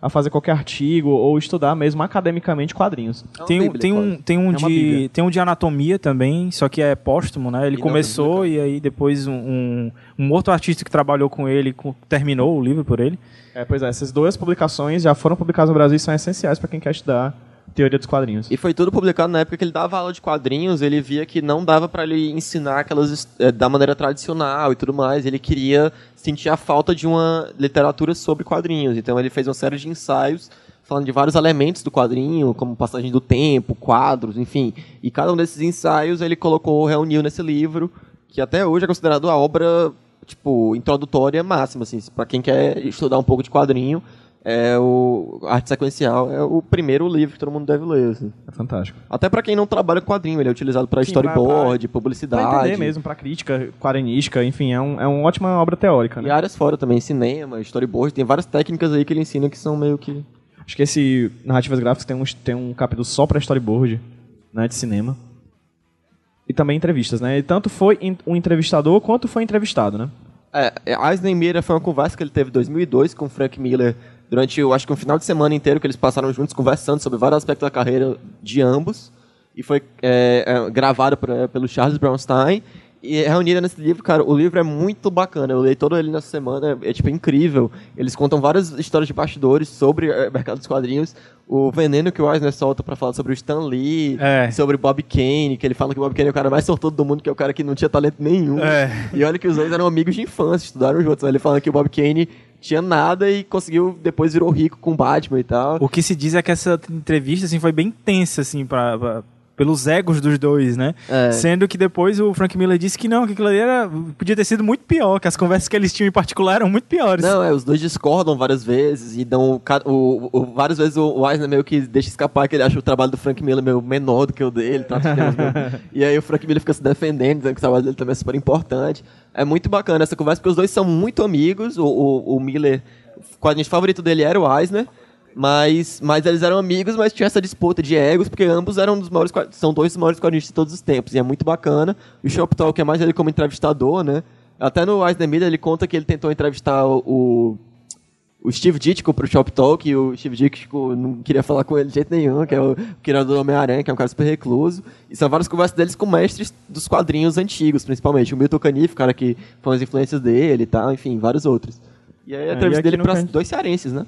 a fazer qualquer artigo ou estudar mesmo academicamente quadrinhos. É Tem, um- bíblia, tem, um, tem, um É de, bíblia. tem um de anatomia também, só que é póstumo, né? Ele E começou e aí depois um, um, outro artista que trabalhou com ele co- terminou o livro por ele. É, pois é, essas duas publicações já foram publicadas no Brasil e são essenciais para quem quer estudar teoria dos quadrinhos. E foi tudo publicado na época que ele dava aula de quadrinhos, ele via que não dava para ele ensinar aquelas eh, da maneira tradicional e tudo mais, ele queria sentir a falta de uma literatura sobre quadrinhos. Então ele fez uma série de ensaios falando de vários elementos do quadrinho, como passagem do tempo, quadros, enfim. E cada um desses ensaios ele colocou, reuniu nesse livro, que até hoje é considerado a obra tipo introdutória máxima assim, para quem quer estudar um pouco de quadrinho. É o Arte Sequencial é o primeiro livro que todo mundo deve ler. Assim. É fantástico. Até pra quem não trabalha com quadrinho, ele é utilizado pra Sim, storyboard, Pra publicidade. entender mesmo, para crítica, quadrinística, enfim, é, um, é uma ótima obra teórica. E Né? áreas fora também, cinema, storyboard, tem várias técnicas aí que ele ensina que são meio que. Acho que esse Narrativas Gráficas tem um, tem um capítulo só para storyboard, né, de cinema. E também entrevistas, né? E tanto foi in- um entrevistador quanto foi entrevistado, né? É, é, Eisner Mira foi uma conversa que ele teve em 2002 com o Frank Miller durante, eu acho que um final de semana inteiro que eles passaram juntos conversando sobre vários aspectos da carreira de ambos. E foi é, é, gravada por- é, pelo Charles Brownstein. E é reunida nesse livro, cara, o livro é muito bacana. Eu li todo ele nessa semana, é, tipo incrível. Eles contam várias histórias de bastidores sobre é, o mercado dos quadrinhos. O veneno que o Eisner solta pra falar sobre o Stan Lee, É. sobre o Bob Kane, que ele fala que o Bob Kane é o cara mais sortudo do mundo, que é o cara que não tinha talento nenhum. É. E olha que os dois eram amigos de infância, estudaram juntos. Ele fala que o Bob Kane tinha nada e conseguiu, depois virou rico com Batman e tal. O que se diz é que essa entrevista assim, foi bem tensa, assim, pra, pra- pelos egos dos dois, né? É. Sendo que depois o Frank Miller disse que não, que aquilo ali era, podia ter sido muito pior, que as conversas que eles tinham em particular eram muito piores. Não, é, os dois discordam várias vezes e dão. O, o- várias vezes o Eisner meio que deixa escapar que ele acha o trabalho do Frank Miller meio menor do que o dele. trata os temas meio- e aí o Frank Miller fica se defendendo, dizendo que o trabalho dele também é super importante. É muito bacana essa conversa, porque os dois são muito amigos. O, o, o Miller, o quadrinho favorito dele era o Eisner. Mas, mas eles eram amigos, mas tinha essa disputa de egos, porque ambos eram dos maiores, são dois dos maiores quadrinistas de todos os tempos. E é muito bacana. O Shop Talk é mais ele como entrevistador, né? Até no Eisner Miller ele conta que ele tentou entrevistar o, o, Steve Ditko pro Shop Talk e o Steve Ditko não queria falar com ele de jeito nenhum, que é o criador do Homem-Aranha, que é um cara super recluso. E são várias conversas deles com mestres dos quadrinhos antigos, principalmente. O Milton Caniff, cara que foi as influências dele e tal, enfim, vários outros. E aí a É, entrevista aqui dele pra Can- dois cearenses, né?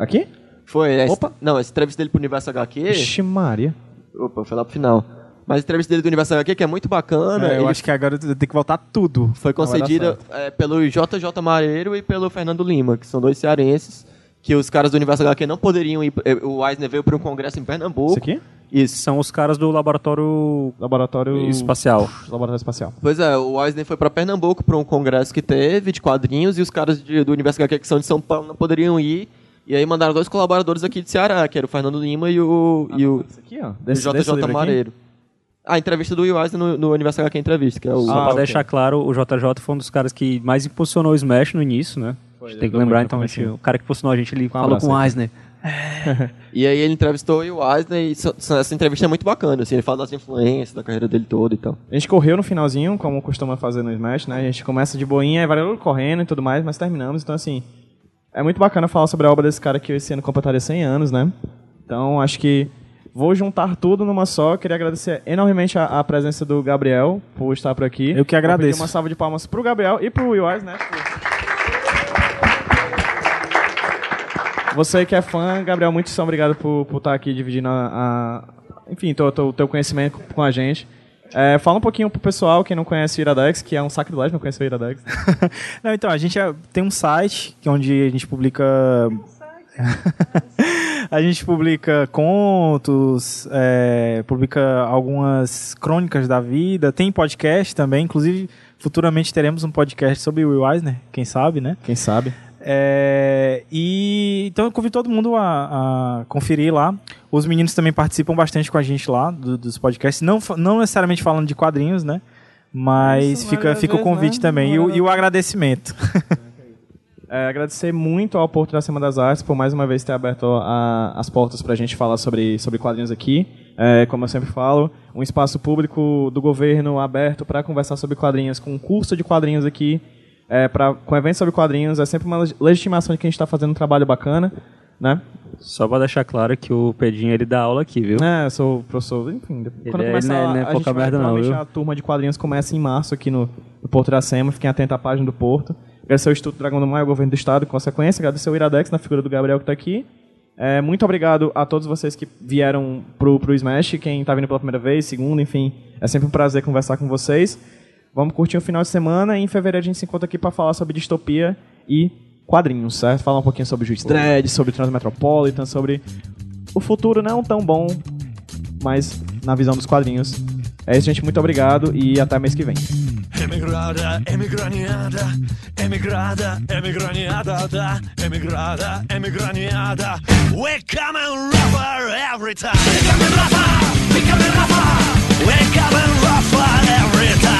Aqui? Foi, essa- Opa. Não, essa entrevista dele pro Universo HQ. Ixi, Maria. Opa, foi lá pro final. Mas a entrevista dele do Universo HQ, que é muito bacana. É, eu acho que agora tem que voltar tudo. foi concedida é, pelo JJ Mareiro e pelo Fernando Lima, que são dois cearenses, que os caras do Universo HQ não poderiam ir. eh, O Eisner veio para um congresso em Pernambuco. Isso aqui? Isso. São os caras do laboratório Laboratório espacial. Laboratório espacial. Pois é, o Eisner foi pra Pernambuco pra um congresso que teve de quadrinhos e os caras de- do Universo HQ que são de São Paulo não poderiam ir. E aí mandaram dois colaboradores aqui de Ceará, que era o Fernando Lima e o, e o, aqui, ó. o Desse, JJ livro aqui. Mareiro. A entrevista do Will Eisner no, no Universo HQ Entrevista, que é o... Só Ah, pra ok. deixar claro, o JJ foi um dos caras que mais impulsionou o Smash no início, né? A gente tem que lembrar, foi então, gente- o cara que impulsionou a gente, ele Um falou abraço com o. Eisner. E aí ele entrevistou o Will Eisner e essa entrevista é muito bacana, assim, ele fala das influências, da carreira dele toda e tal. A gente correu no finalzinho, como costuma fazer no Smash, né? A gente começa de boinha, vai correndo e tudo mais, mas terminamos. Então, assim, é muito bacana falar sobre a obra desse cara que esse ano completaria 100 anos, né? Então, acho que vou juntar tudo numa só. Queria agradecer enormemente a, a presença do Gabriel por estar por aqui. Eu que agradeço. uma salva de palmas pro Gabriel e pro Will Wise, né? Você que é fã, Gabriel, muito obrigado por, por estar aqui dividindo a, a- enfim, o teu conhecimento com a gente. É, fala um pouquinho pro pessoal, quem não conhece o Iradex, que é um sacrilégio não conhecer o Iradex. Não, então, a gente é- tem um site que onde a gente publica. a gente publica contos, é, publica algumas crônicas da vida, tem podcast também, inclusive futuramente teremos um podcast sobre o Will Eisner, quem sabe, né? Quem sabe? É, e então eu convido todo mundo a, a conferir lá. Os meninos também participam bastante com a gente lá do- dos podcasts, não, não necessariamente falando de quadrinhos, né? Mas Isso, fica, fica o convite né? também e o, e o agradecimento. É, agradecer muito ao Porto da Semana das Artes por mais uma vez ter aberto a- as portas para a gente falar sobre, sobre quadrinhos aqui. É, como eu sempre falo, um espaço público do governo aberto para conversar sobre quadrinhos, com um curso de quadrinhos aqui, é, pra, com eventos sobre quadrinhos, é sempre uma leg- legitimação de que a gente está fazendo um trabalho bacana, né? Só pra deixar claro que o Pedinho, ele dá aula aqui, viu? É, eu sou professor, enfim. Quando é- começar, ele não é- não é a pouca merda não, viu? a turma de quadrinhos começa em março aqui no, no Porto da Sema. Fiquem atentos à página do Porto. Agradecer ao Instituto Dragão do Mar, o governo do estado, em consequência. Agradecer ao Iradex, na figura do Gabriel que está aqui. É, muito obrigado a todos vocês que vieram pro, pro Smash, quem está vindo pela primeira vez, segunda, enfim. É sempre um prazer conversar com vocês. Vamos curtir o final de semana e em fevereiro a gente se encontra aqui para falar sobre distopia e quadrinhos, certo? Falar um pouquinho sobre Juiz Dredd, sobre Transmetropolitan, sobre o futuro não tão bom, mas na visão dos quadrinhos. É isso, gente. Muito obrigado e até mês que vem. Emigrada, emigraniada, emigrada, emigraniada, da, emigrada, emigraniada. We come and rougher every time. We come and rougher, we come and rougher. We come and rougher every time.